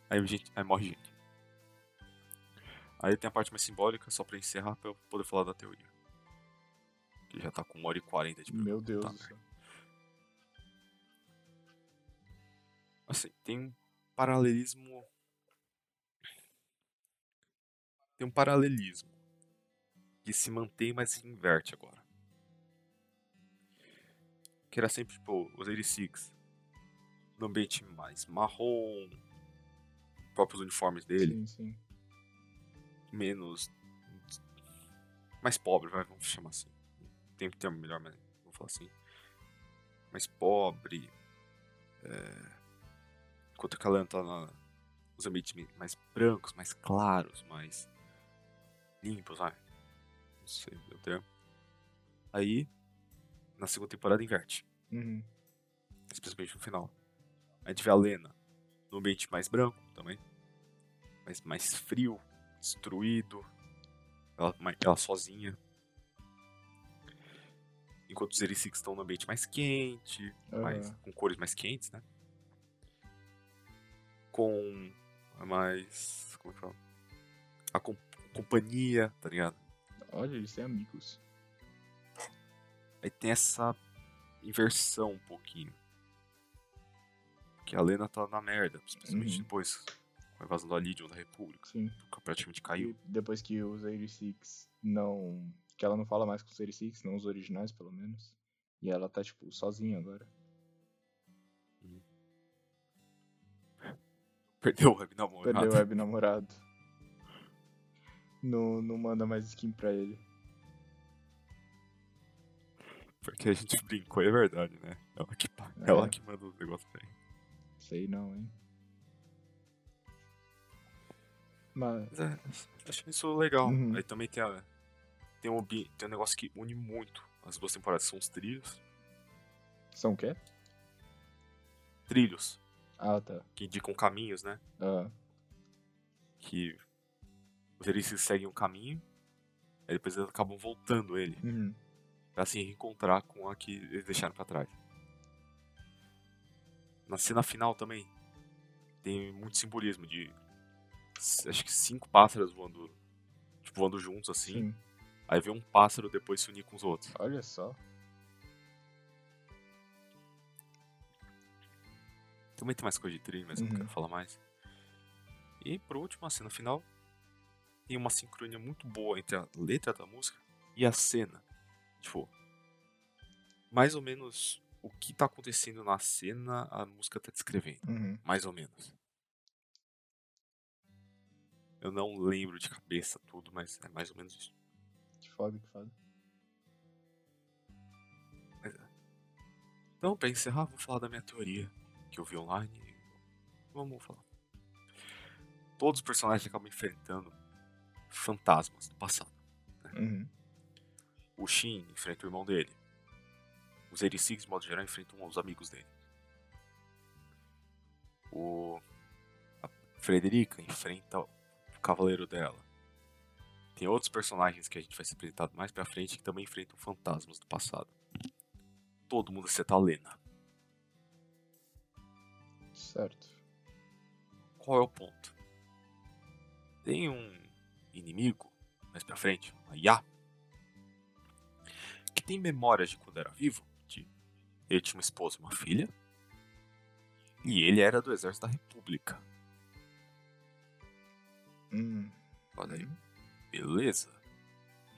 Aí, gente, aí morre gente. Aí tem a parte mais simbólica, só pra encerrar, pra eu poder falar da teoria. Que já tá com 1 hora e 40 de. Meu Deus Tá do céu. Assim, tem um paralelismo. Tem um paralelismo. Que se mantém, mas se inverte agora. Que era sempre, tipo, os 86. No ambiente mais marrom. Próprios uniformes dele. Sim, sim. menos. mais pobre, vai, vamos chamar assim. Tem termo melhor, mas vou falar assim. Mais pobre. É... Enquanto que a Lana tá na, nos ambientes mais brancos, mais claros, mais limpos, vai. Não sei o termo. Aí, na segunda temporada inverte, Uhum. especialmente no final. A gente vê a Lena no ambiente mais branco também. Mais, mais frio, destruído. Ela, ela sozinha. Enquanto os Erisics estão no ambiente mais quente, mais, Aham. com cores mais quentes, né? Com mais. Como é que fala? Companhia, tá ligado? Olha, eles têm amigos. Aí tem essa inversão um pouquinho. Que a Lena tá na merda, especialmente Uhum. depois com a invasão da Lydion da República. Sim. Que praticamente caiu. E depois que os 86 não. Que ela não fala mais com os 86, não os originais, pelo menos. E ela tá, tipo, sozinha agora. Perdeu o web namorado. Perdeu o web namorado. Não, não manda mais skin pra ele. Porque a gente brincou, é verdade, né? Ela que, É. ela que manda os negócios pra ele. Sei não, hein? Mas. É, acho isso legal. Uhum. Aí também tem, a, tem, um, tem um negócio que une muito as duas temporadas, são os trilhos. São o quê? Trilhos, Ah, tá. que indicam caminhos, né? Ah, Que os Erisics seguem um caminho, aí depois eles acabam voltando ele. uhum. pra se reencontrar com a que eles deixaram pra trás. Na cena final também tem muito simbolismo de acho que cinco pássaros voando, tipo, voando juntos assim. Sim. Aí vem um pássaro depois se unir com os outros. Olha só. Também tem mais coisa de trilho, mas não Uhum. quero falar mais. E por último, a cena final tem uma sincronia muito boa entre a letra da música e a cena. Tipo, mais ou menos o que tá acontecendo na cena, a música tá descrevendo. Uhum. Mais ou menos. Eu não lembro de cabeça tudo, mas é mais ou menos isso. Que foda, que foda. É. Então, pra encerrar, vou falar da minha teoria que eu vi online. Vamos falar. Todos os personagens acabam enfrentando fantasmas do passado. Uhum. O Shin enfrenta o irmão dele. Os 86, de modo geral, enfrentam os amigos dele. O... A Frederica enfrenta o cavaleiro dela. Tem outros personagens que a gente vai ser apresentado mais pra frente que também enfrentam fantasmas do passado. Todo mundo exceto a Lena. Certo. Qual é o ponto? Tem um inimigo mais pra frente, uma Yá, que tem memórias de quando era vivo. De ele tinha uma esposa e uma filha. E ele era do exército da República. Hum. Olha aí, beleza.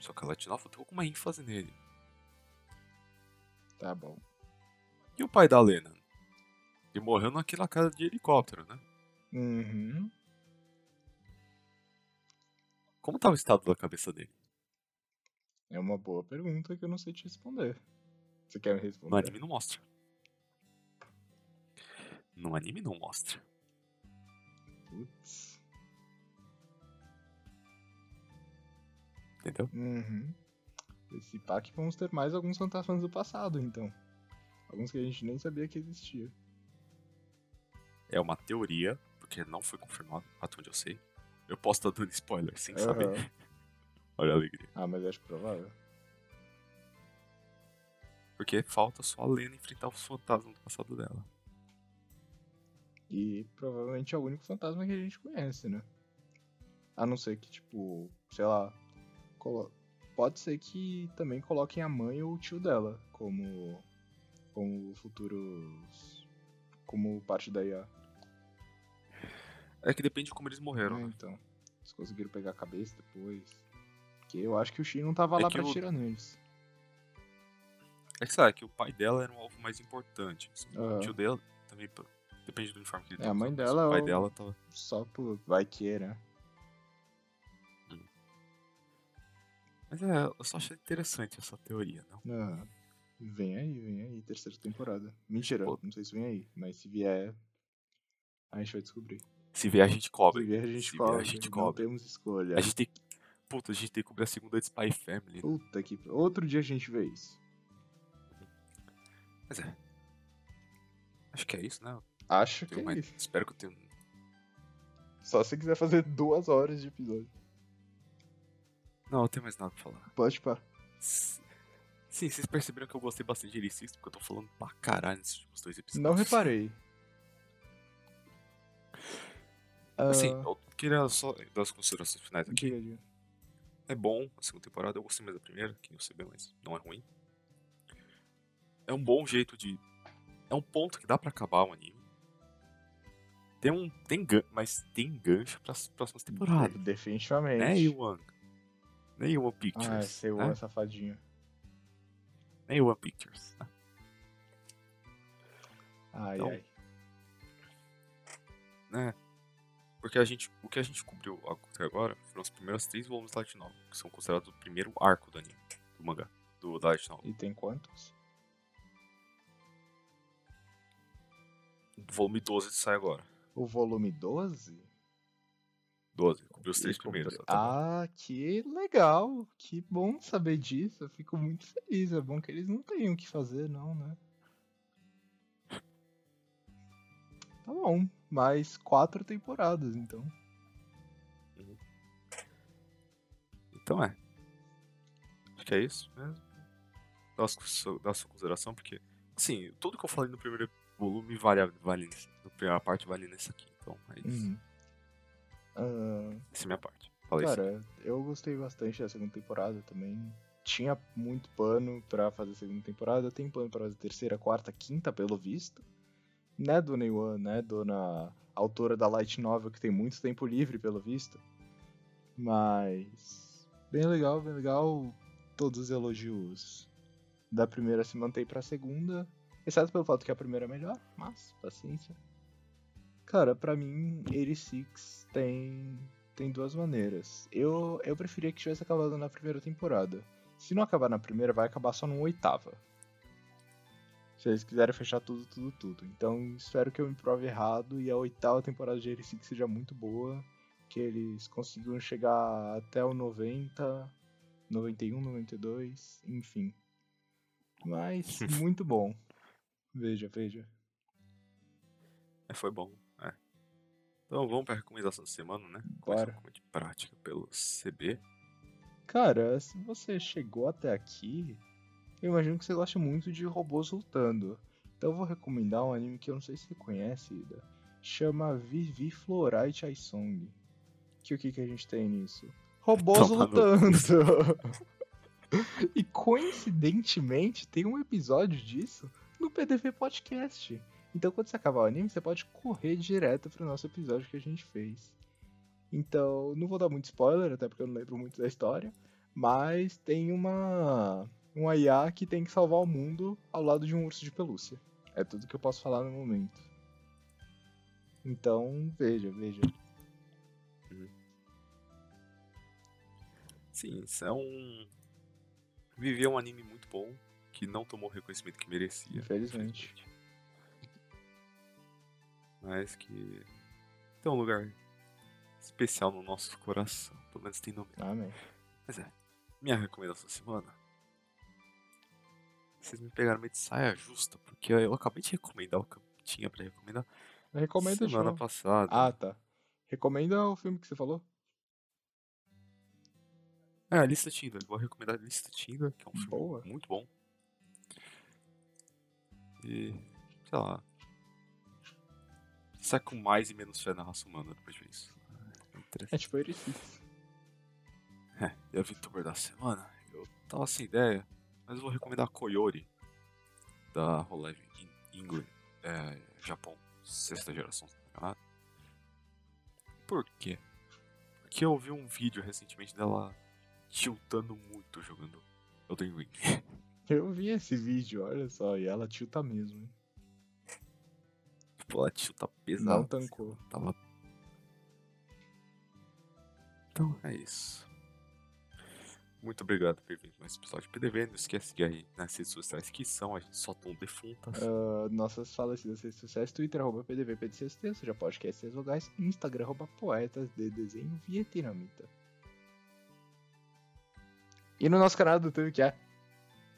Só que a Latinova ficou com uma ênfase nele. Tá bom. E o pai da Lena? Ele morreu naquela casa de helicóptero, né? Uhum. Como tava o estado da cabeça dele? É uma boa pergunta que eu não sei te responder. Você quer me responder? No anime não mostra. No anime não mostra. Putz. Entendeu? Uhum. Esse pack vamos ter mais alguns fantasmas do passado, então. Alguns que a gente nem sabia que existia. É uma teoria, porque não foi confirmado, até onde eu sei. Eu posso estar dando spoiler sem saber. Aham. Olha a alegria. Ah, mas acho provável. Porque falta só a Lena enfrentar os fantasmas do passado dela. E provavelmente é o único fantasma que a gente conhece, né? A não ser que, tipo, sei lá. Pode ser que também coloquem a mãe ou o tio dela como. como futuros. como parte da IA. É que depende de como eles morreram, É, né? então. Eles conseguiram pegar a cabeça depois. Porque eu acho que o Shin não tava É lá pra o- tirar neles. É que sabe que o pai dela era um alvo mais importante. assim. O tio dela também depende do uniforme que ele É, a mãe dela O pai é dela tava. Só por. vai que, né? Mas é, eu só achei interessante essa teoria, não? Ah, vem aí, vem aí, terceira temporada. Mentira, Pô. não sei se vem aí, mas se vier, a gente vai descobrir. Se vier, a gente cobre. Se vier, a gente Se vier, cobre. a gente não cobre. temos escolha. A gente tem. Puta, a gente tem que cobrir a segunda de Spy Family. né? Puta que. Outro dia a gente vê isso. Mas é. Acho que é isso, né? Acho que é isso. Espero que eu tenha. Só se quiser fazer duas horas de episódio. Não, eu tenho mais nada pra falar. Pode pá. Sim, vocês perceberam que eu gostei bastante de Elixir, porque eu tô falando pra caralho nesses últimos dois episódios. Não reparei. Assim, Ah, eu queria só dar as considerações finais aqui. diga, diga. É bom a segunda temporada, eu gostei mais da primeira, que eu sei bem, mas não é ruim. É um bom jeito de. É um ponto que dá pra acabar o anime. Tem um. Tem gan... Mas tem gancho pras próximas temporadas. Definitivamente. Né, Iwan? Né, Iwan Ah, Pictures? seu né? safadinho. Né, Iwan Pictures. Ai, Então, ai. né? Porque a gente, o que a gente cobriu até agora foram os primeiros três volumes da Light Novel, que são considerados o primeiro arco do anime, do mangá, do da Light Novel. E tem quantos? O volume 12 sai agora. O volume 12? 12, cobriu os três primeiros. tá? Ah, que legal. Que bom saber disso. Eu fico muito feliz. É bom que eles não tenham o que fazer, não, né? Tá bom. Mais quatro temporadas, então. Então é. Acho que é isso mesmo. Dá a sua, consideração, porque, assim, tudo que eu falei no primeiro volume vale, vale na primeira parte vale nesse aqui. Então, é isso. Uhum. Ah, Essa é a minha parte. Falei isso. cara, eu gostei bastante da segunda temporada também. Tinha muito pano pra fazer a segunda temporada. Tem pano pra fazer terceira, quarta, quinta, pelo visto. Né, dona Iwan, né, dona autora da Light Novel, que tem muito tempo livre, pelo visto. Mas. Bem legal, bem legal. Todos os elogios da primeira se mantém pra segunda. Exceto pelo fato que a primeira é melhor, mas paciência. Cara, pra mim, 86 tem, tem duas maneiras. Eu, eu preferia que tivesse acabado na primeira temporada. Se não acabar na primeira, vai acabar só numa oitava. Se eles quiserem fechar tudo, tudo, tudo. Então, espero que eu me prove errado e a oitava temporada de 86 seja muito boa. Que eles consigam chegar até o 90, 91, 92, enfim. Mas, [laughs] muito bom. Veja, veja. É, foi bom. É. Então vamos pra recomendação da semana, né? Bora. Começar de prática pelo CB. Cara, se você chegou até aqui, eu imagino que você gosta muito de robôs lutando. Então eu vou recomendar um anime que eu não sei se você conhece, Ida. Chama Vivi Florai Chai Song. Que o que, que a gente tem nisso? Robôs Toma lutando! [laughs] e coincidentemente tem um episódio disso no PDV Podcast. Então quando você acabar o anime, você pode correr direto pro nosso episódio que a gente fez. Então, não vou dar muito spoiler, até porque eu não lembro muito da história. Mas tem uma. Uma IA que tem que salvar o mundo ao lado de um urso de pelúcia. É tudo que eu posso falar no momento. Então, veja, veja. Sim, isso é um. Viver um anime muito bom que não tomou o reconhecimento que merecia. Infelizmente. infelizmente. Mas que tem um lugar especial no nosso coração. Pelo menos tem nome. Amém. Mas é. minha recomendação da semana. Vocês me pegaram meio de saia justa, porque eu acabei de recomendar o que eu tinha pra recomendar Recomenda semana show. passada. Ah, tá. Recomenda o filme que você falou? É, a Lista Tinder. Vou recomendar a Lista Tinder, que é um filme Boa. muito bom. E, sei lá. Sai com mais e menos fé na raça humana depois de ver isso. É É tipo Ericix. É, e a VTuber da semana? Eu tava sem ideia, mas eu vou recomendar a Koyori, da in England, é, Japão, sexta geração, se não me engano. Por quê? Porque eu vi um vídeo recentemente dela tiltando muito jogando Elden Ring. [laughs] Eu vi esse vídeo, olha só, e ela tilta mesmo. hein? Tipo, ela tilta pesado. Não tancou. Tava... Então é isso. Muito obrigado por vir mais episódio de PDV. Não esquece de aí nas redes sociais que são, a gente só tão defuntas. Ah, nossas falecidas redes sociais, Twitter, arroba PDV, PDCST, ou seja, podcasts locais, Instagram, arroba poetas de desenho vietnamita. E no nosso canal do YouTube, que é?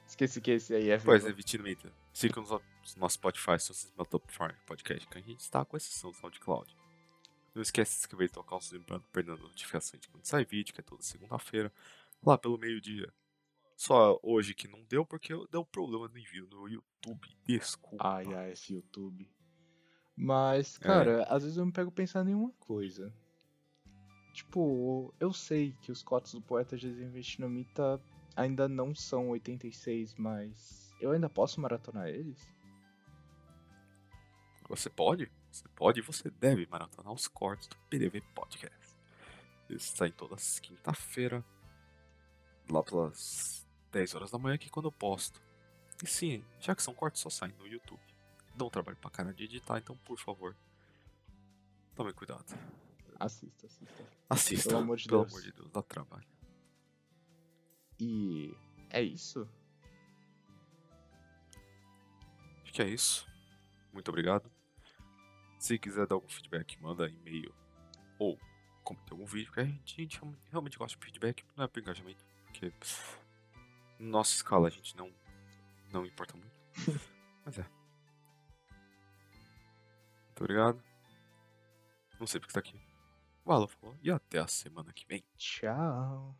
Esqueci que esse aí é Pois é. Vitinamita. Siga nos no nosso Spotify, se vocês meu top Farm podcast, que a gente está com exceção do SoundCloud. Não esquece de se inscrever e tocar o sininho para não perder a notificação de quando sai vídeo, que é toda segunda-feira, lá pelo meio-dia. Só hoje que não deu, porque deu problema no envio no YouTube. Desculpa. Ai, ai, esse YouTube. Mas, É. cara, às vezes eu me pego pensando em uma coisa. Tipo, eu sei que os cotas do Poeta Desenho Vietnamita ainda não são 86, mas eu ainda posso maratonar eles? Você pode, você pode e você deve maratonar os cortes do PDV Podcast. Eles saem todas quinta-feira, lá pelas 10 horas da manhã, que é quando eu posto. E sim, já que são cortes, só saem no YouTube. Dá um trabalho pra caralho de editar, então por favor, tome cuidado. Assista, assista. Assista, Pelo amor de pelo Deus. amor de Deus, dá trabalho. E é isso? Acho que é isso. Muito obrigado. Se quiser dar algum feedback, manda e-mail ou comente algum vídeo, que a gente, a gente realmente- gosta de feedback, não é por engajamento, porque nossa escala a gente não, não importa muito. [laughs] Mas é. Muito obrigado. Não sei porque tá aqui. Valeu, falou. E até a semana que vem. Tchau.